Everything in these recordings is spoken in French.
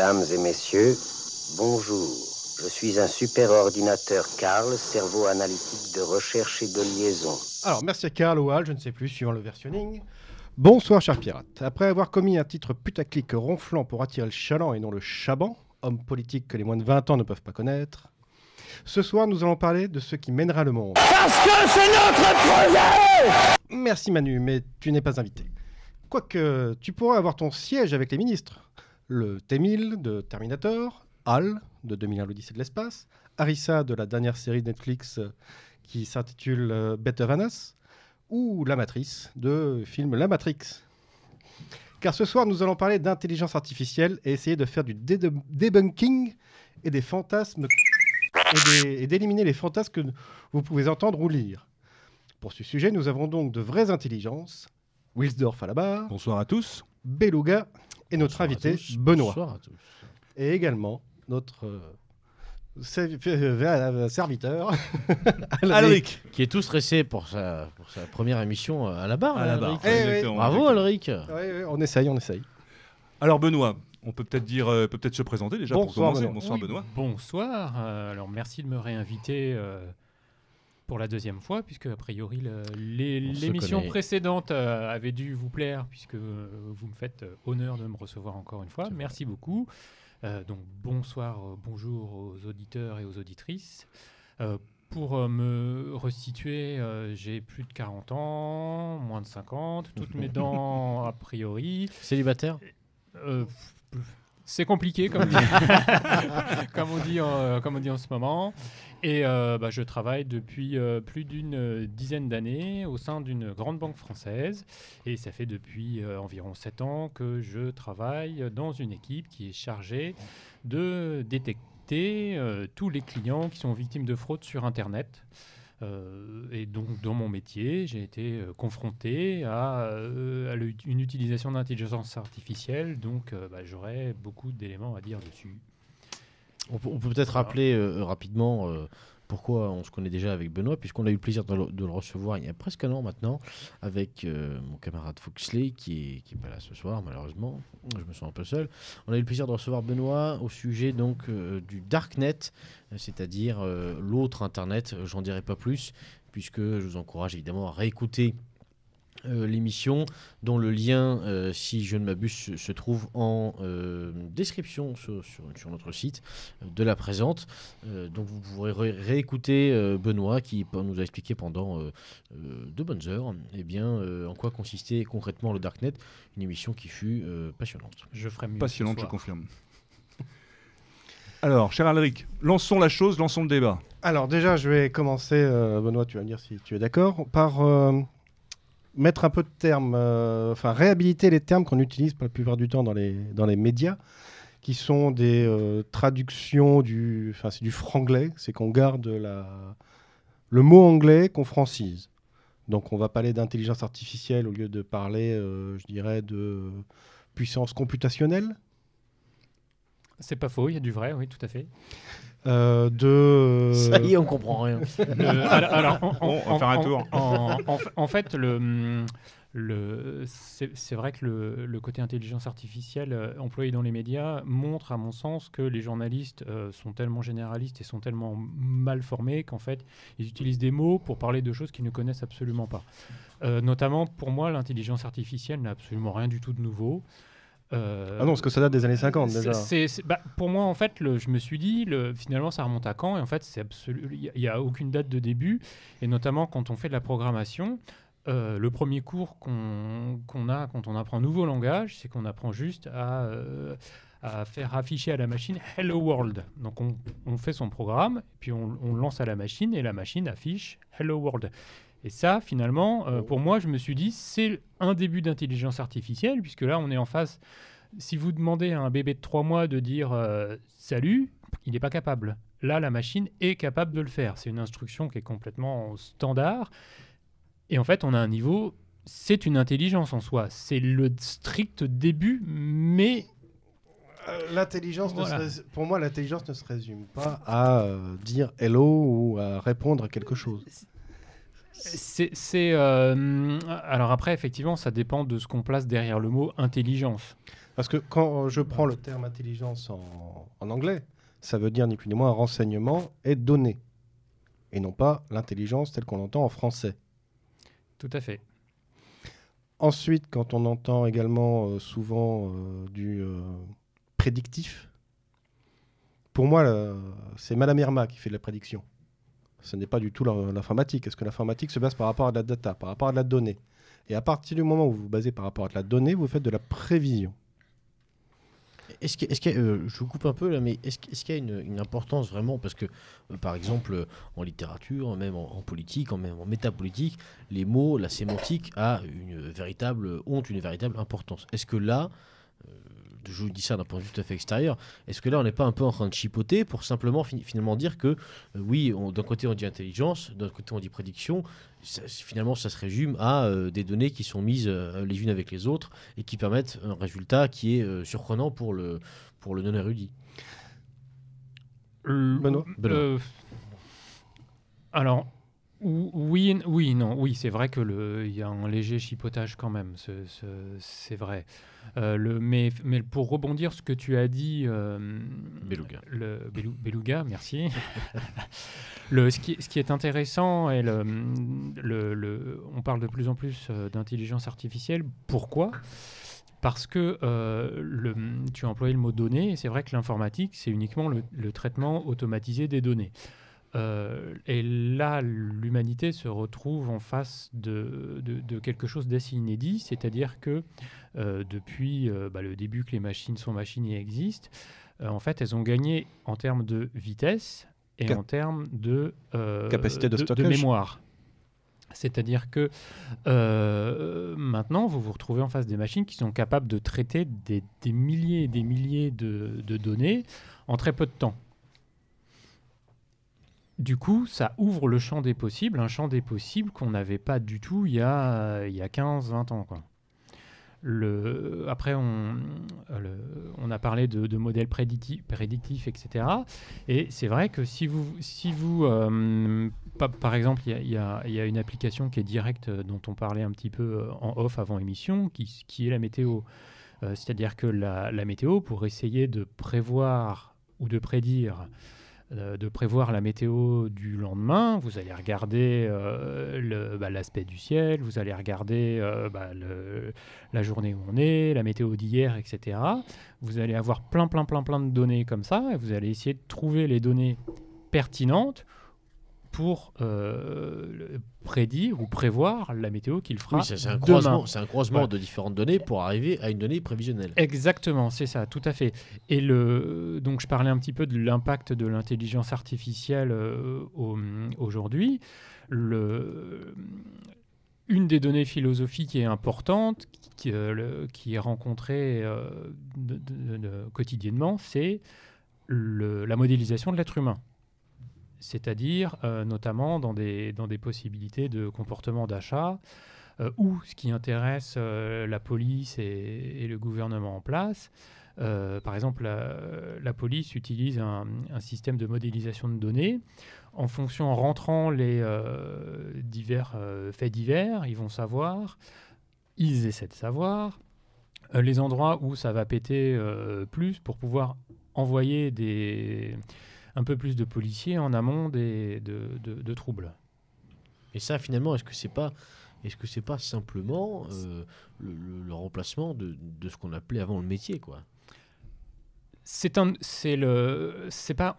Mesdames et messieurs, bonjour. Je suis un super ordinateur Carl, cerveau analytique de recherche et de liaison. Alors, merci à Carl ou Al, je ne sais plus, suivant le versionning. Bonsoir, chers pirates. Après avoir commis un titre putaclic ronflant pour attirer le chaland et non le chaban, homme politique que les moins de 20 ans ne peuvent pas connaître, ce soir, nous allons parler de ce qui mènera le monde. Parce que c'est notre projet Merci Manu, mais tu n'es pas invité. Quoique, tu pourrais avoir ton siège avec les ministres. Le T-1000 de Terminator, HAL de 2001 l'Odyssée de l'espace, Harissa de la dernière série Netflix euh, qui s'intitule euh, Better Than Us, ou La Matrice de film La Matrix. Car ce soir, nous allons parler d'intelligence artificielle et essayer de faire du debunking et des fantasmes et d'éliminer les fantasmes que vous pouvez entendre ou lire. Pour ce sujet, nous avons donc de vraies intelligences. Wilsdorf à la barre, Bonsoir à tous. Beluga et notre invité Benoît. Bonsoir à tous. Et également notre euh, ser- euh, serviteur Alric. Qui est tout stressé pour sa, pour sa première émission à la barre. À la barre. Alric. Eh oui. Bravo. Alric. Ouais, ouais, on essaye, on essaye. Alors Benoît, on peut peut-être dire, euh, peut peut-être se présenter déjà Bonsoir, pour commencer. Benoît. Bonsoir Oui, Benoît. Bonsoir. Euh, alors merci de me réinviter euh, pour la deuxième fois, puisque a priori l'émission précédente euh, avait dû vous plaire, puisque euh, vous me faites euh, honneur de me recevoir encore une fois. Merci beaucoup. Donc bonsoir, bonjour aux auditeurs et aux auditrices. Pour me restituer, j'ai plus de 40 ans, moins de 50, toutes mes dents a priori. Célibataire? C'est compliqué, comme, dit- comme, on dit en, ce moment. Et euh, bah, je travaille depuis euh, plus d'une euh, dizaine d'années au sein d'une grande banque française. Et ça fait depuis euh, environ sept ans que je travaille dans une équipe qui est chargée de détecter euh, tous les clients qui sont victimes de fraude sur Internet. Euh, et donc, dans mon métier, j'ai été euh, confronté à, euh, à une utilisation d'intelligence artificielle. Donc, bah, j'aurais beaucoup d'éléments à dire dessus. On peut, peut-être rappeler euh, rapidement euh, pourquoi on se connaît déjà avec Benoît, puisqu'on a eu le plaisir de le, recevoir il y a presque un an maintenant, avec euh, mon camarade Foxley, qui est, qui est pas là ce soir, malheureusement. Je me sens un peu seul. On a eu le plaisir de recevoir Benoît au sujet donc euh, du Darknet, c'est-à-dire euh, l'autre Internet. J'en dirai pas plus, puisque je vous encourage évidemment à réécouter. Euh, l'émission dont le lien, euh, si je ne m'abuse, se, se trouve en euh, description sur, sur- sur notre site euh, de la présente. Euh, donc vous pourrez ré- réécouter euh, Benoît qui nous a expliqué pendant euh, euh, de bonnes heures eh bien, euh, en quoi consistait concrètement le Darknet, une émission qui fut euh, passionnante. Je ferai mieux. Passionnante, ce je confirme. Alors, cher Alric, lançons la chose, lançons le débat. Alors déjà, je vais commencer, euh, Benoît, tu vas me dire si tu es d'accord, par euh, mettre un peu de termes, euh, enfin réhabiliter les termes qu'on utilise pour la plupart du temps dans les, dans les médias, qui sont des euh, traductions du, enfin c'est du franglais, c'est qu'on garde la, le mot anglais qu'on francise. Donc on va parler d'intelligence artificielle au lieu de parler, euh, je dirais, de puissance computationnelle. C'est pas faux, il y a du vrai, oui, tout à fait. Euh, de Ça y est, on comprend rien. Le- alors, alors, en, Bon, on va faire un tour. En, en- en fait, le, le, c'est c'est vrai que le, le côté intelligence artificielle euh, employé dans les médias montre, à mon sens, que les journalistes euh, sont tellement généralistes et sont tellement mal formés qu'en fait, ils utilisent des mots pour parler de choses qu'ils ne connaissent absolument pas. Euh, notamment, pour moi, l'intelligence artificielle n'a absolument rien du tout de nouveau. Euh, Ah non, parce que ça date des années 50 déjà. bah, pour moi, en fait, le, je me suis dit, le, finalement, ça remonte à quand? Et en fait, c'est il n'y a, aucune date de début. Et notamment, quand on fait de la programmation, euh, le premier cours qu'on a quand on apprend un nouveau langage, c'est qu'on apprend juste à, euh, à faire afficher à la machine Hello World. Donc, on, on fait son programme, puis on, lance à la machine, et la machine affiche Hello World. Et ça, finalement, euh, pour moi, je me suis dit, c'est un début d'intelligence artificielle, puisque là, on est en face si vous demandez à un bébé de 3 mois de dire euh, salut, il n'est pas capable. Là, la machine est capable de le faire. C'est une instruction qui est complètement standard. Et en fait, on a un niveau, c'est une intelligence en soi. C'est le strict début, mais Euh, L'intelligence, Voilà. pour moi, l'intelligence ne se résume pas à euh, dire hello ou à répondre à quelque chose. C'est. euh, alors après, effectivement, ça dépend de ce qu'on place derrière le mot intelligence. Parce que quand je prends le terme intelligence en, en anglais, ça veut dire ni plus ni moins renseignement et données. Et non pas l'intelligence telle qu'on l'entend en français. Tout à fait. Ensuite, quand on entend également euh, souvent euh, du prédictif, pour moi, c'est Madame Irma qui fait de la prédiction. Ce n'est pas du tout l'informatique. Est-ce que l'informatique se base par rapport à la data, par rapport à la donnée? Et à partir du moment où vous vous basez par rapport à la donnée, vous faites de la prévision. Est-ce qu'il y a- euh, je vous coupe un peu là, mais est-ce qu'il y a une, importance vraiment? Parce que, euh, par exemple, euh, en littérature, même en, politique, en, même en métapolitique, les mots, la sémantique a une véritable, ont une véritable importance. Est-ce que là, je vous dis ça d'un point de vue tout à fait extérieur, est-ce que là, on n'est pas un peu en train de chipoter pour simplement fi- finalement dire que, euh, oui, on- d'un côté on dit intelligence, d'un côté on dit prédiction, ça- finalement ça se résume à euh, des données qui sont mises euh, les unes avec les autres et qui permettent un résultat qui est euh, surprenant pour le, pour le non-érudit. Benoît Benoît. Euh, alors, ou- oui, oui, non, oui, c'est vrai que le, il y a un léger chipotage quand même, ce- ce- c'est vrai. Euh, le, mais, mais pour rebondir ce que tu as dit, euh, Beluga. le Beluga, merci. le, ce, qui, ce qui est intéressant, et le, le, le- on parle de plus en plus euh, d'intelligence artificielle. Pourquoi? Parce que euh, le, tu as employé le mot données, et c'est vrai que l'informatique, c'est uniquement le, le traitement automatisé des données. Euh, et là, l'humanité se retrouve en face de, de- de quelque chose d'assez inédit, c'est-à-dire que euh, depuis euh, bah, le début que les machines sont machines et existent, en fait, elles ont gagné en termes de vitesse et Cap- en termes de, Capacité de de mémoire. C'est-à-dire que maintenant, vous vous retrouvez en face des machines qui sont capables de traiter des, des milliers et des milliers de données en très peu de temps. Du coup, ça ouvre le champ des possibles, un champ des possibles qu'on n'avait pas du tout il y a, il y a 15-20 ans. Après, on, a parlé de, modèles prédictifs, etc. Et c'est vrai que si vous, euh, pa- par exemple, il y a- une application qui est directe euh, dont on parlait un petit peu euh, en off avant émission, qui, est la météo. C'est-à-dire que la, météo, pour essayer de prévoir ou de prédire de prévoir la météo du lendemain. Vous allez regarder euh, bah, l'aspect du ciel, vous allez regarder euh, bah, la journée où on est, la météo d'hier, etc. Vous allez avoir plein, plein, plein, plein de données comme ça, et vous allez essayer de trouver les données pertinentes pour euh, prédire ou prévoir la météo qu'il fera Oui, c'est un croisement, c'est un croisement Voilà. de différentes données pour arriver à une donnée prévisionnelle. Exactement, c'est ça, tout à fait. Et le, donc je parlais un petit peu de l'impact de l'intelligence artificielle euh, au- aujourd'hui. Le, une des données philosophiques qui, euh, le- qui est rencontrée euh, de- de- de- quotidiennement, c'est la modélisation de l'être humain. C'est-à-dire euh, notamment dans des, dans des possibilités de comportement d'achat, euh, ou ce qui intéresse euh, la police et, le gouvernement en place. Par exemple, la, police utilise un, un système de modélisation de données. En fonction, en rentrant les divers faits divers, ils vont savoir, ils essaient de savoir les endroits où ça va péter plus pour pouvoir envoyer des, un peu plus de policiers en amont des, de, de- de troubles. Et ça, finalement, est-ce que c'est pas, est-ce que c'est pas simplement euh, le, le- le remplacement de, de ce qu'on appelait avant le métier, quoi? C'est un, c'est le, c'est pas,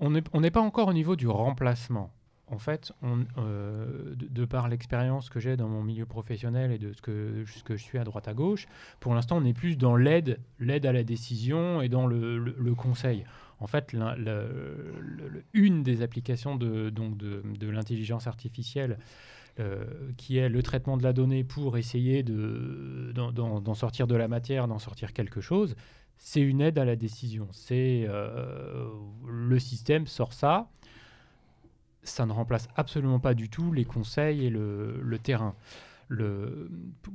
on n'est on n'est pas encore au niveau du remplacement. En fait, on, euh, de, de par l'expérience que j'ai dans mon milieu professionnel et de ce que, ce que je suis à droite à gauche, pour l'instant, on est plus dans l'aide, l'aide à la décision et dans le- le conseil. En fait, une des applications de, l'intelligence artificielle, euh, qui est le traitement de la donnée pour essayer de, d'en- sortir de la matière, d'en sortir quelque chose, c'est une aide à la décision. C'est euh, le système sort ça. Ça ne remplace absolument pas du tout les conseils et le terrain.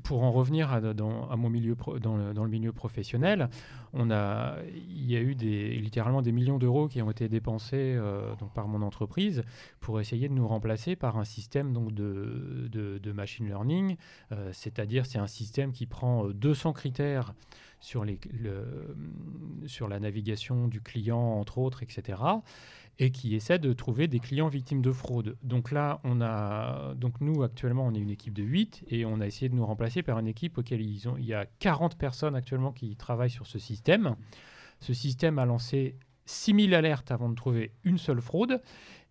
Pour en revenir à, dans, mon milieu dans, le, milieu professionnel, il y a eu littéralement des millions d'euros qui ont été dépensés euh, par mon entreprise pour essayer de nous remplacer par un système de, machine learning, euh, c'est-à-dire c'est un système qui prend euh, 200 critères sur, les, le, sur la navigation du client, entre autres, etc., et qui essaie de trouver des clients victimes de fraude. Donc là, on a, donc nous, actuellement, on est une équipe de 8, et on a essayé de nous remplacer par une équipe auquel ils ont, il y a 40 personnes actuellement qui travaillent sur ce système. Ce système a lancé 6000 alertes avant de trouver une seule fraude.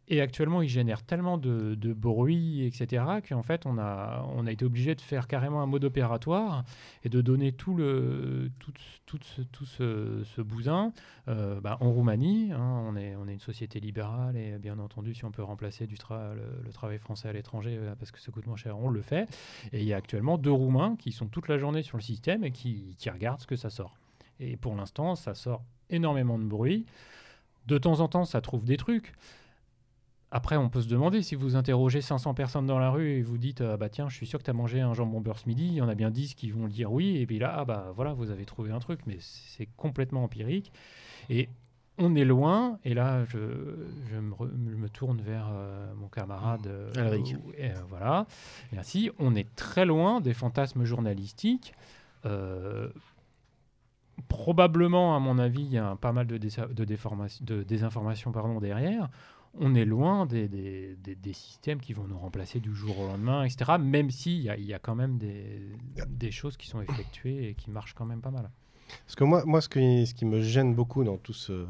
Et actuellement, il génère tellement de, bruit, etc., qu'en fait, on a, on a été obligé de faire carrément un mode opératoire et de donner tout, le, tout, tout ce, tout ce, bousin euh, bah, en Roumanie. hein. on, est, on est une société libérale et bien entendu, si on peut remplacer du le travail français à l'étranger euh, parce que ça coûte moins cher, on le fait. Et il y a actuellement deux Roumains qui sont toute la journée sur le système et qui, qui regardent ce que ça sort. Et pour l'instant, ça sort énormément de bruit. De temps en temps, ça trouve des trucs. Après, on peut se demander si vous interrogez 500 personnes dans la rue et vous dites ah bah tiens, je suis sûr que tu as mangé un jambon beurre ce midi, il y en a bien 10 qui vont dire oui, et puis là, ah bah voilà, vous avez trouvé un truc, mais c'est complètement empirique. Et on est loin, et là, je, je, me, re- je me tourne vers euh, mon camarade euh, Alric. euh, voilà, merci. On est très loin des fantasmes journalistiques. Euh, probablement, à mon avis, il y a un- pas mal de, de, de désinformation pardon, derrière. On est loin des, des- des- des systèmes qui vont nous remplacer du jour au lendemain, etc. Même s'il y y a quand même des, des choses qui sont effectuées et qui marchent quand même pas mal. Parce que moi, moi ce, qui, ce qui me gêne beaucoup dans tout ce,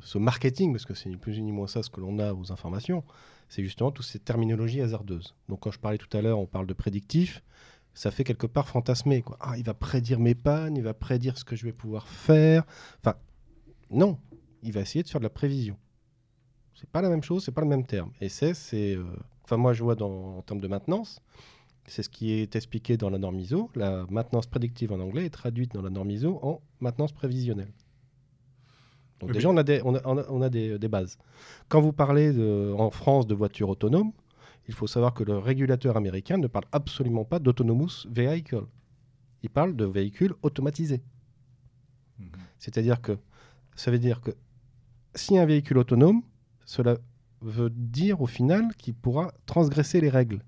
ce marketing, parce que c'est ni plus ni moins ça ce que l'on a aux informations, c'est justement toutes ces terminologies hasardeuses. Donc quand je parlais tout à l'heure, on parle de prédictif, ça fait quelque part fantasmer. Quoi. Ah, il va prédire mes pannes, il va prédire ce que je vais pouvoir faire. Enfin, non, il va essayer de faire de la prévision. C'est pas la même chose, c'est pas le même terme. Et c'est, c'est, euh, enfin moi je vois dans, en termes de maintenance, c'est ce qui est expliqué dans la norme ISO. La maintenance prédictive en anglais est traduite dans la norme ISO en maintenance prévisionnelle. Donc Oui, déjà, on a, des, on a, on a- on a des, des bases. Quand vous parlez de- en France de voitures autonomes, il faut savoir que le régulateur américain ne parle absolument pas d'autonomous vehicle. Il parle de véhicules automatisés. Mhm. C'est-à-dire que ça veut dire que si un véhicule autonome, cela veut dire au final qu'il pourra transgresser les règles.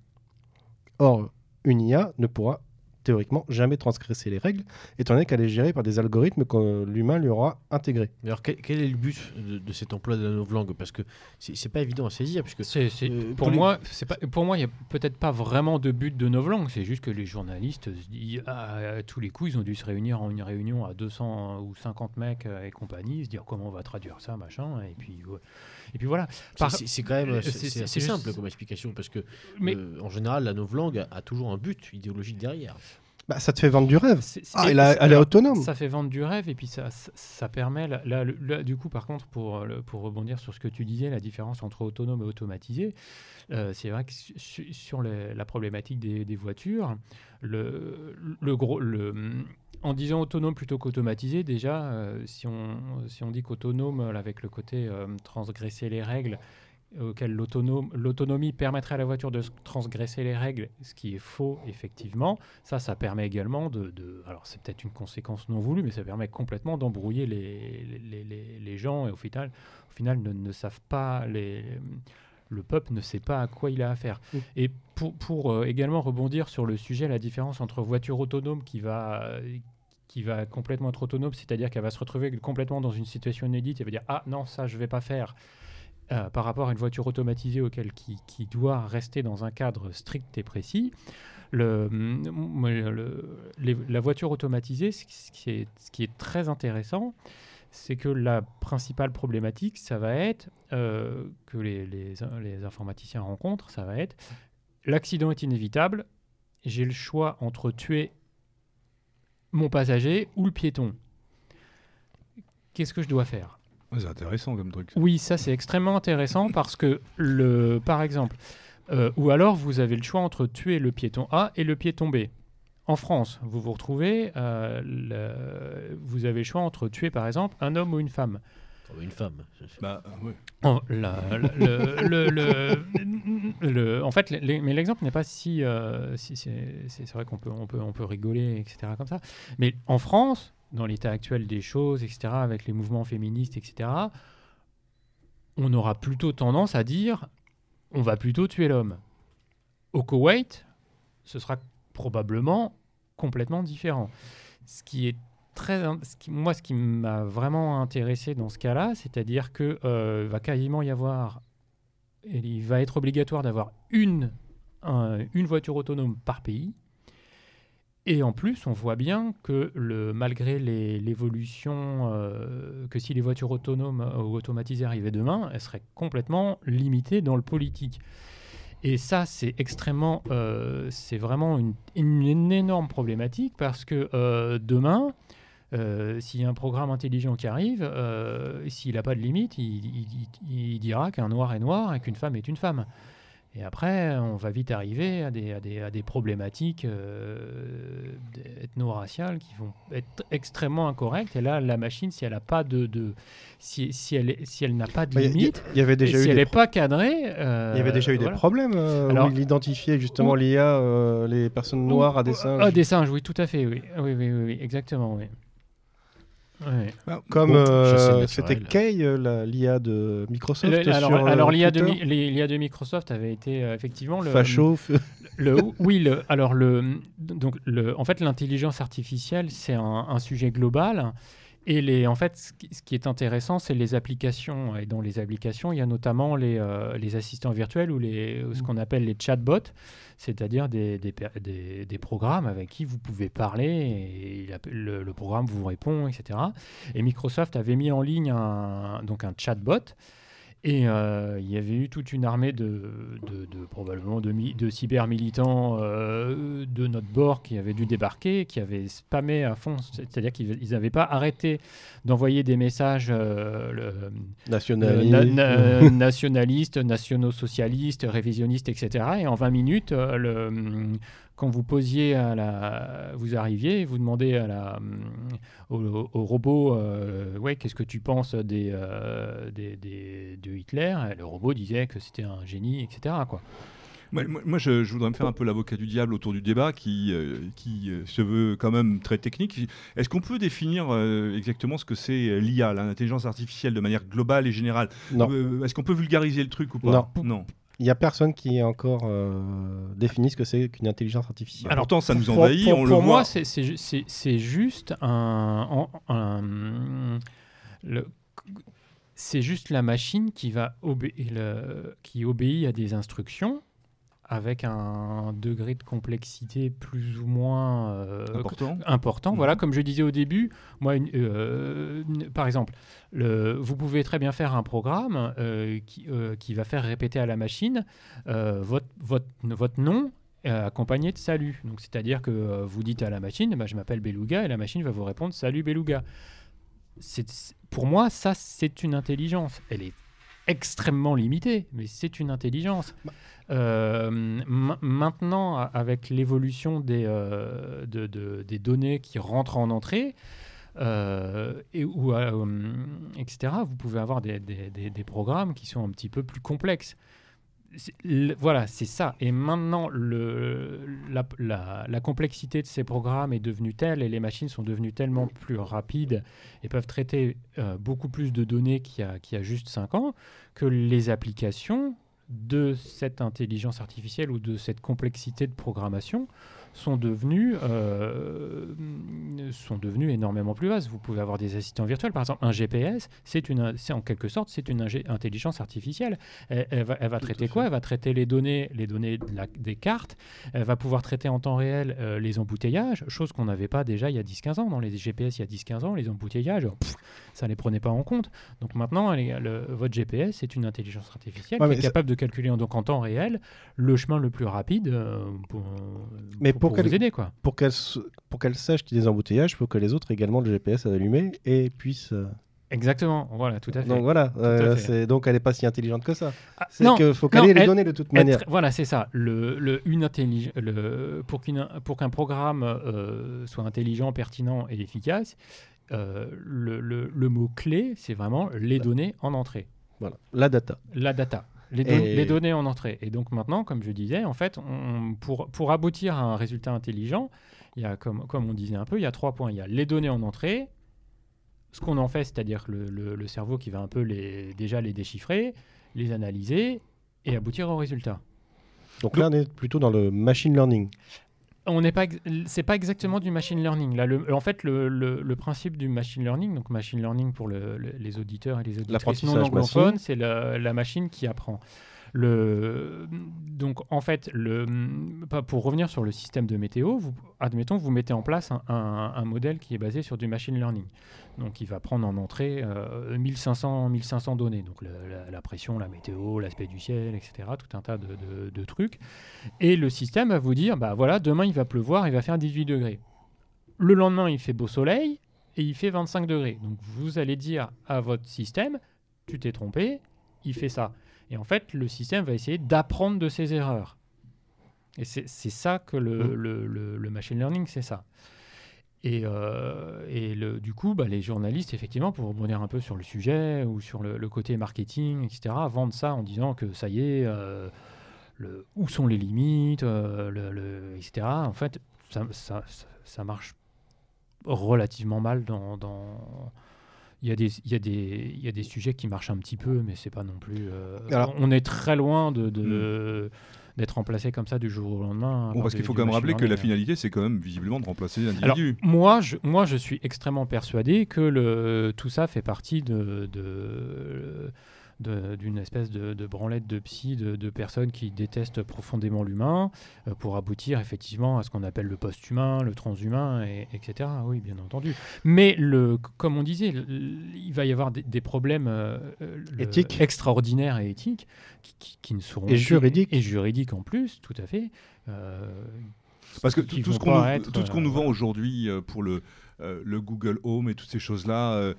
Or, une IA ne pourra théoriquement jamais transgresser les règles, étant donné qu'elle est gérée par des algorithmes que l'humain lui aura intégrés. Mais Alors, quel, quel est le but de, de cet emploi de la novlangue Parce que c'est pas évident à saisir, puisque Euh, pour les- moi, c'est pas, pour moi, il y a peut-être pas vraiment de but de novlangue. C'est juste que les journalistes ah, à tous les coups, ils ont dû se réunir en une réunion à 200 ou 50 mecs euh, et compagnie, se dire comment on va traduire ça, machin, et puis, ouais. Et puis voilà. c'est- Par- c'est c'est quand même euh, c'est- juste- simple comme explication, parce que Mais euh, en général, la novlangue a, a toujours un but idéologique derrière. Bah, ça te fait vendre du rêve. Ah, elle, a- c'est- elle est autonome. Ça fait vendre du rêve et puis ça, ça, permet, là, là, le- là, du coup, par contre, pour, euh, pour rebondir sur ce que tu disais, la différence entre autonome et automatisé, euh, c'est vrai que su- su- sur les- la problématique des, des voitures, le, gros, le, en disant autonome plutôt qu'automatisé, déjà, euh, si, on, dit qu'autonome, euh, avec le côté euh, transgresser les règles, auquel l'autonomie permettrait à la voiture de transgresser les règles, ce qui est faux, effectivement. Ça, ça permet également de... alors, c'est peut-être une conséquence non voulue, mais ça permet complètement d'embrouiller les gens et au final, au final ne, ne savent pas... Les, le peuple ne sait pas à quoi il a affaire. Oui. Et pour, pour, euh, également rebondir sur le sujet, la différence entre voiture autonome qui va, euh, qui va complètement être autonome, c'est-à-dire qu'elle va se retrouver complètement dans une situation inédite et va dire Ah non, ça je vais pas faire. euh, par rapport à une voiture automatisée auquel qui, qui doit rester dans un cadre strict et précis. Le, mm, moi, le- les- la voiture automatisée, ce ce qui est, ce qui est très intéressant, c'est que la principale problématique, ça va être euh, que les, les- les informaticiens rencontrent, ça va être l'accident est inévitable, j'ai le choix entre tuer mon passager ou le piéton. Qu'est-ce que je dois faire? Ouais, C'est intéressant comme truc. oui, ça c'est extrêmement intéressant parce que, le, par exemple, euh, ou alors vous avez le choix entre tuer le piéton A et le piéton B. En France, vous vous retrouvez, euh, le- vous avez le choix entre tuer par exemple un homme ou une femme. Une femme. Bah, ouais. En, la- la- le, le- le- le- en fait, les- mais l'exemple n'est pas si. euh, si c'est c'est- c'est vrai qu'on peut, on peut, on peut rigoler, etc. comme ça. Mais en France, dans l'état actuel des choses, etc., avec les mouvements féministes, etc., on aura plutôt tendance à dire on va plutôt tuer l'homme. Au Koweït, ce sera probablement complètement différent. Ce qui est très, ce qui- moi, ce qui m'a vraiment intéressé dans ce cas-là, c'est-à-dire que euh, va quasiment y avoir, il va être obligatoire d'avoir une, un- une voiture autonome par pays. Et en plus, on voit bien que le, malgré l'évolution, euh, que si les voitures autonomes euh, ou automatisées arrivaient demain, elles seraient complètement limitées dans le politique. Et ça, c'est extrêmement, euh, c'est vraiment une, énorme problématique parce que euh, demain, euh, s'il y a un programme intelligent qui arrive, s'il n'a pas de limite, il dira qu'un noir est noir et qu'une femme est une femme. Et après, on va vite arriver à des, à des, à des problématiques euh, ethno-raciales qui vont être extrêmement incorrectes. Et là, la machine, si elle n'a pas de, de- si, si elle, si elle n'a pas de Bah, Il y a- limite, y avait déjà eu si elle n'est pas cadrée, euh, Il y avait déjà eu des problèmes euh, Alors- où il identifiait justement l'IA, euh, les personnes noires à des singes. Ah, des singes, oui, tout à fait, oui. Oui, oui, oui, oui, exactement, oui. Ouais. Comme Bon, euh, c'était Kay, euh, l'IA de Microsoft. Le- alors, sur, euh, alors l'IA de, Microsoft avait été euh, effectivement le, Facho. le oui le alors le donc le en fait l'intelligence artificielle c'est un, un sujet global et les en fait ce qui, ce qui est intéressant c'est les applications. Et dans les applications il y a notamment les, euh, les assistants virtuels ou les ce qu'on appelle les chatbots c'est-à-dire des, des, per- des- des programmes avec qui vous pouvez parler et il le, le programme vous répond etc et Microsoft avait mis en ligne un, donc un chatbot et euh, il y avait eu toute une armée de, de, de- probablement de, mi- de cyber-militants euh, de notre bord qui avaient dû débarquer, qui avaient spammé à fond. C'est-à-dire qu'ils n'avaient pas arrêté d'envoyer des messages euh, le- Nationaliste. na- na- nationalistes, nationaux-socialistes, révisionnistes, etc. Et en 20 minutes, le, quand vous posiez à la, vous arriviez, vous demandez à la, au, au robot, euh, ouais, qu'est-ce que tu penses des, euh, des, des- de Hitler? Et Le robot disait que c'était un génie, etc. Quoi. Moi, moi- moi, je, je voudrais me faire un peu l'avocat du diable autour du débat qui, euh, qui euh, se veut quand même très technique. Est-ce qu'on peut définir euh, exactement ce que c'est l'IA, l'intelligence artificielle, de manière globale et générale? Non, Euh, Est-ce qu'on peut vulgariser le truc ou pas? Non. Non. Il n'y a personne qui ait encore euh, défini ce que c'est qu'une intelligence artificielle. Alors, pourtant, ça nous envahit, pour, on pour le moi, voit. c'est- c'est ju- c'est c'est juste un, un- un- le- c'est juste la machine qui va obé- le- qui obéit à des instructions avec un degré de complexité plus ou moins euh, Important. important. Mhm. Voilà, comme je disais au début, moi, une- euh, une- par exemple, le, vous pouvez très bien faire un programme euh, qui, qui va faire répéter à la machine votre, votre, votre nom accompagné de salut. Donc, c'est-à-dire que vous dites à la machine, bah, je m'appelle Beluga, et la machine va vous répondre salut Beluga. Pour moi, ça, c'est une intelligence. Elle est extrêmement limitée, mais c'est une intelligence. Euh, ma- maintenant, avec l'évolution des, euh, de- de- des données qui rentrent en entrée, euh, et, ou, euh, etc., vous pouvez avoir des- des programmes qui sont un petit peu plus complexes. Voilà, c'est ça. Et maintenant, la complexité de ces programmes est devenue telle et les machines sont devenues tellement plus rapides et peuvent traiter euh, beaucoup plus de données qu'il y, a, qu'il y a juste 5 ans que les applications de cette intelligence artificielle ou de cette complexité de programmation sont devenues, euh, sont devenues énormément plus vastes. Vous pouvez avoir des assistants virtuels. Par exemple, un GPS, c'est une, en quelque sorte, c'est une intelligence artificielle. Elle, elle va, elle va traiter quoi? Elle va traiter les données, les données de la- des cartes. Elle va pouvoir traiter en temps réel euh, les embouteillages, chose qu'on n'avait pas déjà il y a 10-15 ans. Dans les GPS, il y a 10-15 ans, les embouteillages, pff, ça ne les prenait pas en compte. Donc maintenant, est- le- votre GPS, c'est une intelligence artificielle Ouais, qui est capable de calculer en, donc en temps réel le chemin le plus rapide euh, pour, Mais pour, pour pour quel- vous aider. Quoi. Pour qu'elle sache qu'il y a des embouteillages, il faut que les autres aient également le GPS allumé et puissent. euh, Exactement, voilà, tout à fait. Donc voilà, euh, fait. donc elle n'est pas si intelligente que ça. Ah, C'est non, qu'il faut qu'elle ait les données de toute Être- manière. voilà, c'est ça. Le, le- une le, pour qu'un programme euh, soit intelligent, pertinent et efficace, euh, le, le- le mot-clé, c'est vraiment les données en entrée. Voilà, la data. La data. Les, don- Et- les données en entrée. Et donc maintenant, comme je disais, en fait, on- pour, pour aboutir à un résultat intelligent, il y a, comme, comme on disait un peu, il y a trois points. Il y a les données en entrée, ce qu'on en fait, c'est-à-dire le, le- le cerveau qui va un peu les, déjà les déchiffrer, les analyser et aboutir au résultat. Donc là, on est plutôt dans le machine learning. On n'est pas, c'est pas exactement du machine learning. Là, le- en fait, le, le- le principe du machine learning, donc machine learning pour le- le- les auditeurs et les auditrices non anglophones, machine. c'est la, la machine qui apprend. Le, donc, en fait, le, pour revenir sur le système de météo, vous, admettons que vous mettez en place un, un- un modèle qui est basé sur du machine learning. Donc, il va prendre en entrée euh, 1500, 1500 données. Donc, le- la, la pression, la météo, l'aspect du ciel, etc. Tout un tas de, de- de trucs. Et le système va vous dire, bah voilà, demain il va pleuvoir, il va faire 18 degrés. Le lendemain, il fait beau soleil et il fait 25 degrés. Donc vous allez dire à votre système, tu t'es trompé, il fait ça. Et en fait, le système va essayer d'apprendre de ses erreurs. Et c'est ça que le, le- le machine learning, c'est ça. Et, euh, et le, du coup, bah, les journalistes, effectivement, pour rebondir un peu sur le sujet ou sur le, le côté marketing, etc., vendent ça en disant que ça y est, euh, le- où sont les limites, euh, le, etc. En fait, ça, ça, ça- ça marche relativement mal dans... dans- Il y, a des, il, y a des, il y a des sujets qui marchent un petit peu, mais c'est pas non plus. euh, Alors- on est très loin de, de- d'être remplacé comme ça du jour au lendemain. Bon, par parce qu'il faut quand même rappeler que la finalité, c'est quand même visiblement de remplacer l'individu. moi je, moi, je suis extrêmement persuadé que le, tout ça fait partie de- de- d'une espèce de, de branlette de psy, de, de personnes qui détestent profondément l'humain, euh, pour aboutir effectivement à ce qu'on appelle le post-humain, le transhumain, et, etc. Oui, bien entendu. Mais le, comme on disait, il va y avoir des, des problèmes euh, euh, le- Éthiques. extraordinaires et éthiques qui, qui- qui ne seront Et juridiques. et juridiques en plus, tout à fait. Euh, Parce que tout, ce qu'on nous, être, tout ce qu'on euh, nous vend aujourd'hui euh, pour le, euh, le Google Home et toutes ces choses-là,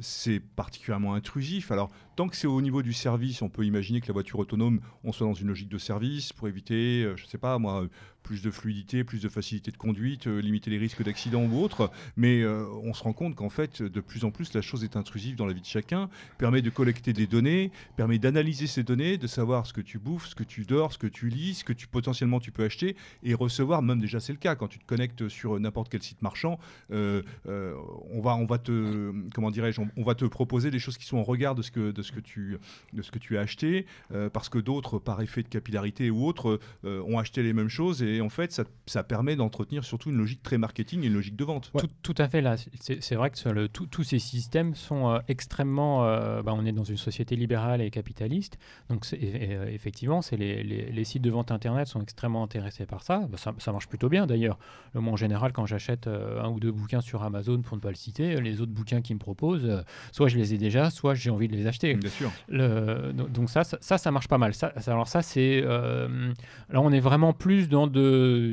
c'est particulièrement intrusif. Alors, tant que c'est au niveau du service, on peut imaginer que la voiture autonome, on soit dans une logique de service pour éviter, je sais pas moi, plus de fluidité, plus de facilité de conduite, euh, limiter les risques d'accident ou autre. Mais euh, on se rend compte qu'en fait, de plus en plus, la chose est intrusive dans la vie de chacun, permet de collecter des données, permet d'analyser ces données, de savoir ce que tu bouffes, ce que tu dors, ce que tu lis, ce que tu potentiellement tu peux acheter et recevoir, même déjà c'est le cas, quand tu te connectes sur n'importe quel site marchand, euh, euh, on, va, on va te, comment dirais-je, on, va te proposer des choses qui sont en regard de ce que, de ce que, tu, de ce que tu as acheté, euh, parce que d'autres, par effet de capillarité ou autre, euh, ont acheté les mêmes choses et en fait, ça, ça permet d'entretenir surtout une logique très marketing et une logique de vente. Tout, tout à fait là. C'est vrai que le- tout- tous ces systèmes sont euh, extrêmement. euh, bah, on est dans une société libérale et capitaliste, donc et- et, euh, effectivement, les, les- les sites de vente internet sont extrêmement intéressés par ça. Bah, ça. ça marche plutôt bien d'ailleurs. Le Moi en général, quand j'achète euh, un ou deux bouquins sur Amazon, pour ne pas le citer, les autres bouquins qu'ils me proposent, soit je les ai déjà, soit j'ai envie de les acheter. Bien sûr. Le- donc ça, ça, ça, marche pas mal. Ça, alors ça, c'est là, on est vraiment plus dans de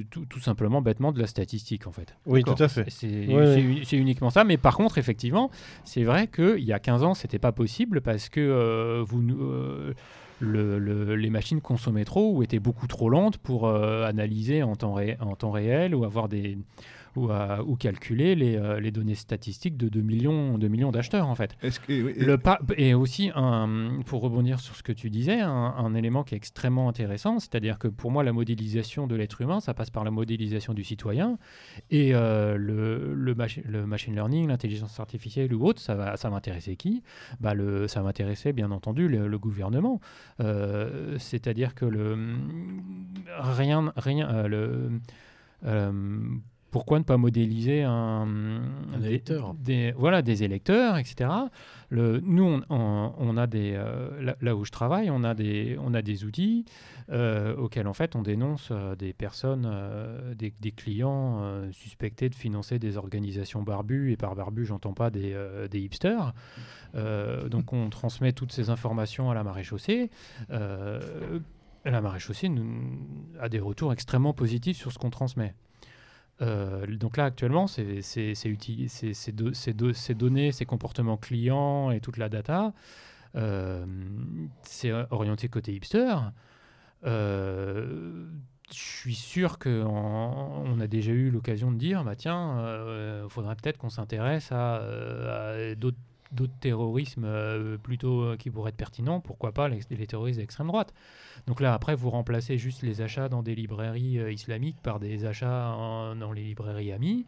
tout, tout simplement bêtement de la statistique en fait. Oui, tout à fait. C'est Ouais, uniquement ça. Mais par contre, effectivement, c'est vrai qu'il y a 15 ans, c'était pas possible parce que euh, vous, euh, le- le- les machines consommaient trop ou étaient beaucoup trop lentes pour euh, analyser en temps, en temps réel ou avoir des ou, à- ou calculer les, euh, les données statistiques de 2 millions, 2 millions d'acheteurs en fait. Est-ce que, Le pa- et aussi, un, pour rebondir sur ce que tu disais, un, un élément qui est extrêmement intéressant, c'est-à-dire que pour moi, la modélisation de l'être humain, ça passe par la modélisation du citoyen. Et euh, le, le, machi- le machine learning, l'intelligence artificielle ou autre, ça va, ça va intéresser qui? Bah le, Ça va intéresser, bien entendu, le, le gouvernement. Euh, c'est-à-dire que le, rien, rien, euh, le, euh, pourquoi ne pas modéliser un, des- électeur. des, voilà, des électeurs, etc. Le, nous, on, on- on a des, euh, là, là où je travaille, on a des, on a des outils euh, auxquels en fait on dénonce euh, des personnes, des, des clients suspectés de financer des organisations barbues, et par barbu, j'entends pas des, des hipsters. Donc on transmet toutes ces informations à la maréchaussée. Euh, la maréchaussée nous- a des retours extrêmement positifs sur ce qu'on transmet. Euh, donc là, actuellement, ces données, ces comportements clients et toute la data, euh, c'est orienté côté hipster. Euh, je suis sûr qu'on on a déjà eu l'occasion de dire, bah tiens, il faudrait peut-être qu'on s'intéresse à d'autres d'autres terrorismes euh, plutôt euh, qui pourraient être pertinents, pourquoi pas les, terroristes d'extrême droite. Donc là, après, vous remplacez juste les achats dans des librairies euh, islamiques par des achats en- dans les librairies amies,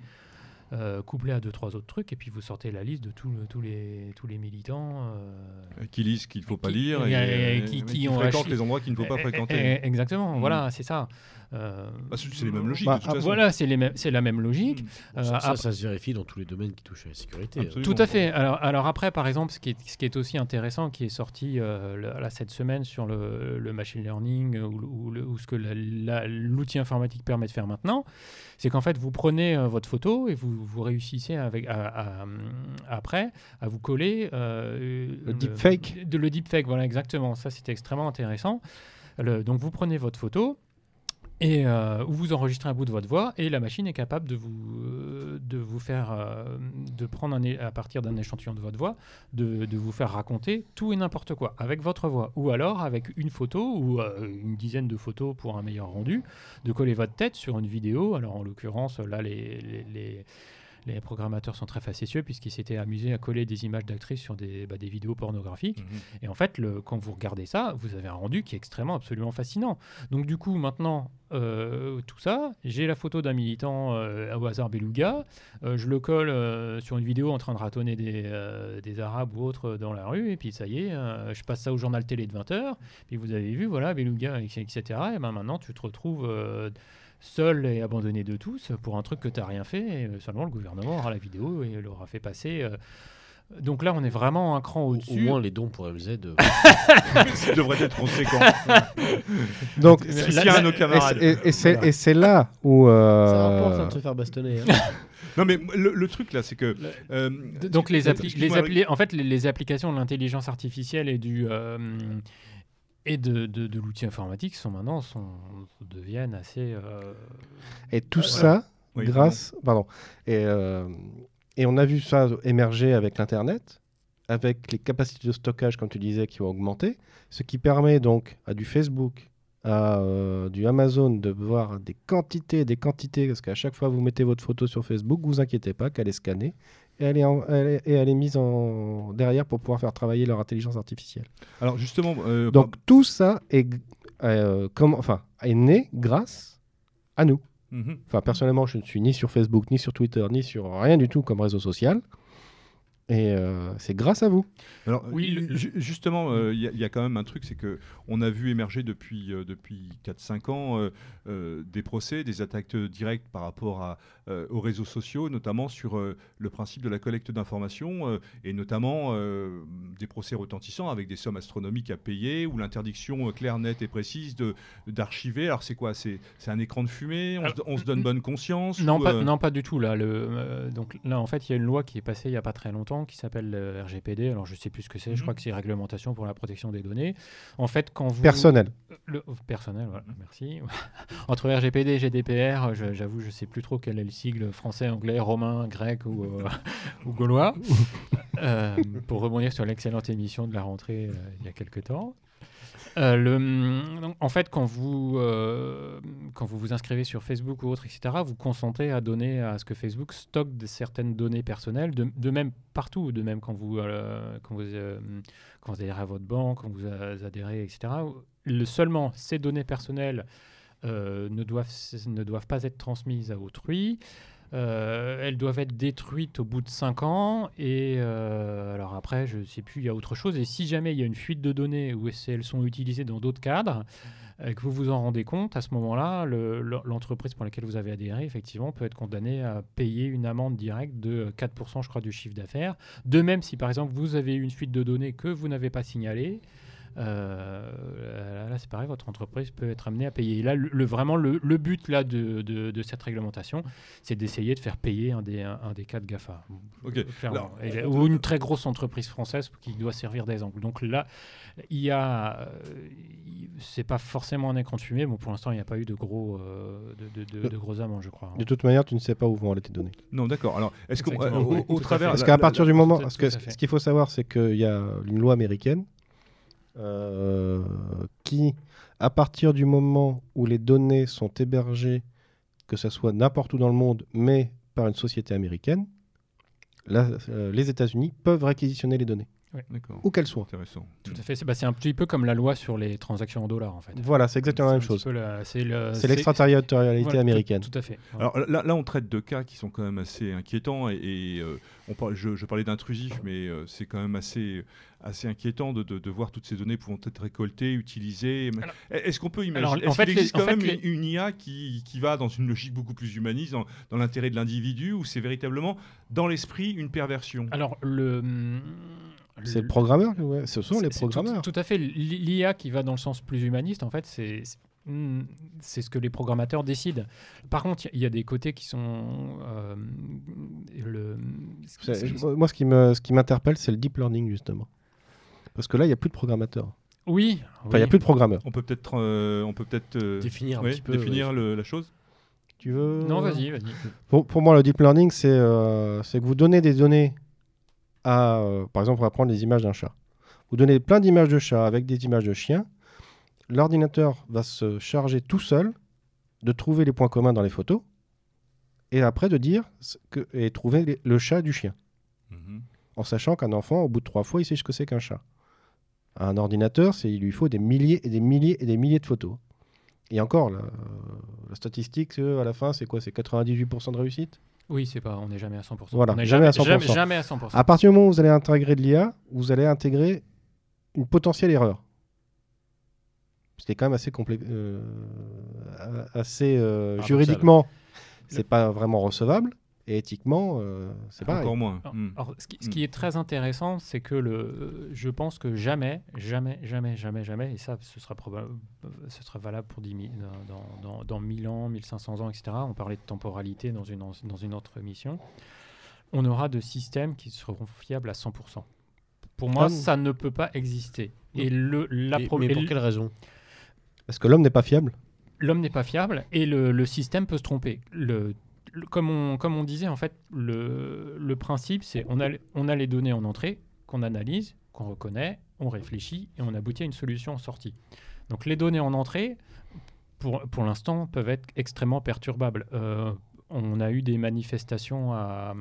euh, couplés à deux, trois autres trucs, et puis vous sortez la liste de tous le- tous les, tous les militants. euh, Qui lisent ce qu'il ne faut pas Qui- lire et- et, et qui- qui ont fréquentent acheté- les endroits qu'il ne faut pas eh, fréquenter. eh, eh, exactement, Mm. voilà, c'est ça. Euh, Bah, c'est les mêmes logiques. Bah, de toute ah, façon. voilà, c'est les mêmes- c'est la même logique. Mm. Euh, ça, ça, ap- ça se vérifie dans tous les domaines qui touchent à la sécurité. hein. Absolument. Tout à fait. Alors, alors après, par exemple, ce qui est, ce qui est aussi intéressant, qui est sorti euh, là, cette semaine sur le, le machine learning euh, ou, ou le- ou ce que l'outil informatique permet de faire maintenant, c'est qu'en fait, vous prenez euh, votre photo et vous, vous réussissez avec, à- à- hum, après à vous coller euh, Le deepfake. De, le deepfake, voilà, exactement. Ça, c'était extrêmement intéressant. Le- donc, vous prenez votre photo et euh, où vous enregistrez un bout de votre voix et la machine est capable de vous, euh, de vous faire, euh, de prendre un à partir d'un échantillon de votre voix, de, de vous faire raconter tout et n'importe quoi avec votre voix ou alors avec une photo ou une dizaine de photos pour un meilleur rendu, de coller votre tête sur une vidéo. Alors en l'occurrence, là, les, les- les programmateurs sont très facétieux puisqu'ils s'étaient amusés à coller des images d'actrices sur des, bah, des vidéos pornographiques. Mhm. Et en fait, le, quand vous regardez ça, vous avez un rendu qui est extrêmement, absolument fascinant. Donc du coup, maintenant, euh, tout ça, j'ai la photo d'un militant euh, au hasard beluga, euh, je le colle euh, sur une vidéo en train de ratonner des, des Arabes ou autres dans la rue, et puis ça y est, je passe ça au journal télé de 20h, puis vous avez vu, voilà, beluga, etc. Et ben maintenant, tu te retrouves... seul et abandonné de tous pour un truc que tu n'as rien fait, et euh, seulement le gouvernement aura la vidéo et l'aura fait passer. euh. Donc là, on est vraiment un cran Au au-dessus. moins, les dons pour MZ. euh, Ça devrait être conséquent. Donc, nos camarades. c'est- et, et c'est là où. euh, Ça rapporte hein, de se faire bastonner. hein. Non, mais le, le truc là, c'est que. euh, Donc les, appli- les excuse-moi, appli- en fait les, les applications de l'intelligence artificielle et du euh, et de, de, de l'outil informatique sont maintenant sont, deviennent assez euh, Et tout Voilà. ça, Oui, grâce. Pardon. Et, euh, et on a vu ça émerger avec l'Internet, avec les capacités de stockage, comme tu disais, qui ont augmenté, ce qui permet donc à du Facebook, à euh, du Amazon de voir des quantités des quantités, parce qu'à chaque fois vous mettez votre photo sur Facebook, vous inquiétez pas qu'elle est scannée et elle est, en- elle est- et elle est mise en, derrière pour pouvoir faire travailler leur intelligence artificielle. Alors justement, euh, Donc tout ça est, euh, enfin, est né grâce à nous. mhm. Enfin, personnellement, je ne suis ni sur Facebook, ni sur Twitter, ni sur rien du tout comme réseau social. Et euh, c'est grâce à vous. Alors, Oui, le- justement, euh, il y, a- il y a quand même un truc, c'est que on a vu émerger depuis, euh, depuis 4-5 ans euh, euh, des procès, des attaques directes par rapport à, euh, aux réseaux sociaux, notamment sur euh, le principe de la collecte d'informations, euh, et notamment euh, des procès retentissants avec des sommes astronomiques à payer, ou l'interdiction euh, claire, nette et précise de- d'archiver. Alors c'est quoi? C'est c'est un écran de fumée? On, se, on se donne bonne conscience non ou, pas euh, non pas du tout là le euh, donc là en fait il y a une loi qui est passée il y a pas très longtemps qui s'appelle le RGPD alors je sais plus ce que c'est. Je crois que c'est réglementation pour la protection des données. En fait quand vous Personnel. Le personnel, voilà, merci. Entre RGPD et GDPR, je- j'avoue, je sais plus trop quel est le sigle français, anglais, romain, grec ou, euh, gaulois. Euh, pour rebondir sur l'excellente émission de la rentrée euh, il y a quelques temps. En fait, quand vous, quand vous vous inscrivez sur Facebook ou autre, etc., vous consentez à donner à ce que Facebook stocke certaines données personnelles, de, même partout, de même quand vous, quand, vous, adhérez à votre banque, quand vous adhérez, etc. Le, seulement ces données personnelles euh, ne, doivent, ne doivent pas être transmises à autrui. Euh, elles doivent être détruites au bout de 5 ans. Et euh, alors après, je ne sais plus, il y a autre chose. Et si jamais il y a une fuite de données ou si elles sont utilisées dans d'autres cadres, que vous vous en rendez compte, à ce moment-là, le- l'entreprise pour laquelle vous avez adhéré, effectivement, peut être condamnée à payer une amende directe de 4%, je crois, du chiffre d'affaires. De même, si par exemple vous avez eu une fuite de données que vous n'avez pas signalée, euh, là, c'est pareil, votre entreprise peut être amenée à payer. Et là, le, le- vraiment, le, le but là, de, de- de cette réglementation, c'est d'essayer de faire payer un des, un, un des cas de GAFA. Euh, clairement. Alors, Et- on- ou une très grosse entreprise française qui doit servir d'exemple. Donc là, il y a. euh, c'est pas forcément un écran de fumée. Bon, pour l'instant, il n'y a pas eu de gros, euh, de, de- de- de gros amendes, je crois. hein. De toute manière, tu ne sais pas où vont aller tes données. Non, d'accord. Alors, est-ce qu'au travers. Parce qu'à partir la- du moment, parce tout que ce qu'il faut savoir, c'est qu'il y a une loi américaine euh, qui, à partir du moment où les données sont hébergées, que ce soit n'importe où dans le monde, mais par une société américaine, euh, les États-Unis peuvent réquisitionner les données. Où qu'elles soient. Intéressant. Tout à fait. C'est bah, c'est un petit peu comme la loi sur les transactions en dollars, en fait. Voilà, c'est exactement la même chose. C'est le- C'est l'extraterritorialité voilà, américaine. Tout, à fait. Voilà. Alors là, là, on traite de cas qui sont quand même assez inquiétants et, et, euh, on parle- je, je parlais d'intrusif, mais euh, c'est quand même assez, assez inquiétant de, de- de voir toutes ces données pouvant être récoltées, utilisées. Est-ce qu'on peut Alors, imaginer en Est-ce fait, qu'il existe en quand fait, même les- une, une IA qui, qui va dans une logique beaucoup plus humaniste, dans, dans l'intérêt de l'individu, ou c'est véritablement dans l'esprit une perversion? Alors, le. C'est le programmeur, ouais, ce sont les c'est tout- programmeurs. Tout, à fait. L'IA qui va dans le sens plus humaniste, en fait, c'est c'est- hmm, c'est ce que les programmateurs décident. Par contre, il y a des côtés qui sont euh, le. Moi, ce qui me- ce qui m'interpelle, c'est le deep learning, justement. Parce que là, il n'y a plus de programmateurs. Oui. Enfin, il n'y a oui. plus de programmeurs. On peut peut-être euh, on peut peut-être euh, Définir un ouais, petit peu. définir ouais. le- la chose. Tu veux Non, vas-y, vas-y. Pour, pour moi, le deep learning, c'est euh, c'est que vous donnez des données à. euh, par exemple, on va prendre les images d'un chat. Vous donnez plein d'images de chats avec des images de chiens. L'ordinateur va se charger tout seul de trouver les points communs dans les photos et après de dire que, et trouver les- le chat du chien. Mhm. En sachant qu'un enfant, au bout de trois fois, il sait ce que c'est qu'un chat. Un ordinateur, il lui faut des milliers et des milliers et des milliers de photos. Et encore, la, la statistique, euh, à la fin, c'est quoi? C'est 98% de réussite? Oui, c'est pas. On n'est jamais à 100%. Voilà, On n'est jamais à Jamais, 100%. jamais à 100%. À partir du moment où vous allez intégrer de l'IA, vous allez intégrer une potentielle erreur. Ce qui est quand même assez complexe. assez euh, juridiquement, c'est pas vraiment recevable. Et éthiquement, euh, c'est pareil. Encore moins. Alors, alors, ce, qui, ce Mm. qui est très intéressant, c'est que le, je pense que jamais, jamais, jamais, jamais, jamais, et ça, ce sera, ce sera valable pour 10 000 dans, dans, dans 1000 ans, 1500 ans, etc. On parlait de temporalité dans une, dans une autre émission. On aura de systèmes qui seront fiables à 100%. Pour moi, Ah, ça ne peut pas exister. Et le, la Et- mais pour le- quelle raison? Parce que l'homme n'est pas fiable. l'homme n'est pas fiable et le, le système peut se tromper. Le- comme, on, disait, en fait, le, principe, c'est on a, les données en entrée, qu'on analyse, qu'on reconnaît, on réfléchit et on aboutit à une solution en sortie. Donc les données en entrée, pour, l'instant, peuvent être extrêmement perturbables. Euh, on a eu des manifestations à,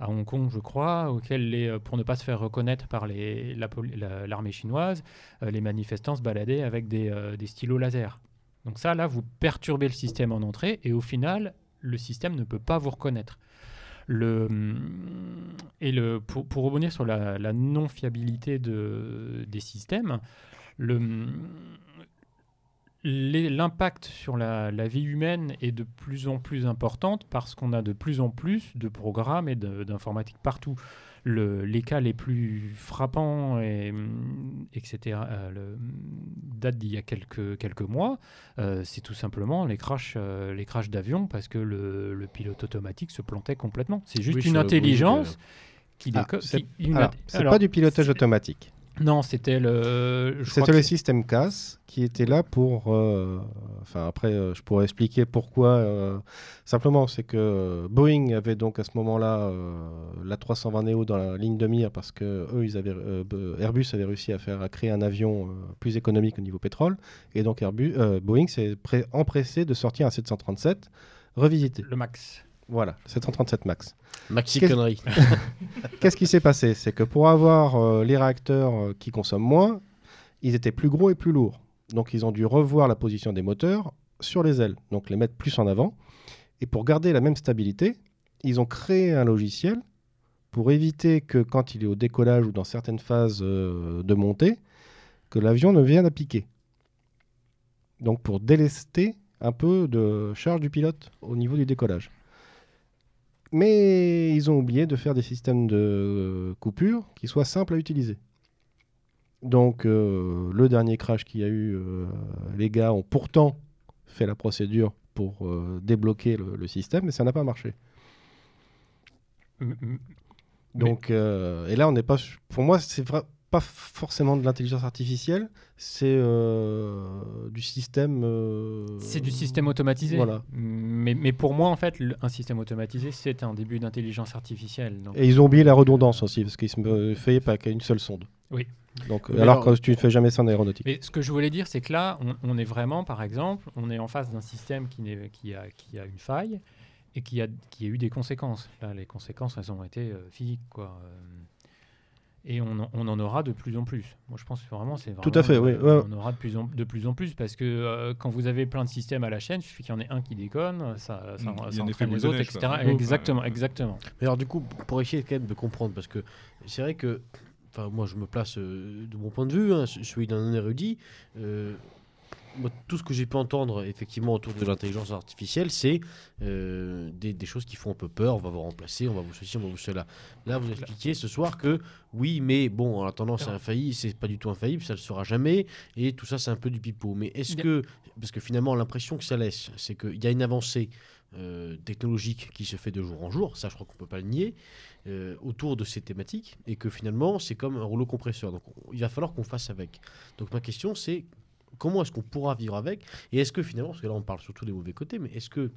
Hong Kong, je crois, auxquelles, les, euh, pour ne pas se faire reconnaître par l'armée chinoise, euh, les manifestants se baladaient avec des, des stylos laser. Donc ça, là, vous perturbez le système en entrée et au final, le système ne peut pas vous reconnaître. Le, et le, pour, pour revenir sur la, non-fiabilité de, des systèmes, les- l'impact sur la, la vie humaine est de plus en plus importante parce qu'on a de plus en plus de programmes et d'informatique partout. Le- les cas les plus frappants, et, etc., euh, le- datent d'il y a quelques, quelques mois. Euh, c'est tout simplement les crashs, euh, les crashs d'avions parce que le, le pilote automatique se plantait complètement. C'est juste Oui, une intelligence euh, qui, Ah, c'est- qui- une Alors, int- c'est alors, pas du pilotage automatique. Non, c'était le. C'était le système CAS qui était là pour. euh, Enfin, après, euh, je pourrais expliquer pourquoi. euh, simplement, c'est que Boeing avait donc à ce moment-là la 320 Neo dans la ligne de mire parce que eux, ils avaient, Airbus avait réussi à faire à créer un avion plus économique au niveau pétrole, et donc Airbus, Boeing s'est empressé de sortir un 737 revisité. le max. Voilà, 737 Max. Maxi Qu'est-ce- connerie. Qu'est-ce qui s'est passé? C'est que pour avoir euh, les réacteurs euh, qui consomment moins, ils étaient plus gros et plus lourds. Donc ils ont dû revoir la position des moteurs sur les ailes, donc les mettre plus en avant. Et pour garder la même stabilité, ils ont créé un logiciel pour éviter que quand il est au décollage ou dans certaines phases euh, de montée, que l'avion ne vienne à piquer. Donc pour délester un peu de charge du pilote au niveau du décollage. Mais ils ont oublié de faire des systèmes de euh, coupure qui soient simples à utiliser. Donc euh, le dernier crash qu'il y a eu, euh, les gars ont pourtant fait la procédure pour euh, débloquer le, le système, mais ça n'a pas marché. Donc, et là, on n'est pas. Pour moi, c'est vrai. Pas forcément de l'intelligence artificielle, c'est euh, du système. euh, C'est du système automatisé. Voilà. Mais, mais pour moi, en fait, le- un système automatisé, c'est un début d'intelligence artificielle. Donc, Et ils ont oublié la redondance aussi, parce qu'ils se me- fait pas qu'à une seule sonde. Oui. Donc, Mais alors, alors- que tu ne fais jamais ça en aéronautique. Mais ce que je voulais dire, c'est que là, on, on est vraiment, par exemple, on est en face d'un système qui, a, qui a une faille et qui a, qui a eu des conséquences. Là, les conséquences, elles ont été euh, physiques, quoi. Et on, en- on en aura de plus en plus. Moi, je pense que vraiment, c'est Tout à fait, vraiment, oui. euh, Ouais. On aura de plus, en, de plus en plus parce que euh, quand vous avez plein de systèmes à la chaîne, il suffit qu'il y en ait un qui déconne, ça, ça, Mm, entraîne boule les autres, etc. quoi. Exactement, Ouais. exactement. Mais alors du coup, pour essayer quand même de comprendre, parce que c'est vrai que, enfin moi je me place euh, de mon point de vue, hein, celui d'un érudit, euh, moi, tout ce que j'ai pu entendre effectivement autour de l'intelligence artificielle, c'est euh, des, des choses qui font un peu peur, on va vous remplacer, on va vous ceci, on va vous cela. Là vous expliquez ce soir que oui, mais bon, en attendant c'est infaillible, c'est pas du tout infaillible, ça ne le sera jamais, et tout ça c'est un peu du pipeau. Mais est-ce que, parce que finalement l'impression que ça laisse, c'est qu'il y a une avancée euh, technologique qui se fait de jour en jour, ça je crois qu'on peut pas le nier, euh, autour de ces thématiques, et que finalement c'est comme un rouleau compresseur. Donc on- il va falloir qu'on fasse avec. Donc ma question c'est comment est-ce qu'on pourra vivre avec, et est-ce que finalement, parce que là on parle surtout des mauvais côtés, mais est-ce que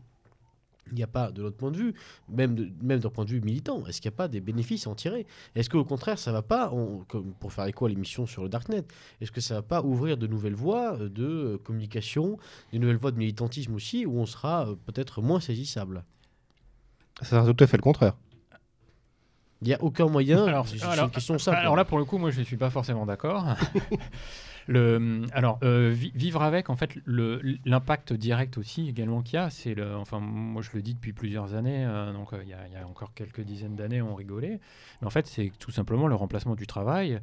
il n'y a pas, de notre point de vue, même, de- même d'un point de vue militant, est-ce qu'il n'y a pas des bénéfices à en tirer? Est-ce qu'au contraire, ça va pas, on- comme pour faire écho à l'émission sur le Darknet, est-ce que ça va pas ouvrir de nouvelles voies euh, de euh, communication, de nouvelles voies de militantisme aussi, où on sera euh, peut-être moins saisissable? Ça sera tout à fait le contraire. Il n'y a aucun moyen, Alors, c'est une question simple. Alors là, pour le coup, moi, je ne suis pas forcément d'accord. le, alors, euh, vi- vivre avec, en fait, l'impact direct aussi également qu'il y a, c'est le. Enfin, moi, je le dis depuis plusieurs années, euh, donc euh, il y, a- il y a encore quelques dizaines d'années, on rigolait. Mais en fait, c'est tout simplement le remplacement du travail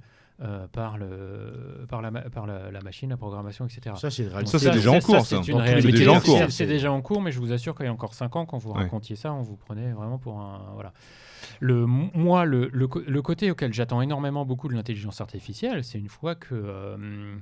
par, le, par, la, ma- par la, la machine, la programmation, etc. ça, c'est déjà en cours, c'est déjà en cours. C'est déjà en cours, mais je vous assure qu'il y a encore 5 ans, quand vous Ouais. racontiez ça, on vous prenait vraiment pour un. Voilà. Le, moi, le, le, côté auquel j'attends énormément beaucoup de l'intelligence artificielle, c'est une fois que euh,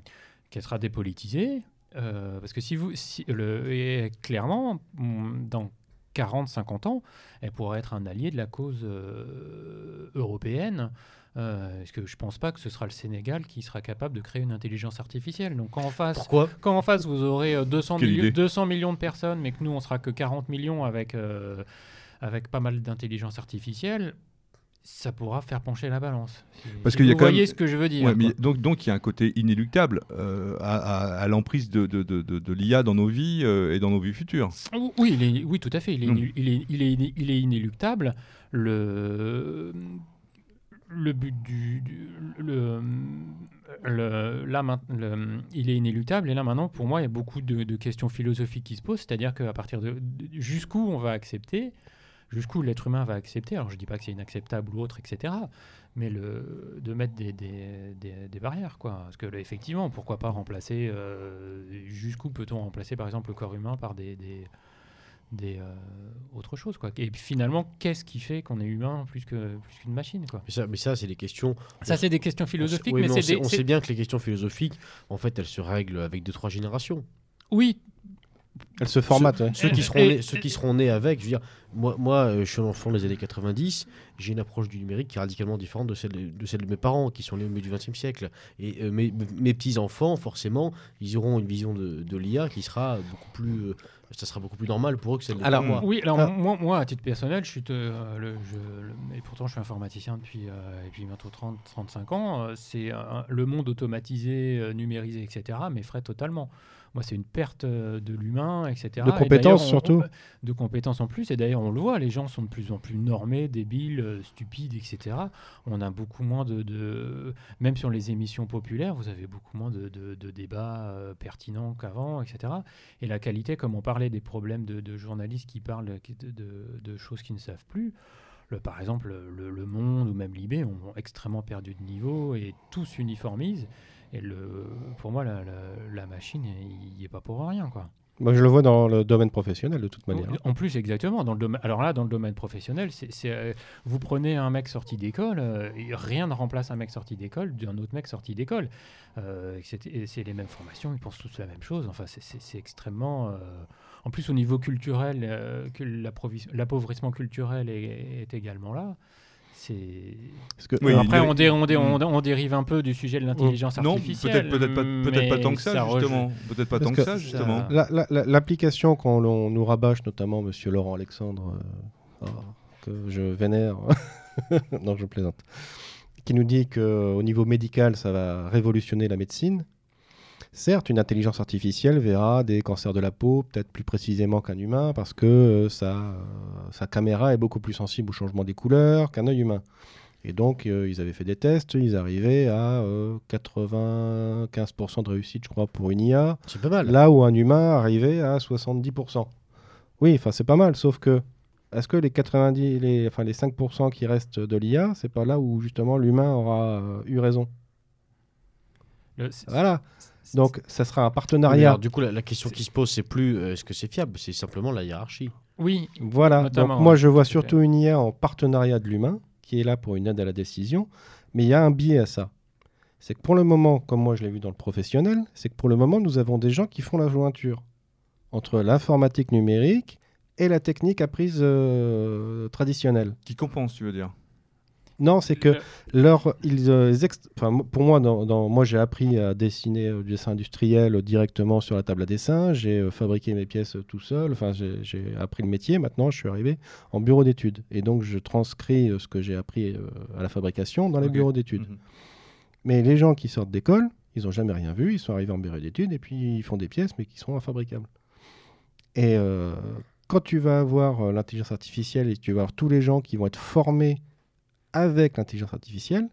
qu'elle sera dépolitisée. euh, parce que si vous. Si, le, et clairement, mm, dans 40-50 ans, elle pourrait être un allié de la cause euh, européenne. Euh, parce que je pense pas que ce sera le Sénégal qui sera capable de créer une intelligence artificielle? Donc quand en face, Pourquoi? quand en face vous aurez euh, 200, Quelle millions, idée. 200 millions de personnes, mais que nous on sera que 40 millions avec, euh, avec pas mal d'intelligence artificielle, ça pourra faire pencher la balance. Parce si qu'il y a vous quand voyez même- ce que je veux dire. Ouais, mais quoi. donc, donc il y a un côté inéluctable euh, à, à- à l'emprise de, de, de, l'IA dans nos vies euh, et dans nos vies futures. Ou- Oui, il est- oui, tout à fait. Il est, Mm. inélu- il est, il est, iné- il est inéluctable. Le, le but du. du- le, le- là, le- il est inéluctable. Et là, maintenant, pour moi, il y a beaucoup de, questions philosophiques qui se posent. C'est-à-dire qu'à partir de- jusqu'où on va accepter Jusqu'où l'être humain va accepter Alors, je ne dis pas que c'est inacceptable ou autre, etc. Mais le, de mettre des, des, des- des barrières, quoi. Parce que, là, effectivement, pourquoi pas remplacer. euh, jusqu'où peut-on remplacer, par exemple, le corps humain par des. des euh, autre chose quoi et finalement qu'est-ce qui fait qu'on est humain plus que plus qu'une machine quoi? Mais ça, mais ça c'est des questions ça c'est des questions philosophiques Oui, mais, mais on, sait, on sait bien que les questions philosophiques, en fait, elles se règlent avec deux trois générations. oui Elle se formate. ouais. Ceux qui, seront nés, ceux qui seront nés avec, je veux dire, moi, moi euh, je suis un enfant des années 90, j'ai une approche du numérique qui est radicalement différente de celle de, de celle de mes parents, qui sont nés au milieu du XXe siècle. Et euh, mes, mes petits-enfants, forcément, ils auront une vision de, de l'IA qui sera beaucoup plus... euh, ça sera beaucoup plus normal pour eux que celle de Alors, moi. oui alors Ah. moi, moi à titre personnel je suis te- euh, le, je, le- et pourtant je suis informaticien depuis euh, et puis bientôt 30 35 ans euh, c'est le monde automatisé euh, numérisé etc m'effraie totalement moi c'est une perte euh, de l'humain etc De compétences, on- surtout. on- de compétences en plus. Et d'ailleurs on le voit les gens sont de plus en plus normés débiles euh, stupides etc on a beaucoup moins de, de- même sur les émissions populaires vous avez beaucoup moins de, de- de débats euh, pertinents qu'avant etc et la qualité comme on parlait des problèmes de, journalistes qui parlent de, choses qu'ils ne savent plus. Le, par exemple le, Le Monde ou même Libé ont extrêmement perdu de niveau et tout s'uniformise et le, pour moi la, la- la machine il n'y est pas pour rien quoi Moi, je le vois dans le domaine professionnel, de toute manière. en plus, exactement. Dans le domaine, alors là, dans le domaine professionnel, c'est, euh, vous prenez un mec sorti d'école, euh, rien ne remplace un mec sorti d'école d'un autre mec sorti d'école. Euh, c'est, les mêmes formations, ils pensent tous la même chose. Enfin, c'est, extrêmement. En plus, au niveau culturel, que l'appauvrissement culturel est, est également là. C'est. Parce que, Oui, alors, Après, on, dé- on, dé- on, on dérive un peu du sujet de l'intelligence Non, artificielle. peut-être peut-être pas, peut-être pas tant que ça, rejoint- justement. Peut-être pas Parce tant que que ça, ça- justement. la- la- la- l'application qu'on l'on nous rabâche, notamment Monsieur Laurent Alexandre, euh, oh, que je vénère, non, je plaisante, qui nous dit qu'au niveau médical, ça va révolutionner la médecine. Certes, une intelligence artificielle verra des cancers de la peau, peut-être plus précisément qu'un humain, parce que euh, sa, euh, sa caméra est beaucoup plus sensible au changement des couleurs qu'un œil humain. Et donc, euh, ils avaient fait des tests, ils arrivaient à euh, 95% de réussite, je crois, pour une IA, C'est pas mal. là où un humain arrivait à 70%. Oui, enfin, c'est pas mal, sauf que est-ce que les 90, les, enfin, les 5% qui restent de l'IA, c'est pas là où justement l'humain aura euh, eu raison? Le- c'est- Voilà. Donc, ça sera un partenariat. alors, du coup, la, la question qui se pose, c'est plus euh, est-ce que c'est fiable, c'est simplement la hiérarchie. Oui, Voilà. Notamment, Donc, moi, je vois surtout une IA en partenariat de l'humain, qui est là pour une aide à la décision. Mais il y a un biais à ça. C'est que pour le moment, comme moi je l'ai vu dans le professionnel, c'est que pour le moment, nous avons des gens qui font la jointure entre l'informatique numérique et la technique apprise euh, traditionnelle. Qui compense, tu veux dire? Non, c'est que Le- leur, ils, euh, ex- enfin, pour moi, dans, dans- moi j'ai appris à dessiner du dessin industriel directement sur la table à dessin. J'ai euh, fabriqué mes pièces euh, tout seul. Enfin, j'ai appris le métier. Maintenant, je suis arrivé en bureau d'études et donc je transcris ce que j'ai appris à la fabrication dans les bureaux d'études. Mhm. Mais les gens qui sortent d'école, ils n'ont jamais rien vu. Ils sont arrivés en bureau d'études et puis ils font des pièces, mais qui sont infabricables. Et quand tu vas avoir l'intelligence artificielle et tu vas avoir tous les gens qui vont être formés avec l'intelligence artificielle,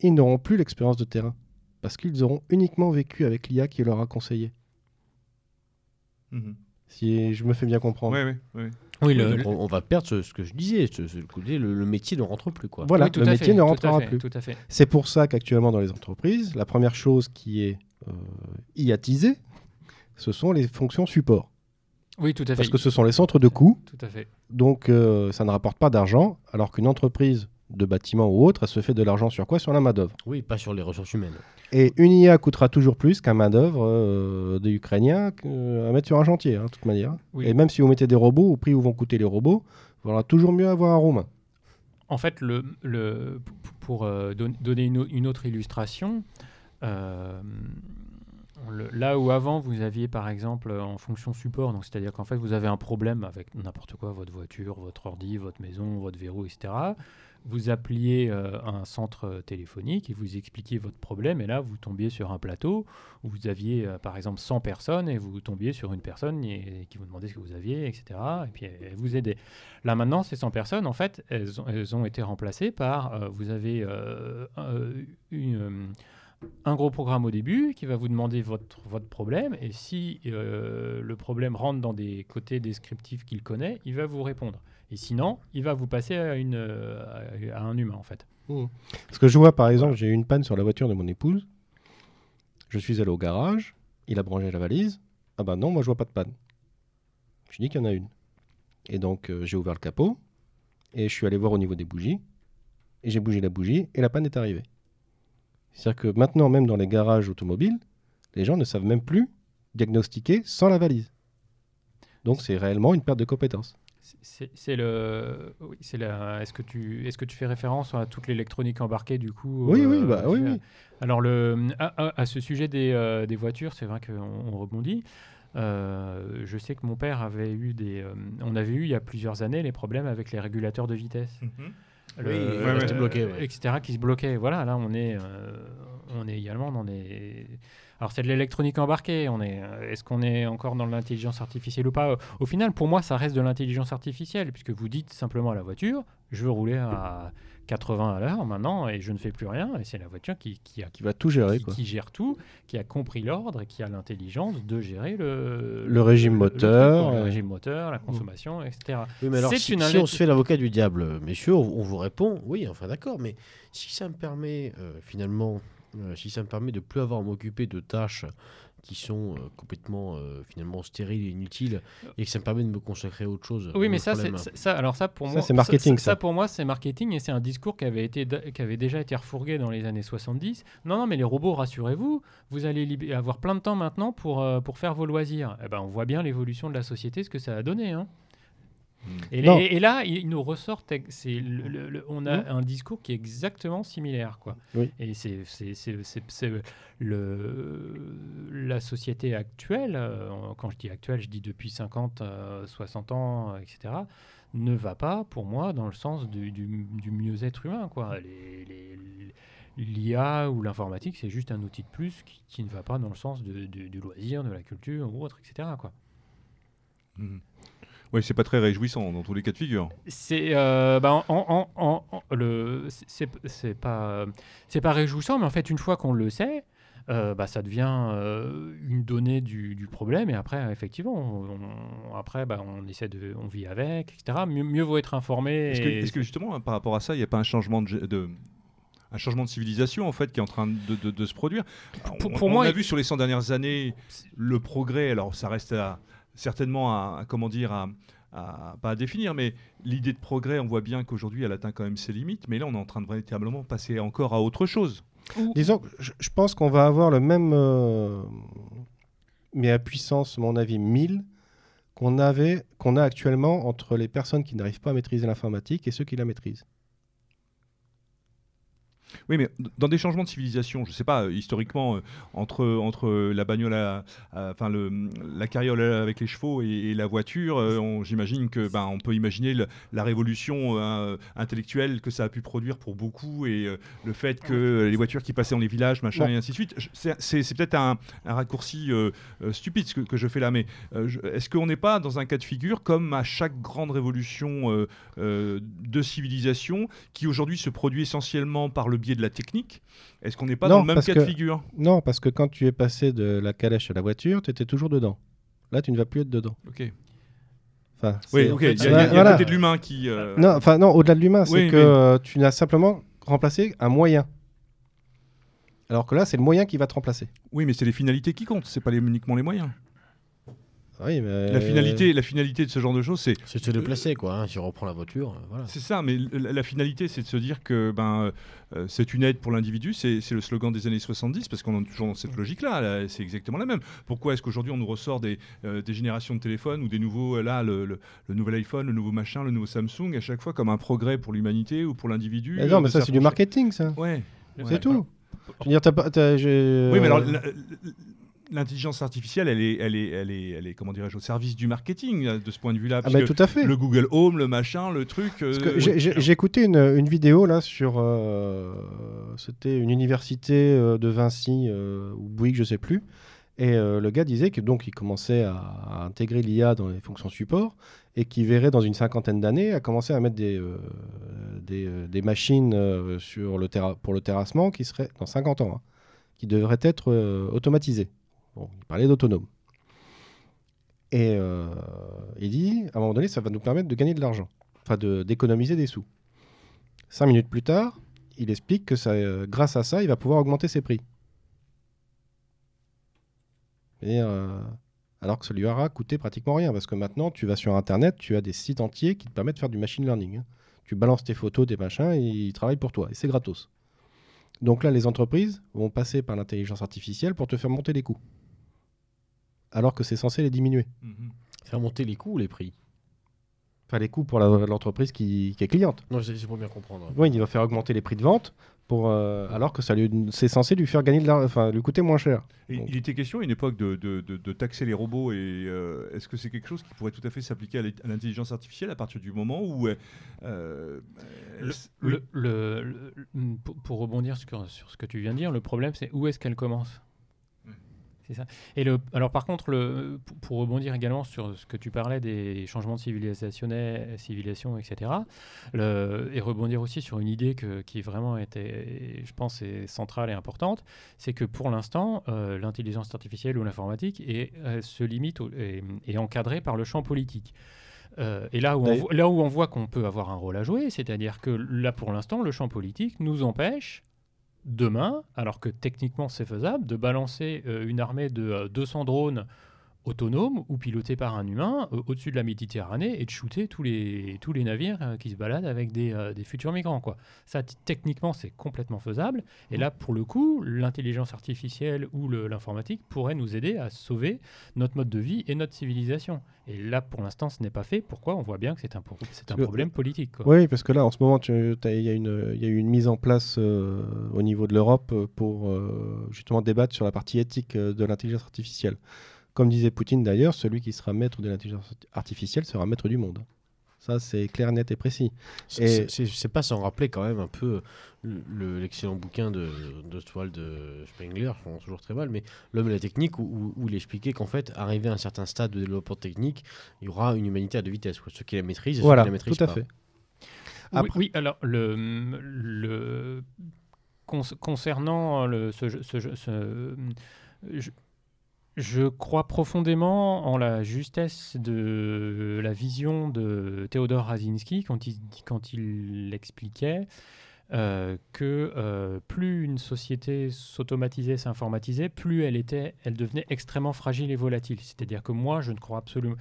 ils n'auront plus l'expérience de terrain. Parce qu'ils auront uniquement vécu avec l'IA qui leur a conseillé. Mhm. Si je me fais bien comprendre. Ouais, ouais, ouais. oui, le- le- on, va perdre ce, ce que je disais, ce- ce- le, métier ne rentre plus. Quoi. Voilà, oui, tout le à métier fait, ne tout à rentrera fait, plus. Tout à fait. C'est pour ça qu'actuellement dans les entreprises, la première chose qui est euh, IAtisée, ce sont les fonctions support. Oui, tout à fait. Parce que ce sont les centres de coûts, Tout à fait. donc euh, ça ne rapporte pas d'argent, alors qu'une entreprise de bâtiment ou autre, elle se fait de l'argent sur quoi? Sur la main-d'œuvre. Oui, pas sur les ressources humaines. Et une IA coûtera toujours plus qu'un main-d'œuvre euh, des Ukrainiens euh, à mettre sur un chantier, hein, de toute manière. Oui. Et même si vous mettez des robots, au prix où vont coûter les robots, il vaudra toujours mieux avoir un Roumain. En fait, le, le, p- pour euh, don- donner une, au- une autre illustration, euh, le- là où avant vous aviez par exemple en fonction support, donc c'est-à-dire qu'en fait vous avez un problème avec n'importe quoi, votre voiture, votre ordi, votre maison, votre verrou, etc. Vous appeliez euh, un centre téléphonique et vous expliquiez votre problème, et là vous tombiez sur un plateau où vous aviez euh, par exemple 100 personnes et vous tombiez sur une personne qui vous demandait ce que vous aviez, etc. Et puis elle vous aidait. Là maintenant, ces 100 personnes, en fait, elles ont, été remplacées par, euh, vous avez un gros programme au début qui va vous demander votre, votre problème, et si le problème rentre dans des côtés descriptifs qu'il connaît, il va vous répondre. Et sinon, il va vous passer à, euh, un humain, en fait. Parce que je vois par exemple, j'ai eu une panne sur la voiture de mon épouse. Je suis allé au garage, il a branché la valise. Ah bah non, moi je vois pas de panne. Je dis qu'il y en a une. Et donc euh, j'ai ouvert le capot et je suis allé voir au niveau des bougies. Et j'ai bougé la bougie et la panne est arrivée. C'est-à-dire que maintenant, même dans les garages automobiles, les gens ne savent même plus diagnostiquer sans la valise. Donc c'est réellement une perte de compétences. C'est le. oui, c'est la. Est-ce que tu est-ce que tu fais référence à toute l'électronique embarquée du coup Oui, euh, oui, bah, oui, oui. Alors le à, à- à ce sujet des, euh, des voitures, c'est vrai qu'on on rebondit. Euh, je sais que mon père avait eu des. euh, on avait eu il y a plusieurs années les problèmes avec les régulateurs de vitesse. Mhm. Le- Oui, euh, ouais, ouais. Bloqué, ouais. etc. qui se bloquaient. Voilà, là on est, euh, on est également dans des. Alors c'est de l'électronique embarquée. On est. euh, Est-ce qu'on est encore dans l'intelligence artificielle ou pas? Au final, pour moi, ça reste de l'intelligence artificielle puisque vous dites simplement à la voiture, je veux rouler à 80 à l'heure maintenant et je ne fais plus rien. Et c'est la voiture qui, qui a Qui va tout gérer. qui, Quoi. qui gère tout, qui a compris l'ordre et qui a l'intelligence de gérer le, Le régime moteur, le euh. régime moteur, la consommation, etc. Oui, mais alors, si, une si on se fait l'avocat du diable, messieurs, on, on vous répond, oui, enfin d'accord, mais si ça me permet, euh, finalement, euh, si ça me permet de plus avoir à m'occuper de tâches qui sont euh, complètement, euh, finalement, stériles et inutiles, et que ça me permet de me consacrer à autre chose. Oui, mais ça, c'est ça. Alors ça, pour Ça, moi, c'est marketing, Ça, ça. pour moi, c'est marketing et c'est un discours qui avait été, qui avait déjà été refourgué dans les années 70. Non, non, mais les robots, rassurez-vous, vous allez avoir plein de temps maintenant pour euh, pour faire vos loisirs. Eh ben, on voit bien l'évolution de la société, ce que ça a donné. Hein. Et, là, il nous ressort, c'est le- le- le- on a un discours qui est exactement similaire, quoi. Oui. Et c'est c'est- c'est- c'est- c'est le la société actuelle. euh, quand je dis actuelle, je dis depuis 50, euh, 60 ans, euh, etc. Ne va pas, pour moi, dans le sens du, du- du mieux-être humain, quoi. Les- les- L'IA ou l'informatique, c'est juste un outil de plus qui, qui ne va pas dans le sens de- de- du loisir, de la culture ou autre, etc. Quoi. Mhm. Oui, c'est pas très réjouissant dans tous les cas de figure. C'est euh, bah, en, en- le c'est c'est pas c'est pas réjouissant, mais en fait une fois qu'on le sait, euh, bah, ça devient euh, une donnée du, du problème et après effectivement on, on- après bah, on essaie de on vit avec etc. Mieux, mieux vaut être informé. Est-ce que, justement, hein, par rapport à ça, il n'y a pas un changement de, de- un changement de civilisation en fait qui est en train de, de- de se produire? Pour- On- pour on, moi, a il- vu sur les 100 dernières années le progrès. Alors ça reste à- certainement à, à- comment dire à, à- pas à définir, mais l'idée de progrès, on voit bien qu'aujourd'hui elle atteint quand même ses limites. Mais là, on est en train de véritablement passer encore à autre chose. Disons, que je, je pense qu'on va avoir le même, euh, mais à puissance, mon avis, 1000, qu'on avait, qu'on a actuellement entre les personnes qui n'arrivent pas à maîtriser l'informatique et ceux qui la maîtrisent. Oui, mais dans des changements de civilisation, je sais pas, euh, historiquement, euh, entre, entre la bagnole, à- à- enfin le, la carriole avec les chevaux et, et la voiture, euh, j'imagine que ben, on peut imaginer le- la révolution euh, intellectuelle que ça a pu produire pour beaucoup et euh, le fait que les voitures qui passaient dans les villages, machin, et ainsi de suite. C'est peut-être un, un raccourci euh, stupide ce que, que je fais là, mais est-ce qu'on n'est pas dans un cas de figure comme à chaque grande révolution de civilisation qui aujourd'hui se produit essentiellement par le biais de la technique Est-ce qu'on n'est pas Non, dans le même cas de figure? Non, parce que quand tu es passé de la calèche à la voiture, tu étais toujours dedans. Là, tu ne vas plus être dedans. Ok. Enfin, Oui, ok. fait, Il y a, il y a- il y a voilà. le côté de l'humain qui. euh, Non, enfin non, au-delà de l'humain, c'est Oui, que mais- euh, tu n'as simplement remplacé un moyen. Alors que là, c'est le moyen qui va te remplacer. Oui, mais c'est les finalités qui comptent. C'est pas les- uniquement les moyens. Oui, mais... La finalité, la finalité de ce genre de choses, c'est C'est de se déplacer, quoi. hein, si on reprend la voiture, euh, voilà. C'est ça, mais la, la finalité, c'est de se dire que ben, euh, c'est une aide pour l'individu. C'est c'est le slogan des années 70, parce qu'on est toujours dans cette logique-là. là, c'est exactement la même. Pourquoi est-ce qu'aujourd'hui, on nous ressort des, euh, des générations de téléphones ou des nouveaux, euh, là, le, le- le nouvel iPhone, le nouveau machin, le nouveau Samsung, à chaque fois comme un progrès pour l'humanité ou pour l'individu non, euh, mais ça, c'est du marketing, ça. Ouais. C'est Ouais. tout. Je veux dire, t'as pas... Oui, mais alors euh, la- la- l'intelligence artificielle, elle est, elle est, elle est, elle est, comment dirais-je, au service du marketing là, de ce point de vue-là. Ah, bah, tout à fait. Le Google Home, le machin, le truc. Euh, j'ai- écouté une, une vidéo là sur. euh, C'était une université euh, de Vinci euh, ou Bouygues, je sais plus. Et euh, le gars disait que donc il commençait à, à intégrer l'IA dans les fonctions support et qu'il verrait dans une cinquantaine d'années à commencer à mettre des, euh, des, euh, des machines euh, sur le pour le terrassement qui seraient dans 50 ans, hein, qui devraient être euh, automatisées. Bon, il parlait d'autonome. Et euh, il dit, à un moment donné, ça va nous permettre de gagner de l'argent, enfin d'économiser des sous. Cinq minutes plus tard, il explique que ça, euh, grâce à ça, il va pouvoir augmenter ses prix. Et, euh, alors que ça lui aura coûté pratiquement rien, parce que maintenant, tu vas sur Internet, tu as des sites entiers qui te permettent de faire du machine learning. hein. Tu balances tes photos, tes machins, et ils travaillent pour toi, et c'est gratos. Donc là, les entreprises vont passer par l'intelligence artificielle pour te faire monter les coûts. Alors que c'est censé les diminuer. Mhm. Faire monter les coûts ou les prix Enfin, les coûts pour l'entreprise qui, qui est cliente. Non, c'est pour bien comprendre. Oui, il va faire augmenter les prix de vente, pour, euh, alors que ça lui, c'est censé lui faire gagner de l'argent, enfin, lui coûter moins cher. Et il était question à une époque de, de- de- de taxer les robots et euh, est-ce que c'est quelque chose qui pourrait tout à fait s'appliquer à l'intelligence artificielle à partir du moment où euh, Le- est-ce- le- le- le- le- pour, pour rebondir sur, sur ce que tu viens de dire, le problème c'est où est-ce qu'elle commence? C'est ça. Et le, alors par contre, le, pour, pour rebondir également sur ce que tu parlais des changements de civilisation, civilisation etc. le- et rebondir aussi sur une idée que, qui vraiment était, je pense, est centrale et importante, c'est que pour l'instant, euh, l'intelligence artificielle ou l'informatique est, euh, se limite au- et est encadrée par le champ politique. Euh, et là où, on D'ailleurs- voit, là où on voit qu'on peut avoir un rôle à jouer, c'est-à-dire que là pour l'instant, le champ politique nous empêche demain, alors que techniquement c'est faisable, de balancer euh, une armée de euh, 200 drones autonome ou piloté par un humain euh, au-dessus de la Méditerranée et de shooter tous les, tous les navires euh, qui se baladent avec des, euh, des futurs migrants. Quoi. Ça, techniquement, c'est complètement faisable. Et là, pour le coup, l'intelligence artificielle ou l'informatique pourrait nous aider à sauver notre mode de vie et notre civilisation. Et là, pour l'instant, ce n'est pas fait. Pourquoi? On voit bien que c'est un, pro- c'est un problème politique. Quoi. Oui, parce que là, en ce moment, il y, a une- il y a eu une mise en place au niveau de l'Europe pour justement débattre sur la partie éthique de l'intelligence artificielle. Comme disait Poutine d'ailleurs, celui qui sera maître de l'intelligence artificielle sera maître du monde. Ça, c'est clair, net et précis. C'est- Et- C'est pas sans rappeler quand même un peu le- le- l'excellent bouquin de, de Toile de Spengler, je toujours très mal, mais L'homme et la technique, où, où- où il expliquait qu'en fait, arrivé à un certain stade de développement technique, il y aura une humanité à deux vitesses. quoi. Ceux qui la maîtrisent et ceux Voilà, qui la maîtrisent tout à pas. fait. Oui, Après- oui, alors le, le concernant le, ce, ce- je, je crois profondément en la justesse de la vision de Théodore Razinski quand il, quand expliquait euh, que euh, plus une société s'automatisait, s'informatisait, plus elle était, elle devenait extrêmement fragile et volatile. C'est-à-dire que moi, je ne crois absolument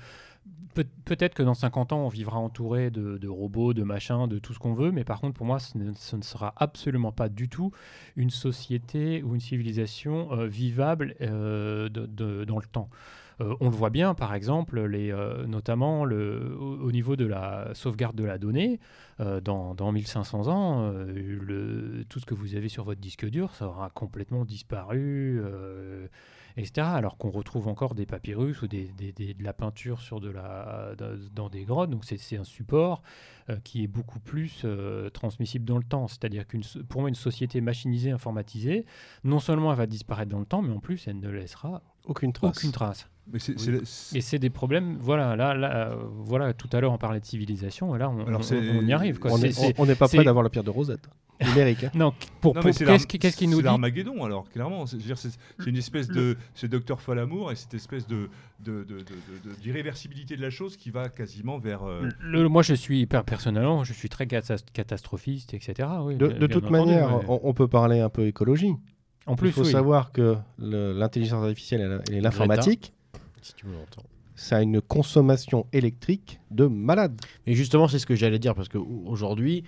Peut- Peut-être que dans 50 ans, on vivra entouré de, robots, de machins, de tout ce qu'on veut, mais par contre, pour moi, ce ne, sera absolument pas du tout une société ou une civilisation euh, vivable euh, dans le temps. Euh, on le voit bien, par exemple, notamment au, au niveau de la sauvegarde de la donnée. dans, dans 1500 ans, tout ce que vous avez sur votre disque dur, ça aura complètement disparu. Etc. Alors qu'on retrouve encore des papyrus ou des, des- des- de la peinture sur de la, de- dans des grottes. Donc c'est un support euh, qui est beaucoup plus euh, transmissible dans le temps. C'est-à-dire qu'une pour moi, une société machinisée, informatisée, non seulement elle va disparaître dans le temps, mais en plus elle ne laissera Aucune trace. aucune trace. Mais c'est- c'est- c'est- Et c'est des problèmes. Voilà, là, là, euh, voilà. Tout à l'heure on parlait de civilisation, et là on, Alors, on- c'est- on y arrive. Quoi. On C'est- est- c'est- on- on n'est pas c'est- prêt d'avoir le pire de Rosette. Numérique. hein. Non, pour, Non, pour- c'est qu'est-ce qui- qu'est-ce qu'il nous c'est dit l'Armageddon, alors, clairement. C'est je veux dire, c'est- c'est une espèce de. C'est Docteur Falamour et cette espèce de de- de- de- de- de- d'irréversibilité de la chose qui va quasiment vers. euh, Le- moi, je suis per- personnellement, je suis très catas- catastrophiste, etc. oui, De, toute entendu, manière, ouais. on, on peut parler un peu écologie. en plus, Il faut oui. savoir que le- l'intelligence artificielle et la- et l'informatique, Si tu me l'entends. ça a une consommation électrique de malade. Et justement, c'est ce que j'allais dire, parce qu'aujourd'hui,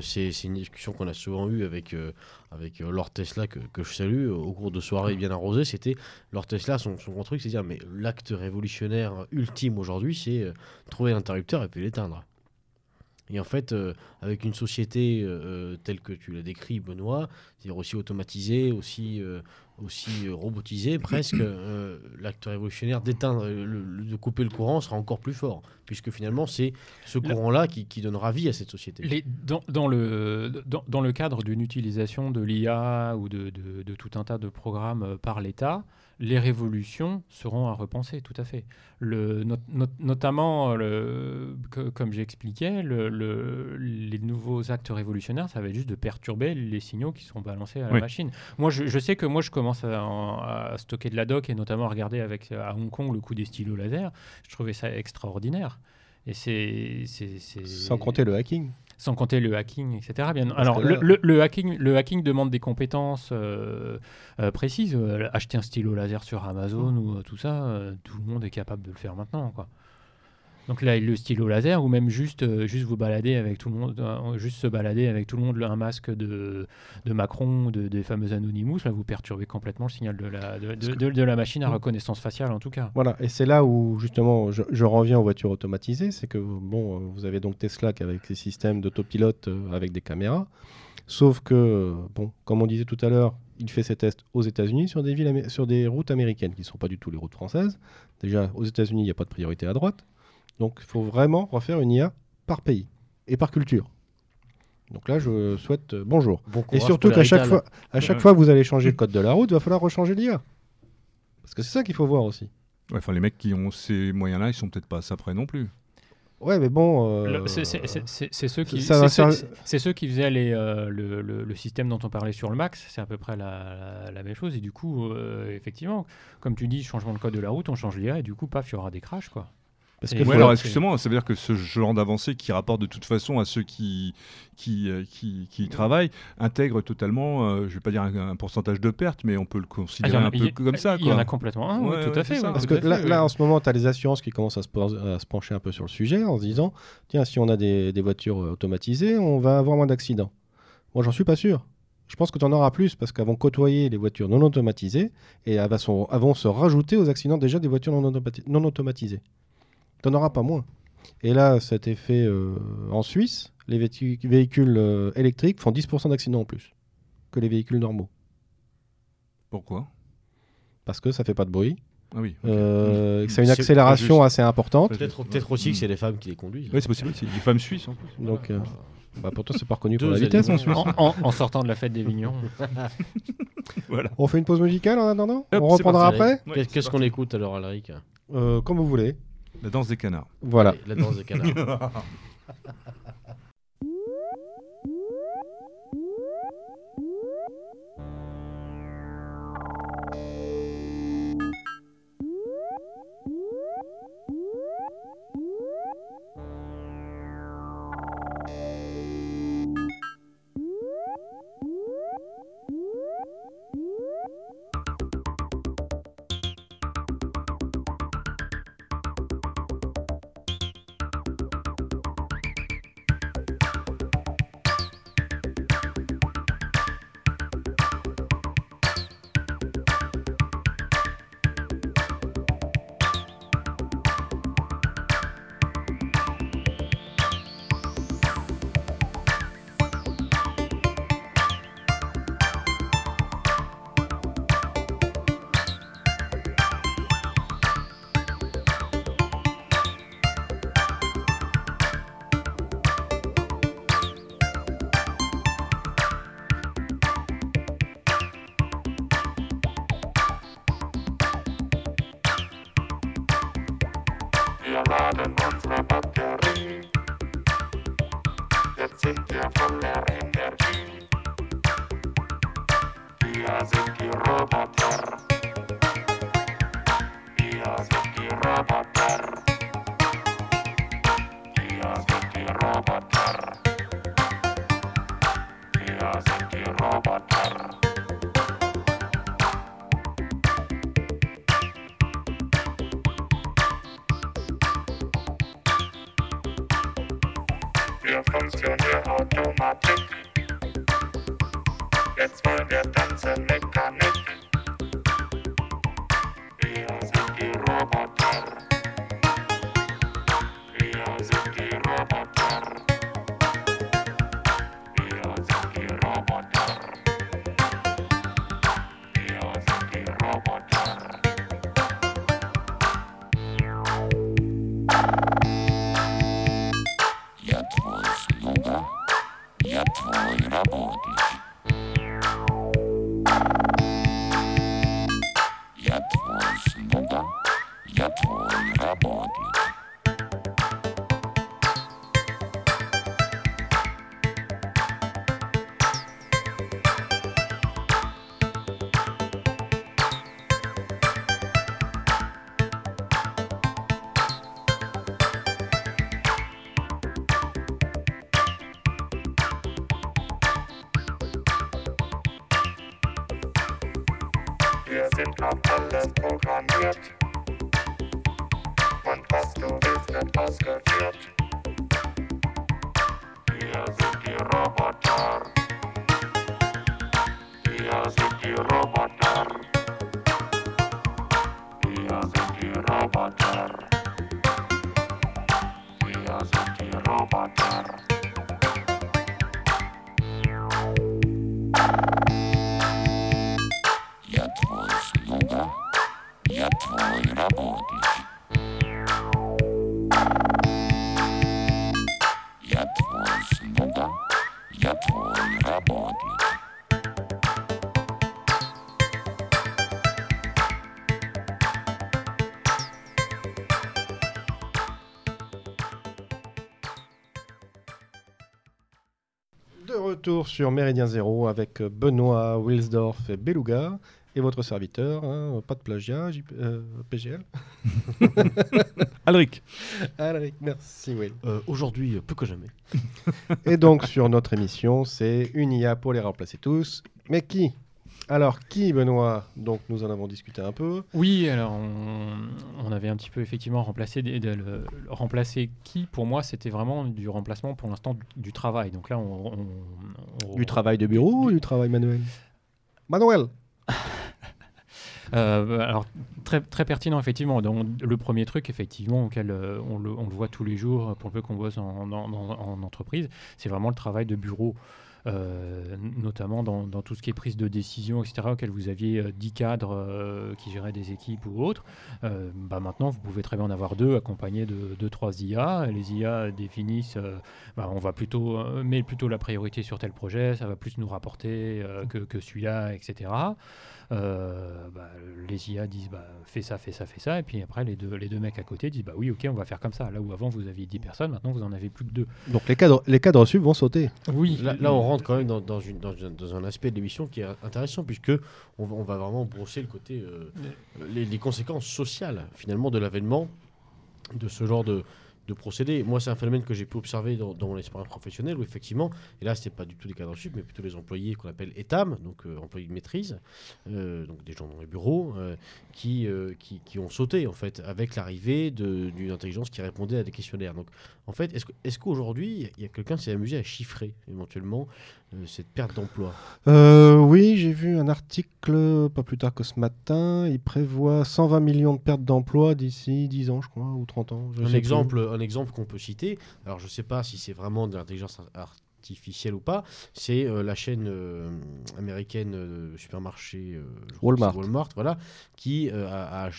c'est c'est une discussion qu'on a souvent eue avec, euh, avec euh, Lord Tesla, que, que je salue, euh, au cours de soirées bien arrosées. C'était Lord Tesla, son, son grand truc, c'est de dire, mais l'acte révolutionnaire ultime aujourd'hui, c'est euh, trouver l'interrupteur et puis l'éteindre. Et en fait, euh, avec une société euh, telle que tu l'as décrit, Benoît, c'est-à-dire aussi automatisée, aussi, euh, aussi euh, robotisée, presque, euh, l'acte révolutionnaire d'éteindre, euh, de couper le courant sera encore plus fort, puisque finalement, c'est ce courant-là qui, qui donnera vie à cette société. Les- dans, dans le, dans, dans le cadre d'une utilisation de l'IA ou de, de- de tout un tas de programmes euh, par l'État, les révolutions seront à repenser, tout à fait. Le, not- not- notamment, euh, le, que- comme j'expliquais, le, le- les nouveaux actes révolutionnaires, ça va être juste de perturber les signaux qui sont balancés à la Oui. machine. Moi, je, je sais que moi, je commence à, à stocker de la doc et notamment à regarder avec, à Hong Kong le coup des stylos laser. Je trouvais ça extraordinaire. Et c'est- Sans compter le hacking. Sans compter le hacking, etc. Bien, Parce alors, là- le, le- le hacking, le hacking demande des compétences euh, euh, précises. Euh, acheter un stylo laser sur Amazon ou euh, tout ça, tout le monde est capable de le faire maintenant. Quoi. Donc là, le stylo laser, ou même juste, euh, juste vous balader avec tout le monde, euh, juste se balader avec tout le monde, un masque de, de Macron, de, des fameux Anonymous, là, vous perturbez complètement le signal de la, de, de- de- de la machine à reconnaissance faciale, en tout cas. Voilà, et c'est là où justement je, je reviens aux voitures automatisées, c'est que bon, euh, vous avez donc Tesla qui avec ses systèmes d'autopilote euh, avec des caméras, sauf que bon, comme on disait tout à l'heure, il fait ses tests aux États-Unis sur des villes, amé- sur des routes américaines qui ne sont pas du tout les routes françaises. Déjà, aux États-Unis, il n'y a pas de priorité à droite, donc il faut vraiment refaire une IA par pays et par culture. Donc là, je souhaite euh, bonjour. Bon Et surtout qu'à chaque fois, à chaque Ouais. fois que vous allez changer le code de la route, il va falloir rechanger l'IA. Parce que c'est ça qu'il faut voir aussi. ouais, Enfin, les mecs qui ont ces moyens-là, ils sont peut-être pas ça près non plus. Ouais, mais bon. euh, c'est- ceux qui, ça c'est- faire- ceux qui faisaient les, euh, le, le- le système dont on parlait sur le Max, c'est à peu près la, la- la même chose. Et du coup, euh, effectivement, comme tu dis, changement de code de la route, on change l'IA et du coup, paf, il y aura des crashs. Quoi. Parce que Ouais, alors justement, ça veut dire que ce genre d'avancée qui rapporte de toute façon à ceux qui, qui, euh, qui, travaillent intègre totalement, euh, je vais pas dire un, un pourcentage de perte, mais on peut le Ah, considérer un peu comme ça. Il y en a complètement un, Ouais, tout ouais, à fait. ça. Parce tout que là, en ce moment, tu as les assurances qui commencent à se, pos- à se pencher un peu sur le sujet en se disant tiens, si on a des, des voitures euh, automatisées, on va avoir moins d'accidents. Moi, j'en suis pas sûr. Je pense que tu en auras plus parce qu'elles vont côtoyer les voitures non automatisées et elles vont se rajouter aux accidents déjà des voitures non, automati- non automatisées. Tu n'en auras pas moins. Et là, ça a été fait euh, en Suisse. Les véhicu- véhicules euh, électriques font 10% d'accidents en plus que les véhicules normaux Pourquoi? Parce que ça fait pas de bruit, Ah oui. ok. euh, que ça a une accélération juste. assez importante. Peut-être aussi que c'est les femmes qui les conduisent. Oui, c'est possible. C'est des femmes suisses en plus. Donc, euh, bah, pourtant, c'est pas reconnu pour la vitesse en éléments. Suisse. En, en- en sortant de la fête des vignerons. Voilà. On fait une pause musicale en attendant? Hop, On reprendra après? Qu'est-ce qu'on écoute alors, Alric? Euh, Comme vous voulez. La danse des canards. Voilà. Allez, La danse des canards. Wir funktionieren Automatik. Jetzt wollen wir tanzen Mechanik. Retour sur Méridien Zéro avec Benoît, Wilsdorf et Beluga. et votre serviteur, hein, pas de plagiat, J- euh, PGL. Alric, Alric, merci Will. Euh, Aujourd'hui, plus que jamais. Et donc sur notre émission, c'est une IA pour les remplacer tous. Mais qui? Alors qui, Benoît? Donc nous en avons discuté un peu. Oui, alors on, on avait un petit peu effectivement remplacé, des- de- le, le- remplacer qui? Pour moi c'était vraiment du remplacement pour l'instant du, du travail. Donc là on, on- on- Du travail de bureau ou du travail manuel? Manuel Euh, alors très, très pertinent effectivement. Donc, le premier truc effectivement auquel euh, on, le, on le voit tous les jours pour le peu qu'on bosse en, en- en- en entreprise, c'est vraiment le travail de bureau. Euh, notamment dans, tout ce qui est prise de décision, etc., auquel vous aviez euh, 10 cadres euh, qui géraient des équipes ou autres. Euh, bah maintenant, vous pouvez très bien en avoir deux, accompagnés de 2-3 IA. Les IA définissent, euh, bah, on va plutôt, euh, met plutôt la priorité sur tel projet, ça va plus nous rapporter euh, que celui-là, etc. Euh, bah, les IA disent bah, fais ça, fais ça, fais ça, et puis après les deux, les deux mecs à côté disent bah oui, ok, on va faire comme ça. Là où avant vous aviez 10 personnes, maintenant vous en avez plus que deux. Donc les cadres, les cadres sub vont sauter. Oui, Là, là, on rentre quand même dans, dans une- dans dans un aspect de l'émission qui est intéressant, puisque on va, on va vraiment brosser le côté, euh, les, les conséquences sociales, finalement, de l'avènement de ce genre de, de procédé. Moi, c'est un phénomène que j'ai pu observer dans, dans mon expérience professionnelle, où effectivement, et là, c'était pas du tout les cadres sup, mais plutôt les employés qu'on appelle ETAM, donc euh, employés de maîtrise, euh, donc des gens dans les bureaux, euh, qui, qui, qui ont sauté, en fait, avec l'arrivée d'une intelligence qui répondait à des questionnaires. Donc, en fait, est-ce qu'aujourd'hui, il y a quelqu'un qui s'est amusé à chiffrer, éventuellement, cette perte d'emploi Euh, oui, j'ai vu un article pas plus tard que ce matin. Il prévoit 120 millions de pertes d'emplois d'ici 10 ans, je crois, ou 30 ans. je un plus. exemple, un exemple qu'on peut citer, alors je ne sais pas si c'est vraiment de l'intelligence ar- artificielle ou pas, c'est euh, la chaîne euh, américaine de supermarché euh, Walmart. voilà, qui euh, a,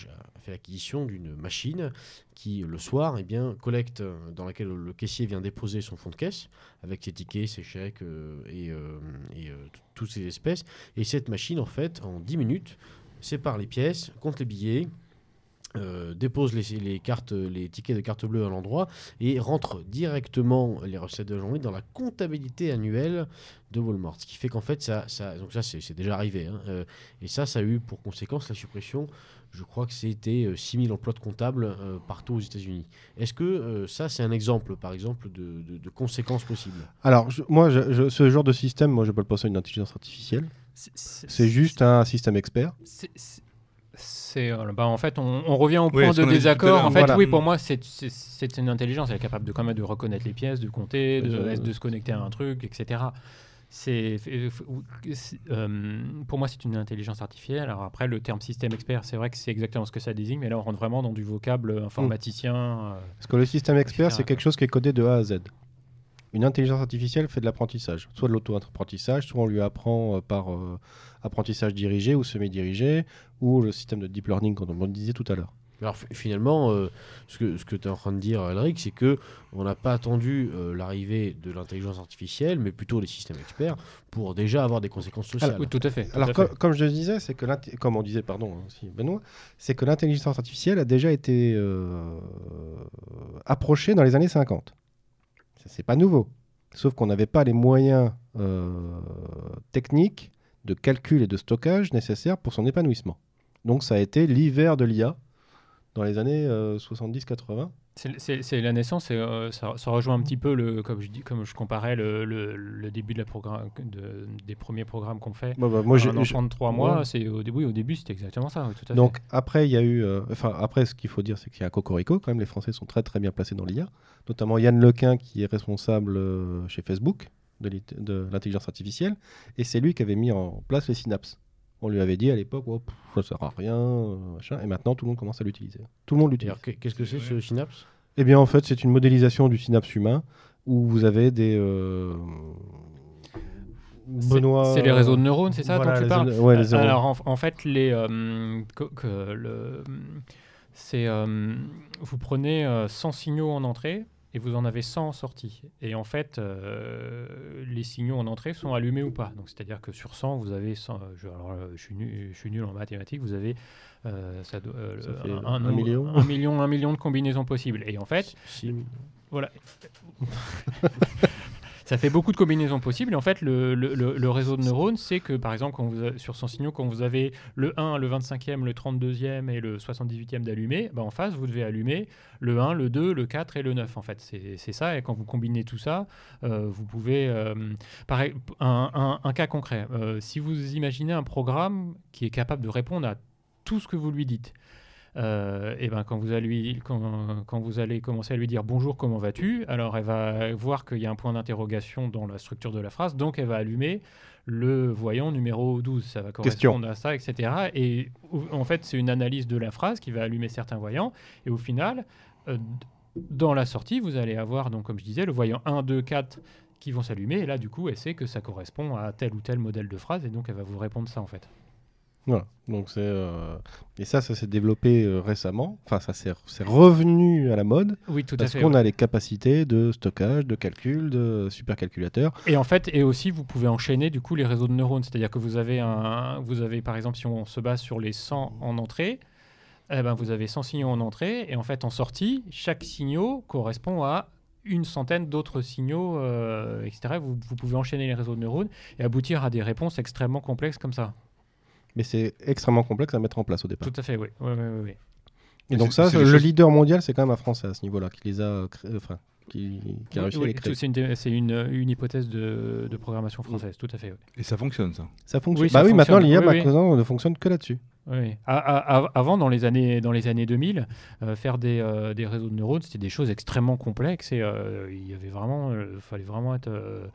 fait l'acquisition d'une machine qui, le soir, eh bien, collecte, euh, dans laquelle le caissier vient déposer son fonds de caisse, avec ses tickets, ses chèques euh, et, euh, et, euh, toutes ces espèces. Et cette machine, en fait, en 10 minutes, sépare les pièces, compte les billets, euh, dépose les, les cartes, les tickets de carte bleue à l'endroit et rentre directement les recettes de journée dans la comptabilité annuelle de Walmart. Ce qui fait qu'en fait, ça, ça, donc ça c'est déjà arrivé. hein, euh, et ça, ça a eu pour conséquence la suppression, je crois que c'était euh, 6000 emplois de comptables euh, partout aux États-Unis. Est-ce que euh, ça, c'est un exemple, par exemple, de, de- de conséquences possibles? Alors, je- moi, je- je- ce genre de système, moi, je peux pas ça une intelligence artificielle. C'est juste un système expert. C'est- c'est- euh, bah, en fait, on, on revient au Oui, point de désaccord. En fait, Voilà. oui, pour moi, c'est- une intelligence. Elle est capable de quand même de reconnaître les pièces, de compter, de, Euh, de se connecter à un truc, etc. C'est, c'est- euh, pour moi, c'est une intelligence artificielle. Alors après, le terme système expert, c'est vrai que c'est exactement ce que ça désigne, mais là, on rentre vraiment dans du vocable informaticien. euh, Parce que le système expert, c'est quelque chose qui est codé de A à Z. Une intelligence artificielle fait de l'apprentissage, soit de l'auto-apprentissage, soit on lui apprend euh, par euh, apprentissage dirigé ou semi-dirigé, ou le système de deep learning, comme on le disait tout à l'heure. Alors fi- finalement, euh, ce que, ce que tu es en train de dire, Alric, c'est que on n'a pas attendu euh, l'arrivée de l'intelligence artificielle, mais plutôt les systèmes experts, pour déjà avoir des conséquences sociales. oui, tout à fait. tout Alors, à co- fait. comme je le disais, c'est que comme on disait, pardon, hein, si, Benoît, c'est que l'intelligence artificielle a déjà été euh, approchée dans les années 50. Ça, C'est pas nouveau. Sauf qu'on n'avait pas les moyens euh, techniques de calcul et de stockage nécessaires pour son épanouissement. Donc ça a été l'hiver de l'IA dans les années euh, 70-80. C'est- C'est la naissance, et, euh, ça, ça rejoint un petit peu, le, comme, je dis, comme je comparais le, le- le début de la programme, de- des premiers programmes qu'on fait. Bah, moi, un enfant de 3 mois, Ouais. c'est au début, au début c'était exactement ça. oui, tout à Donc après, il y a eu, euh, enfin après, ce qu'il faut dire, c'est qu'il y a Cocorico. Quand même, les Français sont très très bien placés dans l'IA, notamment Yann Lequin qui est responsable euh, chez Facebook de l'intelligence artificielle, et c'est lui qui avait mis en place les synapses. On lui avait dit à l'époque, oh, pff, ça sert à rien, euh, machin, et maintenant tout le monde commence à l'utiliser. Tout le monde l'utilise. Qu'est-ce que c'est ce synapse? Eh bien, en fait, c'est une modélisation du synapse humain où vous avez des euh, Benoît. C'est les réseaux de neurones, c'est ça Voilà, dont tu les parles? Réseaux- ouais, les neurones. Alors en, en fait, les, euh, que- que le- c'est, euh, vous prenez euh, 100 signaux en entrée et vous en avez 100 en sortie. Et en fait, euh, les signaux en entrée sont allumés ou pas. Donc c'est-à-dire que sur 100, vous avez 100, euh, je, alors, euh, je, suis nul, je suis nul en mathématiques, vous avez euh, ça euh, Ça un, un nombre- million. un million, un million de combinaisons possibles. Et en fait, voilà. Ça fait beaucoup de combinaisons possibles. Et en fait, le, réseau de neurones, c'est que, par exemple, quand vous sur son signaux, quand vous avez le 1, le 25e, le 32e et le 78e d'allumé, bah, en face, vous devez allumer le 1, le 2, le 4 et le 9. En fait, c'est ça. Et quand vous combinez tout ça, euh, vous pouvez... euh, pareil, un cas concret. Euh, si vous imaginez un programme qui est capable de répondre à tout ce que vous lui dites, euh, et ben quand vous, allez, lui- quand, quand vous allez commencer à lui dire bonjour, comment vas-tu? Alors elle va voir qu'il y a un point d'interrogation dans la structure de la phrase, donc elle va allumer le voyant numéro 12. Ça va Question. correspondre à ça, etc. Et en fait, c'est une analyse de la phrase qui va allumer certains voyants. Et au final, euh, dans la sortie, vous allez avoir, donc, comme je disais, le voyant 1, 2, 4 qui vont s'allumer. Et là, du coup, elle sait que ça correspond à tel ou tel modèle de phrase. Et donc, elle va vous répondre ça, en fait. Voilà. Donc c'est euh, et ça, ça s'est développé euh, récemment. Enfin, ça s'est c'est revenu à la mode Oui, tout à parce fait. qu'on ouais. a les capacités de stockage, de calcul, de supercalculateur. Et en fait, et aussi, vous pouvez enchaîner du coup les réseaux de neurones. C'est-à-dire que vous avez un, vous avez par exemple, si on se base sur les 100 en entrée, eh ben, vous avez 100 signaux en entrée, et en fait, en sortie, chaque signal correspond à une centaine d'autres signaux, euh, etc. Vous, vous pouvez enchaîner les réseaux de neurones et aboutir à des réponses extrêmement complexes comme ça. Mais c'est extrêmement complexe à mettre en place au départ. Tout à fait, oui. Oui, oui, oui, oui. Et donc ça, le leader mondial, c'est quand même un Français à ce niveau-là qui les a, créés- enfin, qui, qui a Oui, réussi oui, à les créer. C'est une, c'est une, une hypothèse de, de programmation française, tout à fait. oui. Et ça fonctionne, ça. Ça fonctionne. Oui, ça bah oui, maintenant fonctionne. l'IA Oui, oui. maintenant, ne fonctionne que là-dessus. Oui. A- avant, dans les années, dans les années 2000, euh, faire des, euh, des réseaux de neurones, c'était des choses extrêmement complexes et euh, il y avait vraiment, euh, fallait vraiment être, euh,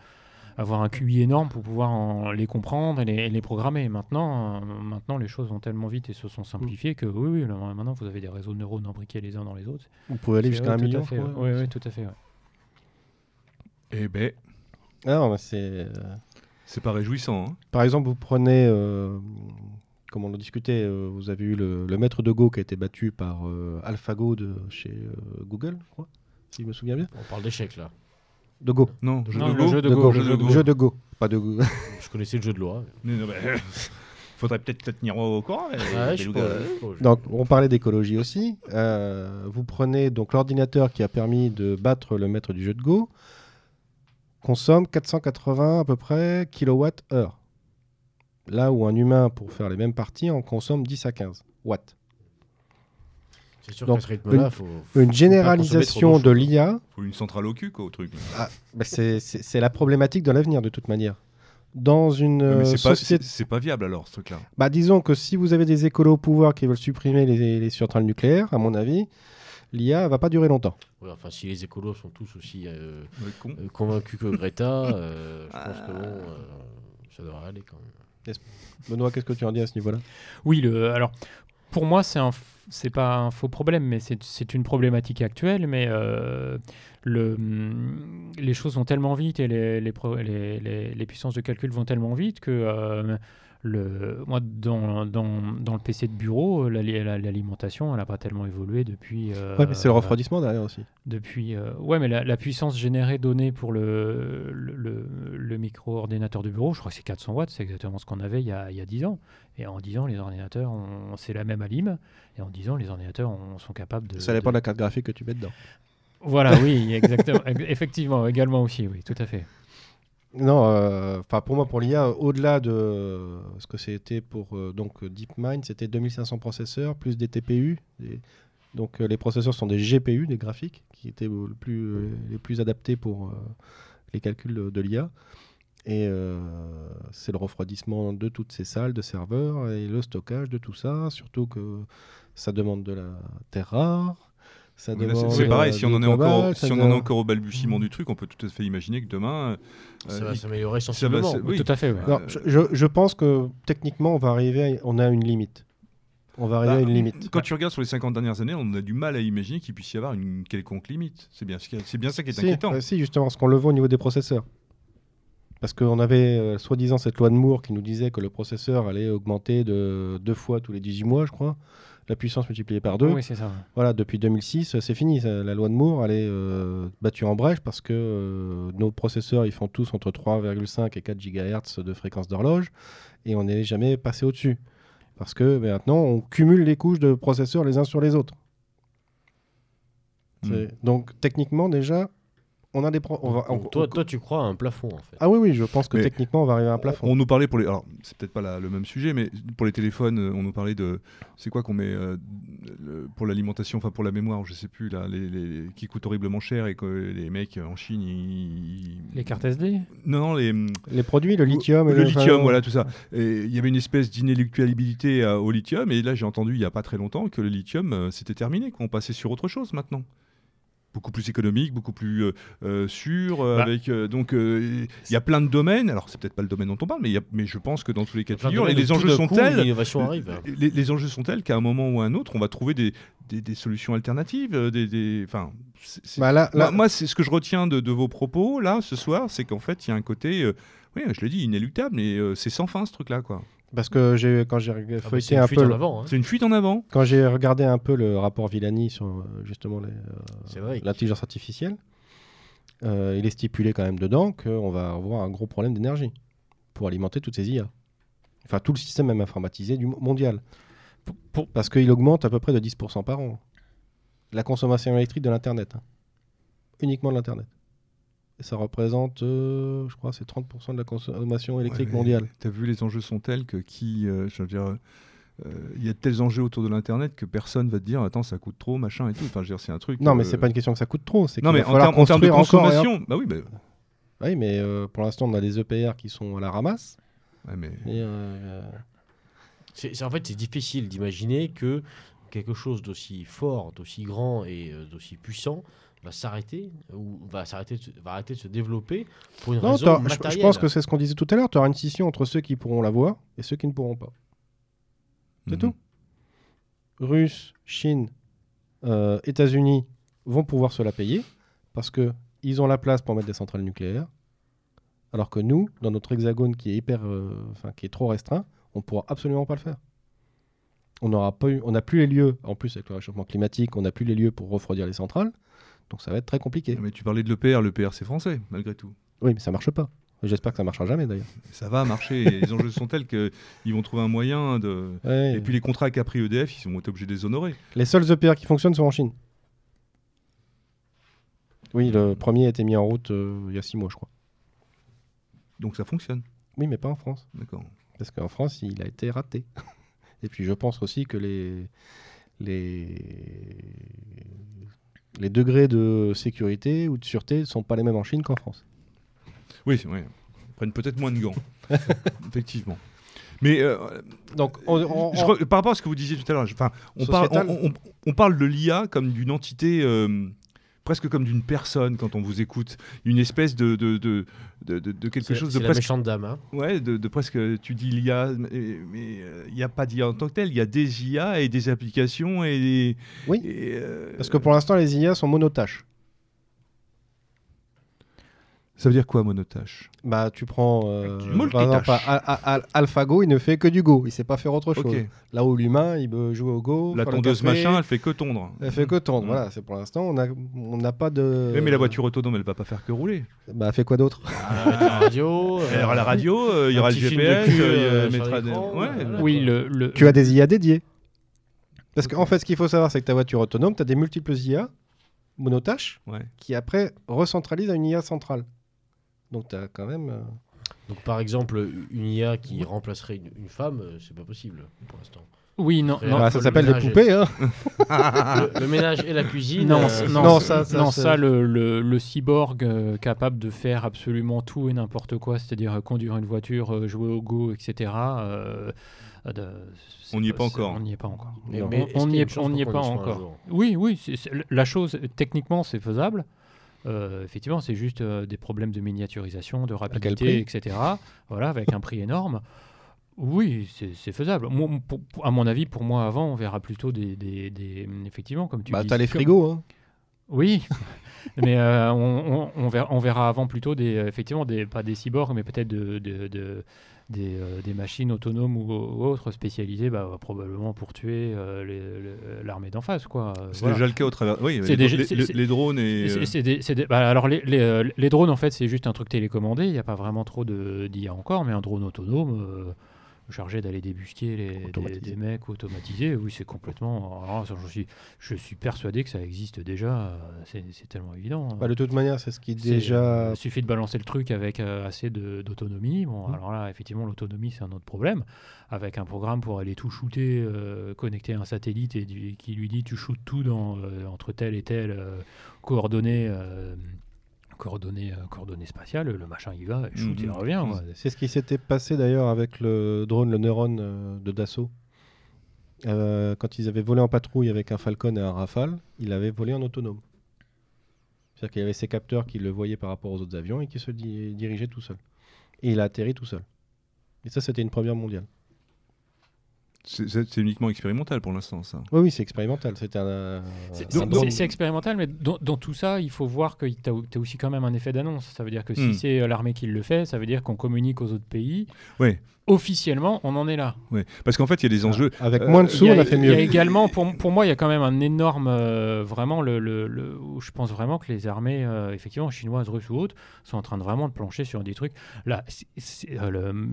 avoir un QI énorme pour pouvoir en- les comprendre et les, et les programmer. Maintenant, euh, maintenant, les choses vont tellement vite et se sont simplifiées que oui, oui, là, maintenant, vous avez des réseaux de neurones imbriqués les uns dans les autres. Vous pouvez aller jusqu'à un million. Oui, oui, tout à fait. ouais. Eh ben, Ah non, mais c'est. euh, c'est pas réjouissant. hein. Par exemple, vous prenez, euh, comme on en discutait, euh, vous avez eu le, le maître de Go qui a été battu par euh, AlphaGo de chez euh, Google, je crois, si je me souviens bien. On parle d'échecs là. De Go. Non, jeu Non, de le Go. jeu de De Go. Go. jeu de Go. Jeu de Go, pas de Go. Je connaissais le jeu de loi. Non, non, mais, Faudrait peut-être te tenir au courant. mais- Ouais, mais je pas, je- Donc, on parlait d'écologie aussi. Euh, vous prenez donc l'ordinateur qui a permis de battre le maître du jeu de Go, consomme 480 à peu près kilowatts-heure. Là où un humain, pour faire les mêmes parties, en consomme 10 à 15 watts. C'est sûr Donc, qu'à ce rythme-là, faut, faut- Une généralisation de l'IA, Faut une centrale au cul, quoi, au truc. bah, c'est c'est- c'est la problématique de l'avenir de toute manière. Dans une euh, mais c'est pas, c'est- société... c'est pas viable alors, ce truc-là. Bah, disons que si vous avez des écolos au pouvoir qui veulent supprimer les, les centrales nucléaires, à mon avis, l'IA va pas durer longtemps. Ouais, enfin, si les écolos sont tous aussi euh, Ouais, euh, convaincus que Greta, euh, je pense que bon, euh, ça devrait aller quand même. Benoît, qu'est-ce que tu en dis à ce niveau-là? Oui, le, alors pour moi, c'est un, c'est pas un faux problème, mais c'est, une problématique actuelle. Mais euh, le, hum, les choses vont tellement vite et les, les, pro- les, les- les puissances de calcul vont tellement vite que euh, le, moi, dans, dans, dans le PC de bureau, l'ali- la- l'alimentation, elle n'a pas tellement évolué depuis. euh, Ouais, mais c'est le refroidissement derrière aussi. depuis, euh, ouais, mais la, la puissance générée donnée pour le- le micro-ordinateur de bureau, je crois que c'est 400 watts, c'est exactement ce qu'on avait il y, a, il y a 10 ans. Et en 10 ans, les ordinateurs, c'est la même alim. Et en 10 ans, les ordinateurs ont- sont capables de. Ça dépend de de- la carte graphique que tu mets dedans. Voilà, oui, exactement. Effectivement, également aussi, oui, tout à fait. Non, euh, enfin pour moi, pour l'IA, au-delà de ce que c'était pour euh, donc DeepMind, c'était 2500 processeurs plus des TPU. des- Donc euh, les processeurs sont des GPU, des graphiques, qui étaient le plus, les plus adaptés pour euh, les calculs de, de l'IA. Et euh, c'est le refroidissement de toutes ces salles de serveurs et le stockage de tout ça, surtout que ça demande de la terre rare. Ça Mais là, c'est- demande, c'est pareil, euh, si on en est encore, si on en est encore au balbutiement du truc, on peut tout à fait imaginer que demain, Ça euh, va il- s'améliorer ça va sensiblement. se- oui. Tout à fait, je, pense que techniquement, on va arriver, à- on a une limite. On va arriver Bah, à une limite. Quand tu regardes sur les 50 dernières années, on a du mal à imaginer qu'il puisse y avoir une quelconque limite. C'est bien, c'est bien ça qui est Si, inquiétant. euh, si, justement, ce qu'on le voit au niveau des processeurs. Parce qu'on avait euh, soi-disant cette loi de Moore qui nous disait que le processeur allait augmenter de deux fois tous les 18 mois, je crois. La puissance multipliée par deux. Oui, c'est ça. Voilà, depuis 2006, euh, c'est fini. ça. La loi de Moore, elle est euh, battue en brèche parce que euh, nos processeurs, ils font tous entre 3,5 et 4 GHz de fréquence d'horloge et on n'est jamais passé au-dessus. Parce que maintenant, on cumule les couches de processeurs les uns sur les autres. Hmm. Donc, techniquement, déjà, On a des pro- on va- on- Donc, toi, on- toi, tu crois à un plafond en fait. Ah oui, oui, je pense que Mais- techniquement, on va arriver à un plafond. On nous parlait pour les. Alors, c'est peut-être pas la- le même sujet, mais pour les téléphones, euh, on nous parlait de. C'est quoi qu'on met euh, le- pour l'alimentation, enfin pour la mémoire, je sais plus, là, les, les- qui coûtent horriblement cher et que les mecs en Chine, ils. Les cartes SD Non, non, les. Les produits, le lithium. et le enfin, lithium, voilà, tout ça. Il y avait une espèce d'inéluctabilité euh, au lithium, et là j'ai entendu il n'y a pas très longtemps que le lithium euh, c'était terminé, qu'on passait sur autre chose maintenant. Beaucoup plus économique, beaucoup plus euh, euh, sûr, euh, Bah. avec euh, donc euh, il y a plein de domaines. Alors c'est peut-être pas le domaine dont on parle, mais, il y a- mais je pense que dans tous les cas de figure, les enjeux sont tels, les, les enjeux sont tels qu'à un moment ou à un autre, on va trouver des, des, des solutions alternatives, des, Bah là, moi, là- moi, c'est ce que je retiens de, de vos propos là ce soir, c'est qu'en fait, il y a un côté, euh, oui, je l'ai dit, inéluctable, mais euh, c'est sans fin ce truc-là, quoi. Parce que j'ai, quand j'ai Ah bah, feuilleté un peu, hein. C'est une fuite en avant. quand j'ai regardé un peu le rapport Villani sur euh, justement euh, l'intelligence artificielle, euh, il est stipulé quand même dedans qu'on va avoir un gros problème d'énergie pour alimenter toutes ces IA. Enfin, tout le système même informatisé du mo- mondial. Pour- pour- Parce qu'il augmente à peu près de 10% par an. La consommation électrique de l'Internet. hein. Uniquement de l'Internet. Ça représente, euh, je crois, c'est 30% de la consommation électrique Ouais, mondiale. T'as vu, les enjeux sont tels que qui, euh, je veux dire, euh, il y a de tels enjeux autour de l'internet que personne va te dire attends ça coûte trop machin et tout. Enfin, je veux dire, c'est un truc. Non, mais c'est pas une question que ça coûte trop. C'est Non, mais va en termes en termes de construire encore consommation, bah oui, bah, Oui, mais euh, pour l'instant, on a des EPR qui sont à la ramasse. ouais, mais Et, euh, en fait, c'est difficile d'imaginer que quelque chose d'aussi fort, d'aussi grand et euh, d'aussi puissant va s'arrêter ou va s'arrêter, de se- va arrêter de se développer pour une Non, raison je pense que c'est ce qu'on disait tout à l'heure. Tu auras une scission entre ceux qui pourront la voir et ceux qui ne pourront pas. C'est mhm. tout. Russes, Chine, euh, États-Unis vont pouvoir se la payer parce que ils ont la place pour mettre des centrales nucléaires. Alors que nous, dans notre hexagone qui est hyper, euh, enfin qui est trop restreint, on pourra absolument pas le faire. On n'aura pas eu, on n'a plus les lieux. En plus avec le réchauffement climatique, on n'a plus les lieux pour refroidir les centrales. Donc ça va être très compliqué. Mais tu parlais de l'EPR, l'EPR c'est français malgré tout. Oui, mais ça marche pas. J'espère que ça marchera jamais d'ailleurs. Ça va marcher. les enjeux sont tels qu'ils vont trouver un moyen de. Ouais. Et puis les contrats qu'a pris EDF, ils vont être obligés de les honorer. Les seuls EPR qui fonctionnent sont en Chine. Oui, le premier a été mis en route euh, il y a six mois, je crois. Donc ça fonctionne. Oui, mais pas en France. D'accord. Parce qu'en France, il a été raté. Et puis, je pense aussi que les, les, les degrés de sécurité ou de sûreté ne sont pas les mêmes en Chine qu'en France. Oui, vrai. Ils prennent peut-être moins de gants. Effectivement. Mais euh, Donc, on, on- Je re- par rapport à ce que vous disiez tout à l'heure, je- parle, on parle de l'IA comme d'une entité, euh, presque comme d'une personne quand on vous écoute, une espèce de, de, de, de, de- de quelque C'est- chose c'est de la presque, méchante dame. hein. ouais, de, de presque, tu dis l'IA, mais mais, euh, il n'y a pas d'IA en tant que tel, il y a des IA et des applications et, des- Oui. et, euh, Parce que pour l'instant, les IA sont monotâches. Ça veut dire quoi monotache Bah, tu prends. euh, par exemple, Al- Al- Al- AlphaGo, il ne fait que du Go. Il sait pas faire autre chose. Là où l'humain, il peut jouer au Go. La tondeuse café, machin, elle fait que tondre. Elle fait que tondre. Mm. Voilà, c'est pour l'instant, on a- on n'a pas de. Oui, mais la voiture autonome, elle va pas faire que rouler. Bah, elle fait quoi d'autre? Ah, la radio. Il y aura la radio, euh, il y aura le petit film de GPS, cul, euh, il euh, elle mettra des- l'écran, ouais, voilà. Oui, le, le- Tu as des IA dédiées. Parce qu'en fait, ce qu'il faut savoir, c'est que ta voiture autonome, tu as des multiples IA monotâches ouais. qui après recentralisent à une IA centrale. Donc, tu as quand même. euh, Donc, par exemple, une IA qui remplacerait une, une femme, euh, c'est pas possible pour l'instant. Oui, non, bah, ça le s'appelle et- poupées. Hein. le, le ménage et la cuisine. Non, euh, ça- ça, non, ça, le, le- le cyborg euh, capable de faire absolument tout et n'importe quoi, c'est-à-dire euh, conduire une voiture, euh, jouer au go, etc. euh, euh, de- On n'y est pas encore. On n'y est pas encore. Mais- On- mais n'y est, on pas encore. Oui, oui, la chose, techniquement, c'est faisable. Euh, effectivement, c'est juste euh, des problèmes de miniaturisation, de rapidité, etc. Voilà, avec un prix énorme. Oui, c'est faisable. Moi, pour- pour- à mon avis, pour moi, avant, on verra plutôt des, des- des- effectivement, comme tu Bah, dis. t'as les frigos. Hein. oui, mais euh, on, on- on verra, on verra avant plutôt des, effectivement, des, pas des cyborgs, mais peut-être de, de- de- des, euh, des machines autonomes ou, ou autres spécialisées, bah, probablement pour tuer euh, l'armée d'en face, quoi. Euh, C'est voilà. déjà le cas au travers. Oui, les, les- drones et. C'est- c'est des- c'est des- bah, alors les, les, les drones en fait c'est juste un truc télécommandé, il n'y a pas vraiment trop de- d'IA encore, mais un drone autonome, chargé d'aller débusquer les, des, mecs automatisés. Oui, c'est complètement. alors, ça, je, suis, je suis persuadé que ça existe déjà. euh, C'est tellement évident. Bah, de toute manière, c'est ce qui C'est, déjà. euh, Il suffit de balancer le truc avec euh, assez d'autonomie. Bon, Mhm. alors là, effectivement, l'autonomie, c'est un autre problème. Avec un programme pour aller tout shooter, euh, connecter un satellite et du- qui lui dit tu shootes tout dans, euh, entre telle et telle euh, coordonnées, euh, coordonnées, euh, coordonnées spatiales, le machin il va, il shoot, Mhm. il revient. quoi. C'est ce qui s'était passé d'ailleurs avec le drone, le Neuron euh, de Dassault. Euh, quand ils avaient volé en patrouille avec un Falcon et un Rafale, il avait volé en autonome. C'est-à-dire qu'il y avait ses capteurs qui le voyaient par rapport aux autres avions et qui se di- dirigeaient tout seul. Et il a atterri tout seul. Et ça, c'était une première mondiale. C'est c'est- c'est uniquement expérimental pour l'instant, ça. Oui, oui, c'est expérimental. C'est- un C'est drone- c'est- c'est expérimental, mais dans, dans tout ça, il faut voir que tu as, aussi quand même un effet d'annonce. Ça veut dire que si Hmm. c'est euh, l'armée qui le fait, ça veut dire qu'on communique aux autres pays. Ouais. Officiellement, on en est là. Ouais. Parce qu'en fait, il y a des enjeux. Avec Euh, moins de sous, on a fait Il y a mieux. également, pour, pour moi, il y a quand même un énorme, euh, vraiment, le, le- le- je pense vraiment que les armées, euh, effectivement, chinoises, russes ou autres, sont en train de vraiment de plancher sur des trucs. Là, euh, le-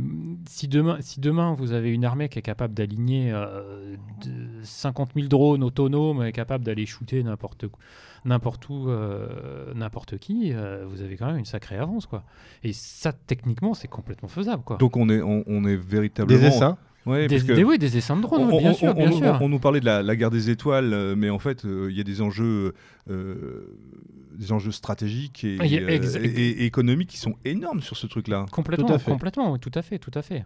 si, demain, si demain vous avez une armée qui est capable d'aligner euh, de 50 000 drones autonomes, et capable d'aller shooter n'importe n'importe où, euh, n'importe qui, euh, vous avez quand même une sacrée avance, quoi. Et ça, techniquement, c'est complètement faisable, quoi. Donc on est, on, on est véritablement. Des essaims. Ouais, des, parce que- des- oui, des essaims de drones, On, bien on- sûr, on- bien on- sûr. on nous parlait de la, la guerre des étoiles, euh, mais en fait, euh, il y a des enjeux, euh, des enjeux stratégiques et, euh, économiques qui sont énormes sur ce truc-là. Complètement, Tout à fait. complètement, oui, tout à fait, tout à fait.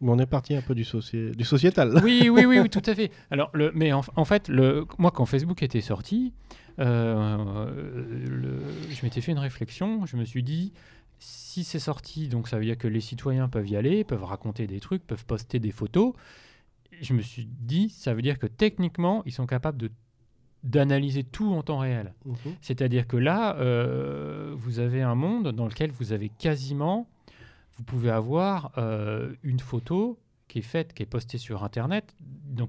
Mais on est parti un peu du, soci- du sociétal. Oui, oui, oui, oui, tout à fait. Alors, le, mais en, en fait, le, moi, quand Facebook était sorti, euh, le- je m'étais fait une réflexion. Je me suis dit, si c'est sorti, donc ça veut dire que les citoyens peuvent y aller, peuvent raconter des trucs, peuvent poster des photos. Je me suis dit, ça veut dire que techniquement, ils sont capables de d'analyser tout en temps réel. Mhm. C'est-à-dire que là, euh, vous avez un monde dans lequel vous avez quasiment, vous pouvez avoir euh, une photo qui est faite, qui est postée sur Internet, donc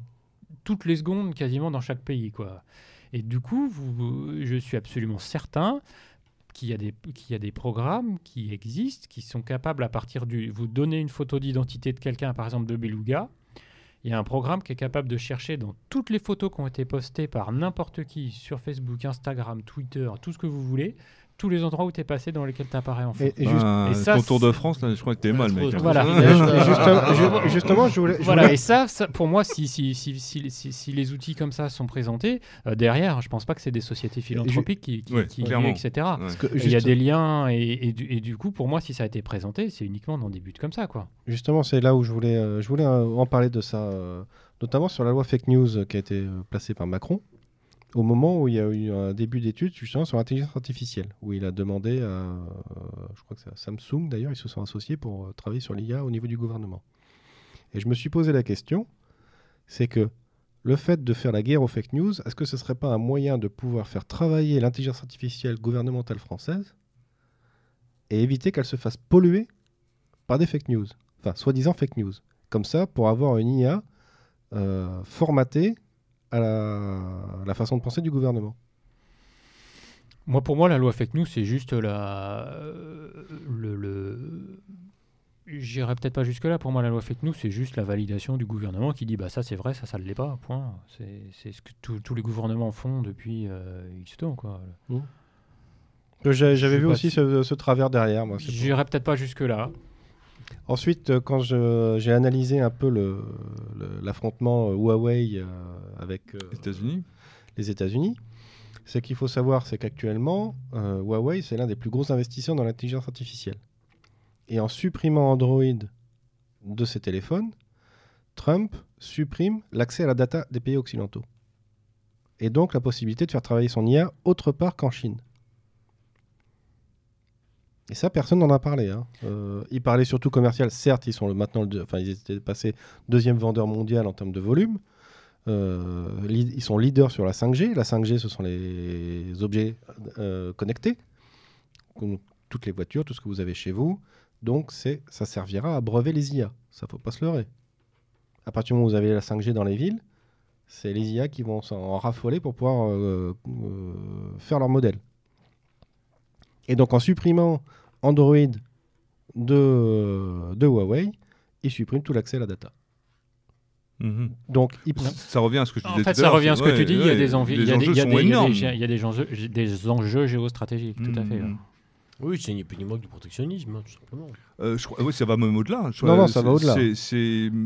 toutes les secondes quasiment dans chaque pays, quoi. Et du coup, je suis absolument certain qu'il y, a des- y a des programmes qui existent, qui sont capables à partir du... Vous donnez une photo d'identité de quelqu'un, par exemple de Beluga, il y a un programme qui est capable de chercher dans toutes les photos qui ont été postées par n'importe qui sur Facebook, Instagram, Twitter, tout ce que vous voulez, tous les endroits où tu es passé dans lesquels tu apparais en photo. Et, et juste- et ça, ton tour de France, là, je crois que t'es mal, mec. Voilà. et ju- et justement, ju- justement, je voulais, je Voilà, voulais- et ça, ça, pour moi, si, si, si, si, si- si les outils comme ça sont présentés, euh, derrière, je pense pas que c'est des sociétés philanthropiques qui, qui, Ouais, qui- clairement. etc. Ouais. Il y a des liens, et, et du, et du coup, pour moi, si ça a été présenté, c'est uniquement dans des buts comme ça, quoi. Justement, c'est là où je voulais, euh, je voulais euh, en parler de ça, euh, notamment sur la loi fake news euh, qui a été euh, placée par Macron, au moment où il y a eu un début d'étude justement sur l'intelligence artificielle, où il a demandé à, euh, je crois que c'est Samsung d'ailleurs, ils se sont associés pour euh, travailler sur l'IA au niveau du gouvernement. Et je me suis posé la question, c'est que le fait de faire la guerre aux fake news, est-ce que ce serait pas un moyen de pouvoir faire travailler l'intelligence artificielle gouvernementale française et éviter qu'elle se fasse polluer par des fake news Enfin, soi-disant fake news. Comme ça, pour avoir une IA euh, formatée à la, façon de penser du gouvernement. Moi, pour moi, la loi fake news, c'est juste la. euh, le. le... J'irai peut-être pas jusque-là. Pour moi, la loi fake news, c'est juste la validation du gouvernement qui dit bah ça c'est vrai, ça ça ne l'est pas. Point. C'est c'est ce que tous- tous les gouvernements font depuis euh, X temps, quoi. Euh, j'ai- Je J'avais vu aussi si- ce, ce travers derrière. Moi, c'est pour- J'irai peut-être pas jusque-là. Ensuite, euh, quand j'ai analysé un peu le- le- l'affrontement euh, Huawei euh, avec euh, Les États-Unis les États-Unis, ce qu'il faut savoir, c'est qu'actuellement, euh, Huawei, c'est l'un des plus gros investisseurs dans l'intelligence artificielle. Et en supprimant Android de ses téléphones, Trump supprime l'accès à la data des pays occidentaux. Et donc la possibilité de faire travailler son IA autre part qu'en Chine. Et ça, personne n'en a parlé. Hein. Euh, ils parlaient surtout commercial. Certes, ils sont maintenant, ils étaient passés deuxième vendeur mondial en termes de volume. Euh, ils sont leaders sur la 5G. La 5G, ce sont les objets euh, connectés, toutes les voitures, tout ce que vous avez chez vous. Donc, ça servira à brever les IA. Ça, faut pas se leurrer. À partir du moment où vous avez la 5G dans les villes, c'est les IA qui vont s'en raffoler pour pouvoir faire leur modèle. Et donc, en supprimant Android de, de Huawei, il supprime tout l'accès à la data. Mhm. Donc, il Ça- revient à ce que je En disais fait, tout à ça revient à ce que ouais, tu dis. Il y a ouais, des envies, il les y a des, enjeux il y a des- des géostratégiques, tout à fait. Mhm. Oui, c'est moins que du protectionnisme, hein, tout simplement. Euh, je crois- oui, ça va même au-delà. Non, non, ça va au-delà.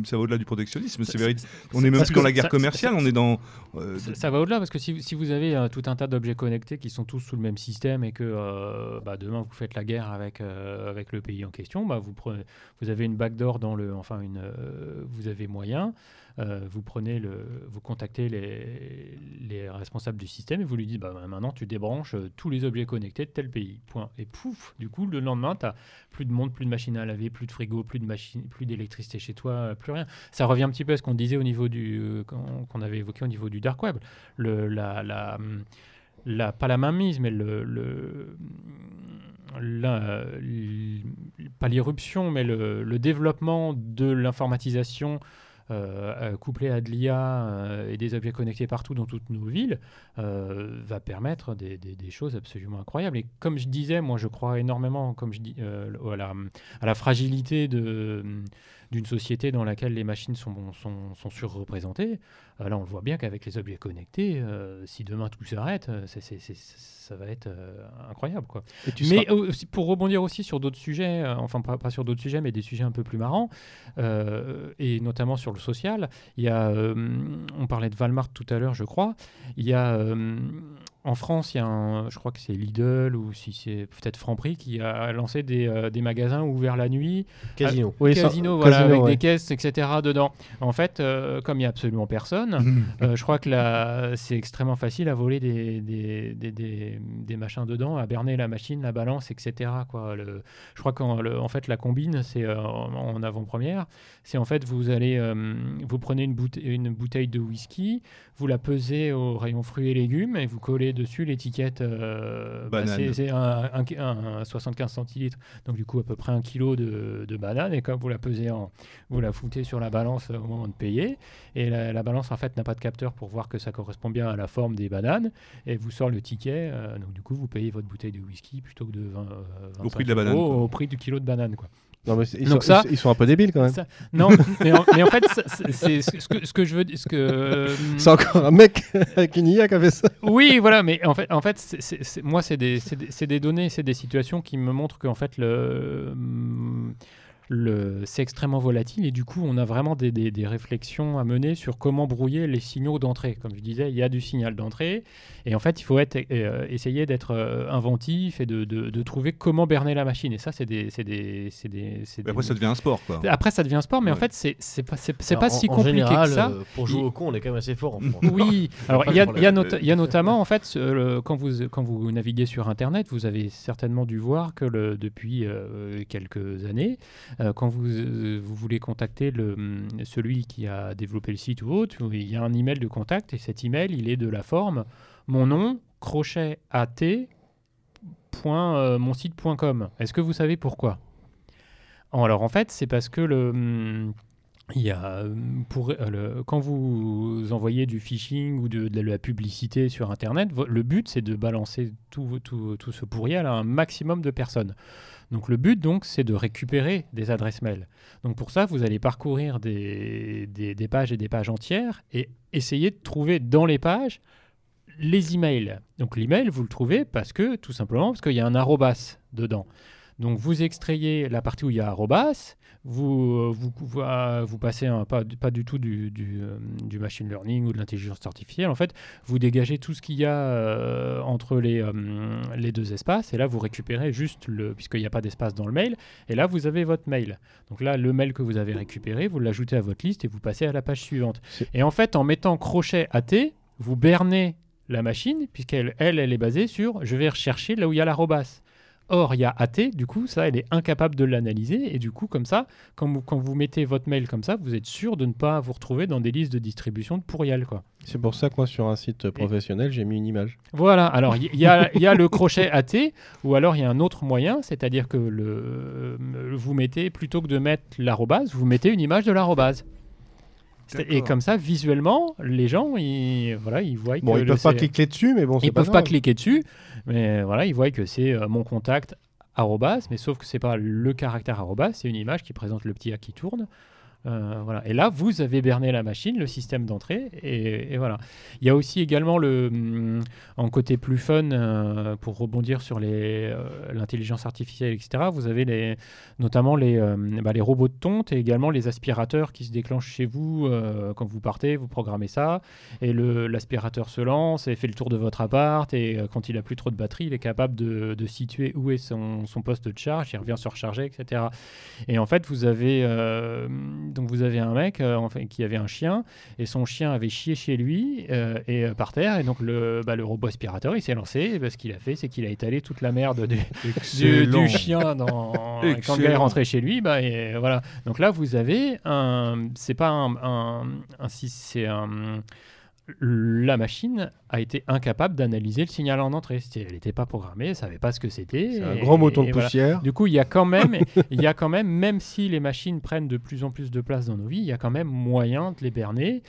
Ça va au-delà du protectionnisme. C'est ça- On est même plus dans la guerre ça- commerciale, ça- on est dans. euh, Ça, ça va au-delà parce que si, si vous avez euh, tout un tas d'objets connectés qui sont tous sous le même système et que euh, bah, demain vous faites la guerre avec, euh, avec le pays en question, bah, vous, prenez, vous avez une backdoor dans le. Enfin, une, euh, vous avez moyen. euh, vous prenez le, vous contactez les, les responsables du système et vous lui dites bah, maintenant tu débranches euh, tous les objets connectés de tel pays. Point. Et pouf, du coup le lendemain tu as plus de monde, plus de machines à laver, plus de frigo, plus de machines, plus d'électricité chez toi, euh, plus rien. Ça revient un petit peu à ce qu'on disait au niveau du euh, qu'on avait évoqué au niveau du dark web. La, pas la mainmise, mais le, pas l'irruption, mais le, développement de l'informatisation couplé à de l'IA euh, et des objets connectés partout dans toutes nos villes euh, va permettre des, choses absolument incroyables. Et comme je disais, moi je crois énormément, comme je dis, euh, à la fragilité de d'une société dans laquelle les machines sont, sont, sont surreprésentées. Euh, là, on le voit bien qu'avec les objets connectés, euh, si demain tout s'arrête, euh, c'est- c'est- c'est- ça va être euh, incroyable. Quoi. Mais seras- pour rebondir aussi sur d'autres sujets, enfin pas, pas sur d'autres sujets, mais des sujets un peu plus marrants, et notamment sur le social, il y a, on parlait de Walmart tout à l'heure, je crois, il y a... en France, il y a un, je crois que c'est Lidl ou si c'est peut-être Franprix qui a lancé des, euh, des magasins ouverts la nuit Casino. Oui, ça- casino, voilà, casino, avec ouais. des caisses, etc. dedans. En fait, euh, comme il n'y a absolument personne, euh, je crois que là, c'est extrêmement facile à voler des, des, des, des- des machins dedans, à berner la machine, la balance, etc. Quoi. Le, je crois qu'en en fait, la combine, c'est euh, en, en avant-première. C'est en fait, vous allez, euh, vous prenez une, boute- une bouteille de whisky, vous la pesez au rayon fruits et légumes et vous collez dessus l'étiquette. euh, bah, Banane. c'est un, un- un 75 centilitres, donc du coup à peu près un kilo de, de banane. Et comme vous la pesez, en, vous la foutez sur la balance au moment de payer. Et la, la balance en fait n'a pas de capteur pour voir que ça correspond bien à la forme des bananes. Et vous sort le ticket. euh, donc du coup vous payez votre bouteille de whisky plutôt que de 20, euh, Au prix de 25 la banane, euros. Au prix du kilo de banane. Quoi. Non, mais ils, Donc sont, ça- ils- sont un peu débiles quand même. Ça- non, mais en, mais en fait, c'est ce que, ce que je veux dire. Ce euh, C'est encore un mec avec une IA qui a fait ça. oui, voilà, mais en fait, en fait moi, c'est des, des, données, c'est des situations qui me montrent qu'en fait, le, le, c'est extrêmement volatile et du coup, on a vraiment des, des- des réflexions à mener sur comment brouiller les signaux d'entrée. Comme je disais, il y a du signal d'entrée et en fait, il faut être, euh, essayer d'être euh, inventif et de, de- de trouver comment berner la machine. Et ça, c'est des, c'est des, c'est des, c'est Mais Après, des- ça devient un sport, quoi. Après, ça devient un sport, mais en fait, c'est c'est pas, c'est, c'est Alors, pas en- si en compliqué général, que ça. euh, pour jouer Il- au con, on est quand même assez fort en France. Oui, alors il y, a- y a y a notamment, en fait, quand, vous, quand vous naviguez sur Internet, vous avez certainement dû voir que le, depuis euh, quelques années, euh, quand vous, euh, vous voulez contacter hum, celui qui a développé le site ou autre, il y a un email de contact et cet email, il est de la forme mon nom, crochet at, point, euh, mon site.com. Est-ce que vous savez pourquoi? Alors en fait, c'est parce que le... hum, il y a, le- quand vous envoyez du phishing ou de, de la publicité sur Internet, le but c'est de balancer tout, tout, tout ce pourriel à un maximum de personnes. Donc le but donc c'est de récupérer des adresses mail. Donc pour ça vous allez parcourir des, des, pages et des pages entières et essayer de trouver dans les pages les emails. Donc l'email vous le trouvez parce que tout simplement parce qu'il y a un arrobas dedans. Donc vous extrayez la partie où il y a arrobas, vous, euh, vous, vous, euh, vous passez un, pas, pas du tout du, du, euh, du machine learning ou de l'intelligence artificielle. En fait, vous dégagez tout ce qu'il y a euh, entre les, euh, les deux espaces et là, vous récupérez juste le, puisqu'il n'y a pas d'espace dans le mail, et là, vous avez votre mail. Donc là, le mail que vous avez récupéré, vous l'ajoutez à votre liste et vous passez à la page suivante. Et en fait, en mettant crochet AT, vous bernez la machine, puisqu'elle, elle, elle est basée sur je vais rechercher là où il y a l'arrobas. Or, il y a AT, du coup, ça, elle est incapable de l'analyser. Et du coup, comme ça, quand vous, quand vous mettez votre mail comme ça, vous êtes sûr de ne pas vous retrouver dans des listes de distribution de pourriel. Quoi. C'est pour ça que moi, sur un site professionnel, j'ai mis une image. Voilà, alors il y, a- il y a le crochet AT, ou alors il y a un autre moyen, c'est-à-dire que le, euh, vous mettez, plutôt que de mettre l'arrobase, vous mettez une image de l'arrobase. Et comme ça, visuellement, les gens, ils, voilà, ils voient Bon, que ils peuvent pas cliquer dessus, mais bon, c'est ils pas peuvent pas cliquer dessus, mais voilà, ils voient que c'est euh, mon contact arrobas, mais sauf que c'est pas le caractère arrobas, c'est une image qui présente le petit A qui tourne. Euh, voilà. Et là, vous avez berné la machine, le système d'entrée, et, voilà. Il y a aussi également le, hum, en côté plus fun, euh, pour rebondir sur euh, l'intelligence artificielle, etc. Vous avez les, notamment les, bah, les robots de tonte et également les aspirateurs qui se déclenchent chez vous quand vous partez, vous programmez ça, et l'aspirateur se lance et fait le tour de votre appart, et quand il a plus trop de batterie, il est capable de, de situer où est son, son poste de charge, il revient se recharger, etc. Et en fait, vous avez donc vous avez un mec euh, enfin, qui avait un chien et son chien avait chié chez lui euh, et euh, par terre et donc le, bah, le robot aspirateur il s'est lancé et bah, ce qu'il a fait c'est qu'il a étalé toute la merde du, du, chien dans quand le gars est rentré chez lui bah et voilà. Donc là vous avez un c'est pas un, un, un- si c'est un la machine a été incapable d'analyser le signal en entrée. Elle n'était pas programmée, elle savait pas ce que c'était. C'est un grand mouton de voilà. poussière. Du coup, il y a quand même, il y a quand même, même si les machines prennent de plus en plus de place dans nos vies, il y a quand même moyen de les berner.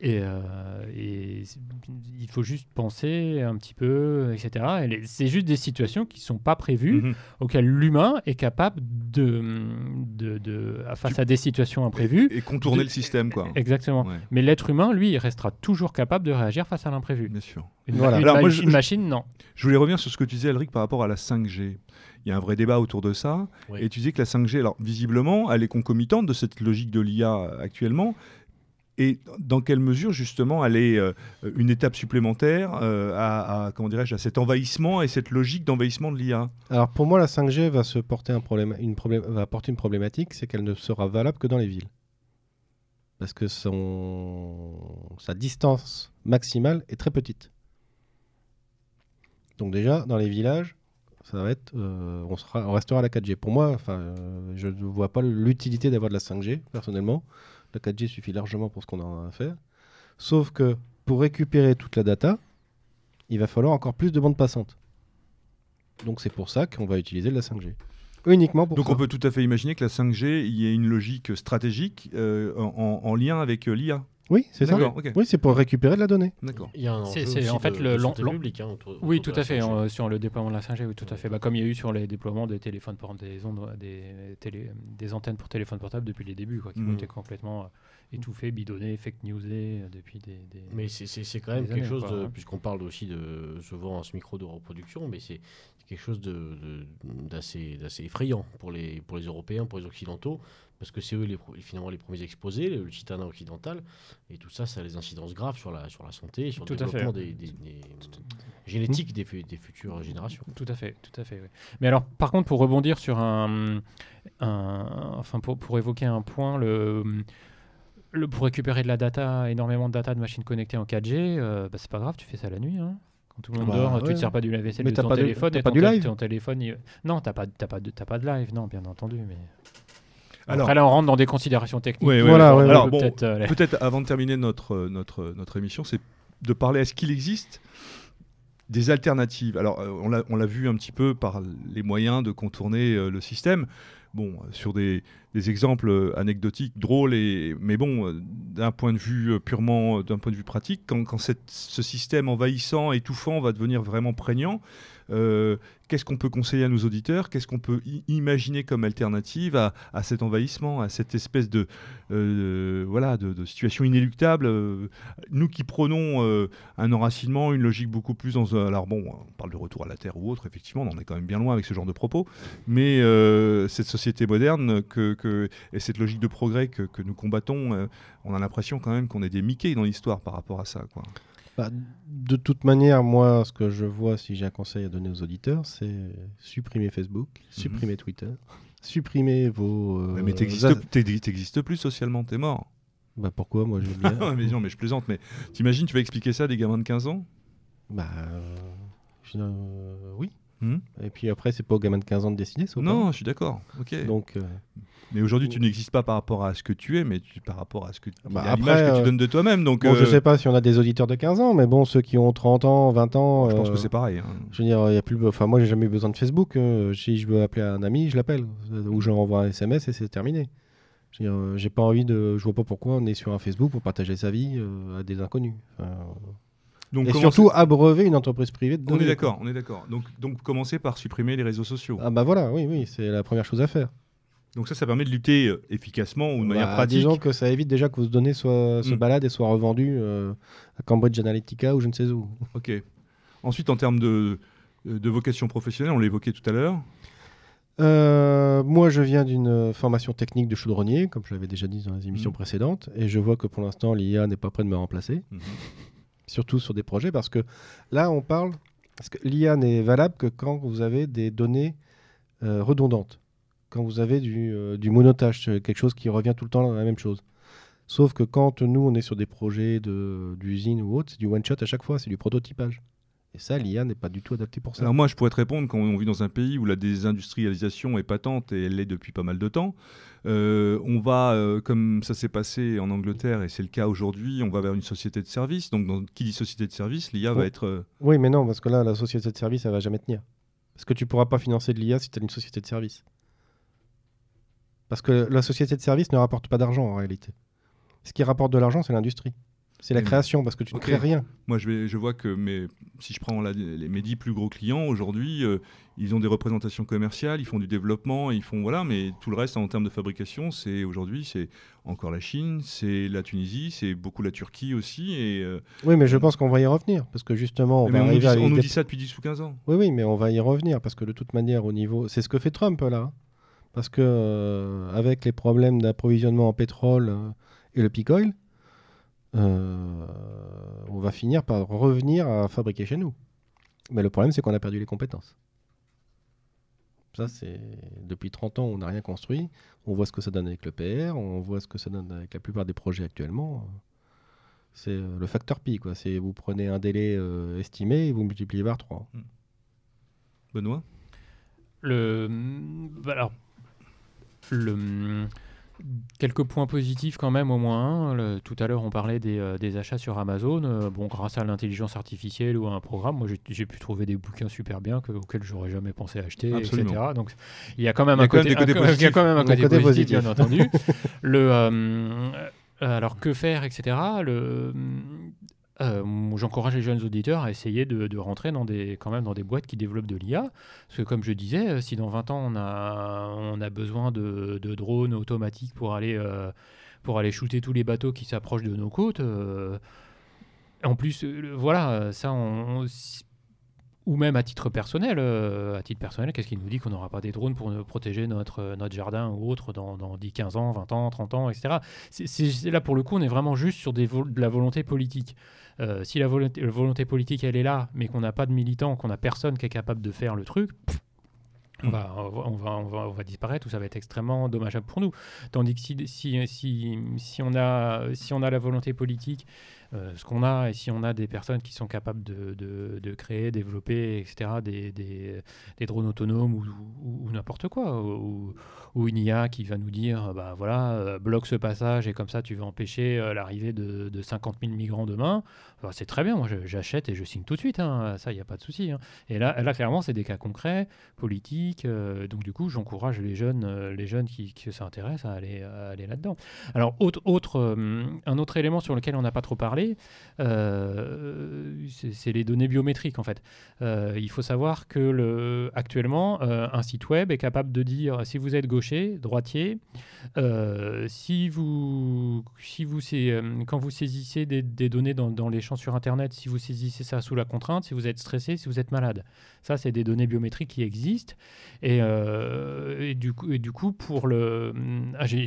Et, euh, et il faut juste penser un petit peu, etc. Et C'est juste des situations qui sont pas prévues, Mhm. auxquelles l'humain est capable de, de, de- face à des situations imprévues. Et contourner de- le système, quoi. Exactement. Ouais, Mais l'être humain, lui, il restera toujours capable de réagir face à l'imprévu. bien sûr. Une, Voilà. une Alors, moi, ma- je- une machine, non. Je voulais revenir sur ce que tu disais, Elric, par rapport à la 5G. Il y a un vrai débat autour de ça. Oui. Et tu disais que la 5G, alors visiblement, elle est concomitante de cette logique de l'IA actuellement. Et dans quelle mesure, justement, elle est euh, une étape supplémentaire euh, à, comment dirais-je, à cet envahissement et cette logique d'envahissement de l'IA Alors pour moi, la 5G va se porter une problématique, c'est qu'elle ne sera valable que dans les villes, parce que sa distance maximale est très petite. Donc déjà dans les villages, ça va être, euh, on on restera à la 4G. Pour moi, enfin, je ne vois pas l'utilité d'avoir de la 5G personnellement. La 4G suffit largement pour ce qu'on en a à faire. Sauf que pour récupérer toute la data, il va falloir encore plus de bandes passantes. Donc c'est pour ça qu'on va utiliser de la 5G. Uniquement pour Donc ça. on peut tout à fait imaginer que la 5G, il y ait une logique stratégique euh, en, en lien avec euh, l'IA. Oui, c'est ça. Oui, c'est pour récupérer de la donnée. D'accord. C'est- en fait de- le long- publique, hein, autour- Oui, autour tout à fait. 5G. euh, sur le déploiement de la 5G, oui, tout à fait. Bah, comme il y a eu sur les déploiements des téléphones pour des ondes, des, télé, des antennes pour téléphone portable depuis les débuts, quoi, qui ont Mhm. été complètement euh, étouffées, bidonnées, fake newsées euh, depuis des. des- Mais c'est- quand même quelque années, chose, hein. puisqu'on parle aussi de souvent à ce micro de reproduction, mais c'est quelque chose de- de- d'assez d'assez effrayant pour les, pour les Européens, pour les Occidentaux, parce que c'est eux les, finalement les premiers exposés, le citadin occidental, et tout ça, ça a des incidences graves sur la, sur la santé, sur Tout le développement des, des- des- génétiques des, des futures générations. Tout à fait, tout à fait. oui. Mais alors, par contre, pour rebondir sur un, un- enfin, pour, pour évoquer un point, le, le- pour récupérer de la data, énormément de data de machines connectées en 4G, euh, bah, c'est pas grave, tu fais ça la nuit. hein. Quand tout le monde Bah, dort, tu ouais. te sers pas du lave-vaisselle de ton pas téléphone. et pas ton du live ton téléphone, il- Non, t'as pas, t'as pas, de, pas de live, non, bien entendu. Mais... Alors- Après, là, on rentre dans des considérations techniques. Ouais, ouais, Voilà, ouais. Alors bon, peut-être, euh, peut-être avant de terminer notre, euh, notre, notre émission, c'est de parler est-ce qu'il existe des alternatives? Alors, euh, on l'a- on l'a vu un petit peu par les moyens de contourner euh, le système. Bon, euh, sur des, des exemples euh, anecdotiques, drôles, et, mais bon, euh, d'un point de vue euh, purement, euh, d'un point de vue pratique, quand, quand cette- ce système envahissant, étouffant va devenir vraiment prégnant, euh, qu'est-ce qu'on peut conseiller à nos auditeurs? Qu'est-ce qu'on peut imaginer comme alternative à, cet envahissement, à cette espèce de, euh, voilà, de, situation inéluctable euh, Nous qui prenons un enracinement, une logique beaucoup plus dans... Alors bon, on parle de retour à la Terre ou autre, effectivement, on en est quand même bien loin avec ce genre de propos, mais cette société moderne et cette logique de progrès que, nous combattons, on a l'impression quand même qu'on est des Mickey dans l'histoire par rapport à ça. Quoi. Bah, de toute manière, moi, ce que je vois, si j'ai un conseil à donner aux auditeurs, c'est supprimer Facebook, supprimer Twitter, supprimer vos. euh, mais t'existes t'ex- t'existes plus socialement, t'es mort. Bah pourquoi? Moi, bien. Mais non, mais je plaisante, mais t'imagines, tu vas expliquer ça à des gamins de 15 ans? Bah, euh, je- euh, oui. Hmm Et puis après, c'est pas aux gamins de 15 ans de décider, ça ou Non, je suis d'accord. Ok. Donc, euh, Mais aujourd'hui, tu n'existes pas par rapport à ce que tu es, mais tu, par rapport à ce que Bah, à après, que tu euh, donnes de toi-même. Donc, bon, je euh, sais pas si on a des auditeurs de 15 ans, mais bon, ceux qui ont 30 ans, 20 ans. je pense que c'est pareil. hein. Je veux dire, il y a plus. Enfin, moi, j'ai jamais eu besoin de Facebook. si je veux appeler un ami, je l'appelle. Ou je lui envoie un SMS et c'est terminé. Je veux dire, j'ai pas envie de. Je vois pas pourquoi on est sur un Facebook pour partager sa vie à des inconnus. Enfin, Donc, Et commencer- surtout abreuver une entreprise privée de on est d'accord, on est d'accord. Donc, donc commencer par supprimer les réseaux sociaux. Ah bah voilà, oui, oui, c'est la première chose à faire. Donc ça, ça permet de lutter euh, efficacement ou de manière Bah, pratique. Disons que ça évite déjà que vos données soient, se Mm. baladent et soient revendues euh, à Cambridge Analytica ou je ne sais où. Ok. Ensuite, en termes de, de vocation professionnelle, on l'évoquait tout à l'heure. Euh, moi, je viens d'une euh, formation technique de chaudronnier, comme je l'avais déjà dit dans les émissions Mm. précédentes, et je vois que pour l'instant, l'IA n'est pas près de me remplacer, Mhm. Surtout sur des projets, parce que là, on parle, parce que l'IA n'est valable que quand vous avez des données euh, redondantes, quand vous avez du, euh, monotage, quelque chose qui revient tout le temps dans la même chose. Sauf que quand nous, on est sur des projets de- d'usine ou autre, c'est du one-shot à chaque fois, c'est du prototypage. Et ça, l'IA n'est pas du tout adapté pour ça. Alors moi, je pourrais te répondre quand on vit dans un pays où la désindustrialisation est patente et elle l'est depuis pas mal de temps. Euh, on va, euh, comme ça s'est passé en Angleterre et c'est le cas aujourd'hui, on va vers une société de service. Donc, dans, qui dit société de service, l'IA va être. euh, Oui, mais non, parce que là, la société de service, elle va jamais tenir. Parce que tu pourras pas financer de l'IA si tu as une société de service. Parce que la société de service ne rapporte pas d'argent en réalité. Ce qui rapporte de l'argent, c'est l'industrie. C'est la Mm. création, parce que tu ne crées rien. moi, je, vais, je vois que mes, si je prends la- les, mes dix plus gros clients aujourd'hui, euh, ils ont des représentations commerciales, ils font du développement, ils font voilà, mais tout le reste en termes de fabrication, c'est aujourd'hui, c'est encore la Chine, c'est la Tunisie, c'est beaucoup la Turquie aussi. Et, euh, Oui, mais je pense qu'on va y revenir. Parce que justement, on va on, nous dit, on nous des- dit ça depuis 10 ou 15 ans. Oui, oui, mais on va y revenir. Parce que de toute manière, au niveau. C'est ce que fait Trump là. hein. Parce que euh, avec les problèmes d'approvisionnement en pétrole et le peak oil, on va finir par revenir à fabriquer chez nous. Mais le problème, c'est qu'on a perdu les compétences. Ça, c'est depuis 30 ans, on n'a rien construit. On voit ce que ça donne avec le PR, on voit ce que ça donne avec la plupart des projets actuellement. C'est euh, le facteur pi, quoi. C'est vous prenez un délai euh, estimé et vous multipliez par 3. Benoît? Le, bah alors, le, quelques points positifs quand même au moins. Le- tout à l'heure, on parlait des, euh, des achats sur Amazon. Euh, bon, grâce à l'intelligence artificielle ou à un programme, moi j'ai- pu trouver des bouquins super bien que, auxquels j'aurais jamais pensé acheter, Absolument. etc. Donc il y a quand même un côté, des côtés un- il y a positifs. quand même un Un côté, côté positif, positif. bien entendu. le, euh, alors que faire, etc. Le, euh, J'encourage les jeunes auditeurs à essayer de, rentrer dans des, quand même dans des boîtes qui développent de l'IA. Parce que comme je disais, euh, si dans 20 ans on a, besoin de, drones automatiques pour aller, euh, pour aller shooter tous les bateaux qui s'approchent de nos côtes, en plus, voilà, ça, on, ou même à titre personnel, euh, à titre personnel, qu'est-ce qui nous dit qu'on n'aura pas des drones pour protéger notre, euh, notre jardin ou autre dans, dans 10, 15 ans, 20 ans, 30 ans, etc. C'est là, pour le coup, on est vraiment juste sur des de la volonté politique. Euh, si la volonté, politique, elle est là, mais qu'on n'a pas de militants, qu'on n'a personne qui est capable de faire le truc, on va, disparaître ou ça va être extrêmement dommageable pour nous. Tandis que si, on, a, si on a la volonté politique, ce qu'on a, et si on a des personnes qui sont capables de, de, de créer, développer, etc., des, des, des drones autonomes ou, ou, n'importe quoi, ou, une IA qui va nous dire, bah voilà, euh, bloque ce passage et comme ça tu vas empêcher euh, l'arrivée de, de 50 000 migrants demain, c'est très bien, moi j'achète et je signe tout de suite, hein, ça il n'y a pas de souci. hein. Et là, là clairement, c'est des cas concrets, politiques, euh, donc du coup j'encourage les jeunes, euh, les jeunes qui, qui s'intéressent à aller, aller là-dedans. Alors, autre, autre, euh, un autre élément sur lequel on n'a pas trop parlé, euh, c'est les données biométriques en fait. Euh, il faut savoir que le, actuellement, euh, un site web est capable de dire si vous êtes gaucher, droitier, si vous, si vous quand vous saisissez des, données dans, les champs sur Internet, si vous saisissez ça sous la contrainte, si vous êtes stressé, si vous êtes malade. Ça, c'est des données biométriques qui existent. Et, du, coup, du coup, pour le, ah, j'ai-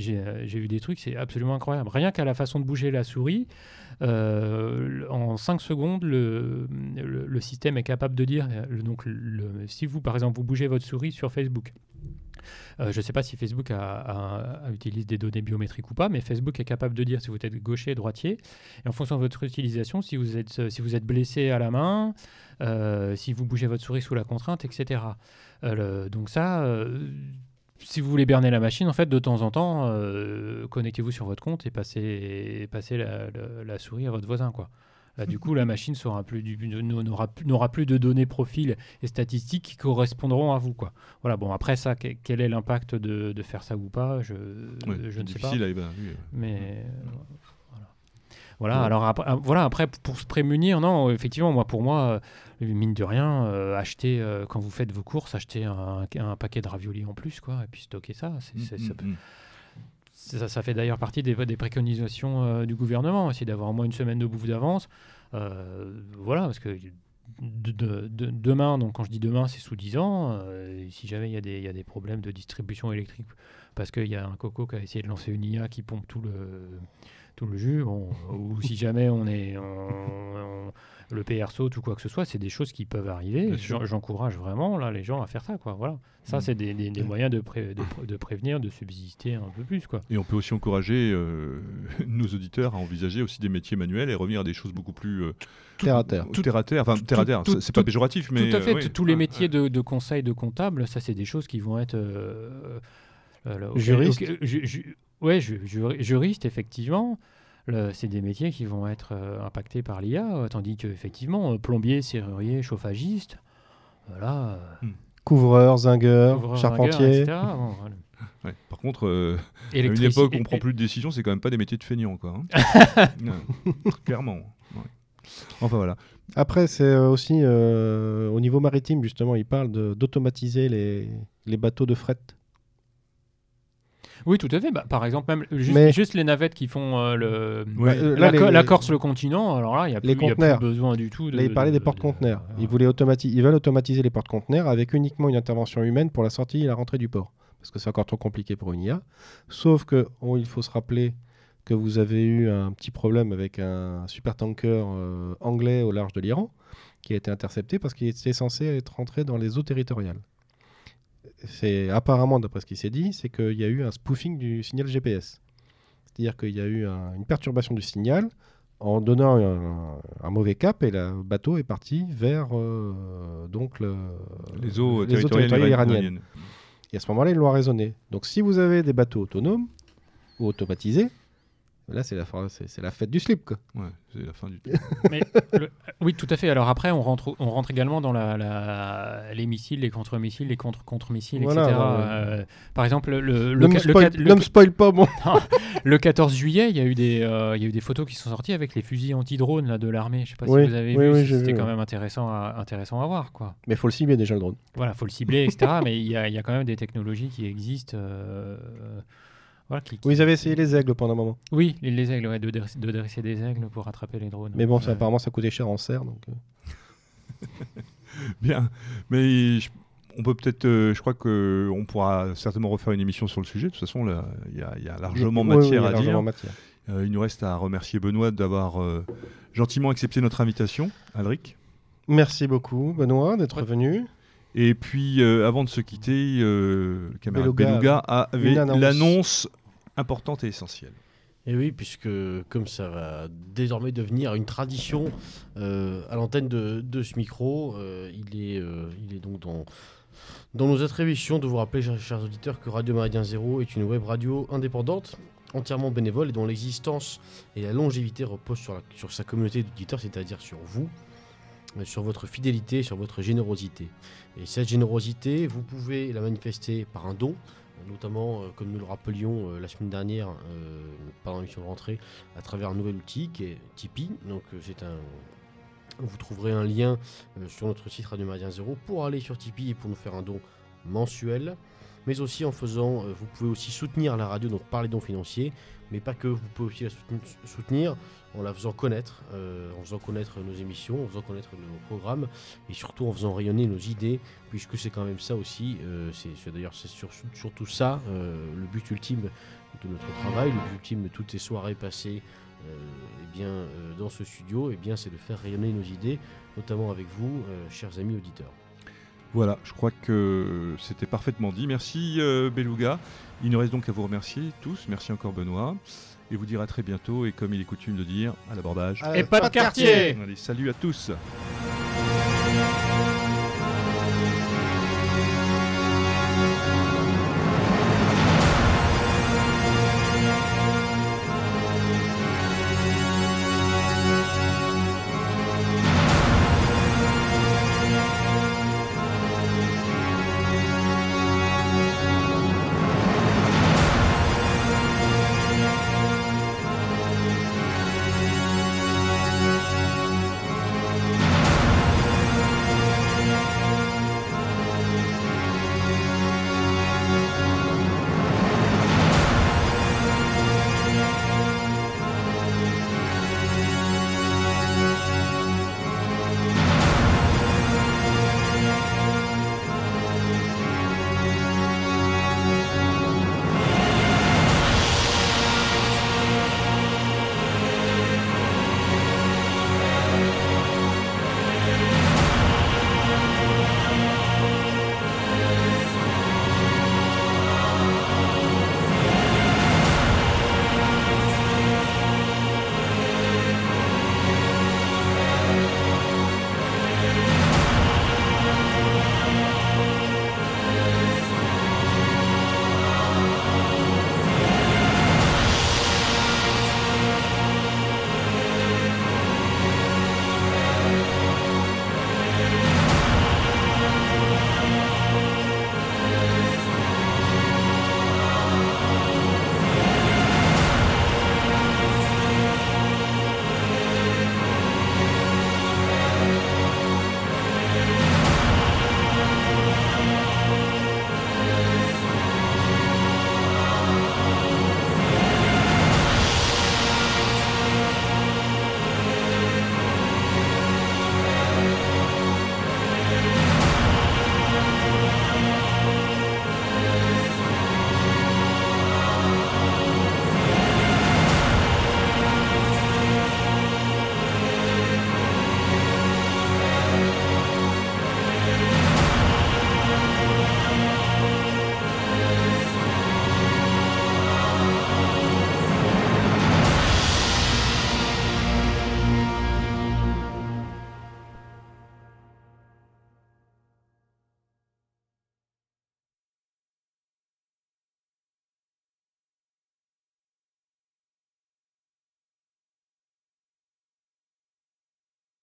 vu des trucs, c'est absolument incroyable. Rien qu'à la façon de bouger la souris, en 5 secondes, le, système est capable de dire, euh, donc si vous, par exemple, vous bougez votre souris sur Facebook, euh, je ne sais pas si Facebook a, a- utilise des données biométriques ou pas, mais Facebook est capable de dire si vous êtes gaucher, droitier, et en fonction de votre utilisation, si vous êtes, euh, si vous êtes blessé à la main, euh, si vous bougez votre souris sous la contrainte, etc. Euh, donc ça, euh, si vous voulez berner la machine, en fait, de temps en temps, euh, connectez-vous sur votre compte et passez, passez la, la- la souris à votre voisin, quoi. Là, du coup, la machine n'aura plus, n'aura plus de données profils et statistiques qui correspondront à vous, quoi. Voilà. Bon, après ça, que- quel est l'impact de, de faire ça ou pas Je, Ouais, je c'est ne sais pas. difficile à évaluer. Mais euh, voilà. Ouais. alors après, ah, voilà, après, pour se prémunir, non, effectivement, moi, pour moi, euh, mine de rien, euh, acheter, euh, quand vous faites vos courses, acheter un, un paquet de raviolis en plus, quoi, et puis stocker ça. c'est- c'est- ça, Mm, mm, ça, ça fait d'ailleurs partie des, des préconisations euh, du gouvernement, essayer d'avoir au moins une semaine de bouffe d'avance. Voilà, parce que de- de- de- demain, donc quand je dis demain, c'est sous 10 ans. euh, si jamais il y, a des- il y a des problèmes de distribution électrique, parce qu'il y a un coco qui a essayé de lancer une IA qui pompe tout le, tout le jus, bon, ou si jamais on est on- on- le PR saute ou quoi que ce soit, c'est des choses qui peuvent arriver. J'encourage vraiment là les gens à faire ça, quoi. Voilà, ça Mm. c'est des, des- des moyens de, pré- de, pr- de prévenir, de subsister un peu plus, quoi. Et on peut aussi encourager euh, nos auditeurs à envisager aussi des métiers manuels et revenir à des choses beaucoup plus euh, Terre à terre. tout, terre à terre. Enfin, tout- terre à terre, tout- c'est- pas péjoratif, mais Tout à fait. euh, oui. Tous les métiers de, de conseil, de comptable, ça, c'est des choses qui vont être. euh, euh, là, auquel- Juriste. auquel- ju- ju- ju- ju- juriste, effectivement. C'est des métiers qui vont être euh, impactés par l'IA, euh, tandis que effectivement, euh, plombier, serrurier, chauffagiste, voilà, euh, Couvreur, zingueur, charpentier. etc., bon, voilà. Ouais. Par contre, euh, à une époque où on prend plus de décisions, c'est quand même pas des métiers de feignants, quoi. hein. Ouais, Clairement. ouais. Enfin voilà. Après, c'est aussi euh, au niveau maritime, justement, il parle d'automatiser les, les bateaux de fret. Oui, tout à fait. Bah, par exemple, même juste, Mais- juste les navettes qui font euh, le, Ouais. Euh, la, là, co- les- la Corse, le continent, alors là, il n'y a, les plus- il y a plus conteneurs. besoin du tout. De, Là, il parlait des de- porte-conteneurs. de- Ils, voulaient automati- ils veulent automatiser les porte-conteneurs avec uniquement une intervention humaine pour la sortie et la rentrée du port. Parce que c'est encore trop compliqué pour une IA. Sauf que oh, il faut se rappeler que vous avez eu un petit problème avec un supertanker euh, anglais au large de l'Iran qui a été intercepté parce qu'il était censé être rentré dans les eaux territoriales. C'est apparemment, d'après ce qui s'est dit, c'est qu'il y a eu un spoofing du signal GPS. C'est-à-dire qu'il y a eu un- une perturbation du signal en donnant un, un mauvais cap et le bateau est parti vers euh, donc le- Les eaux les eaux territoriales territoriales iraniennes. iraniennes. Et à ce moment-là, ils l'ont raisonné. Donc si vous avez des bateaux autonomes ou automatisés, là c'est la, c'est la fête du slip. Quoi. Ouais, c'est la fin du. Mais le- oui, tout à fait. Alors après, on rentre, on rentre également dans la, la- les missiles, les contre-missiles, les contre-contre-missiles, Voilà, etc. ouais, ouais. Euh, par exemple, le, le, Ne me ca- le spoil, ca- ne le- me spoil pas, bon. le 14 juillet, il y, a eu des, euh, il y a eu des photos qui sont sorties avec les fusils anti-drones là, de l'armée. Je sais pas Oui, si vous avez oui, vu. oui, C'était quand ouais. même intéressant à, intéressant à voir. Quoi. Mais il faut le cibler déjà le drone. Voilà, faut le cibler, etc. mais il y, a, il y a quand même des technologies qui existent. euh, voilà, qui- qui- Oui, ils avaient essayé les aigles pendant un moment. Oui, les, les aigles, ouais, de, dresser, de dresser des aigles pour attraper les drones. Mais bon, ça, apparemment, ça coûtait cher en serre. Donc, euh. Bien. Mais je- on peut peut-être. euh, je crois qu'on pourra certainement refaire une émission sur le sujet. De toute façon, il y, a- il y a largement Oui, matière à largement dire. matière. Euh, il nous reste à remercier Benoît d'avoir euh, gentiment accepté notre invitation, Alric. Merci beaucoup, Benoît, d'être Ouais. venu. Et puis, euh, avant de se quitter, euh, le camarade Beluga Beluga avait l'annonce importante et essentielle. Et oui, puisque comme ça va désormais devenir une tradition euh, à l'antenne de, ce micro, euh, il, est, euh, il est donc dans, dans nos attributions de vous rappeler, chers, auditeurs, que Radio Maridien Zéro est une web radio indépendante, entièrement bénévole et dont l'existence et la longévité reposent sur, sur sa communauté d'auditeurs, c'est-à-dire sur vous, sur votre fidélité, sur votre générosité. Et cette générosité, vous pouvez la manifester par un don, notamment, euh, comme nous le rappelions euh, la semaine dernière, euh, pendant l'émission de rentrée, à travers un nouvel outil qui est Tipeee. Donc, c'est un. Vous trouverez un lien sur notre site Radio Maridien Zéro pour aller sur Tipeee et pour nous faire un don mensuel. Mais aussi en faisant, vous pouvez aussi soutenir la radio donc par les dons financiers, mais pas que, vous pouvez aussi la souten- soutenir en la faisant connaître, euh, en faisant connaître nos émissions, en faisant connaître nos programmes et surtout en faisant rayonner nos idées, puisque c'est quand même ça aussi, euh, c'est d'ailleurs c'est sur- surtout ça euh, le but ultime de notre travail, le but ultime de toutes ces soirées passées eh bien, dans ce studio, eh c'est de faire rayonner nos idées, notamment avec vous, chers amis auditeurs. Voilà, je crois que c'était parfaitement dit. Merci euh, Beluga. Il ne reste donc à vous remercier tous. Merci encore Benoît. Et vous dire à très bientôt. Et comme il est coutume de dire, à l'abordage. Et pas de quartier Allez, salut à tous.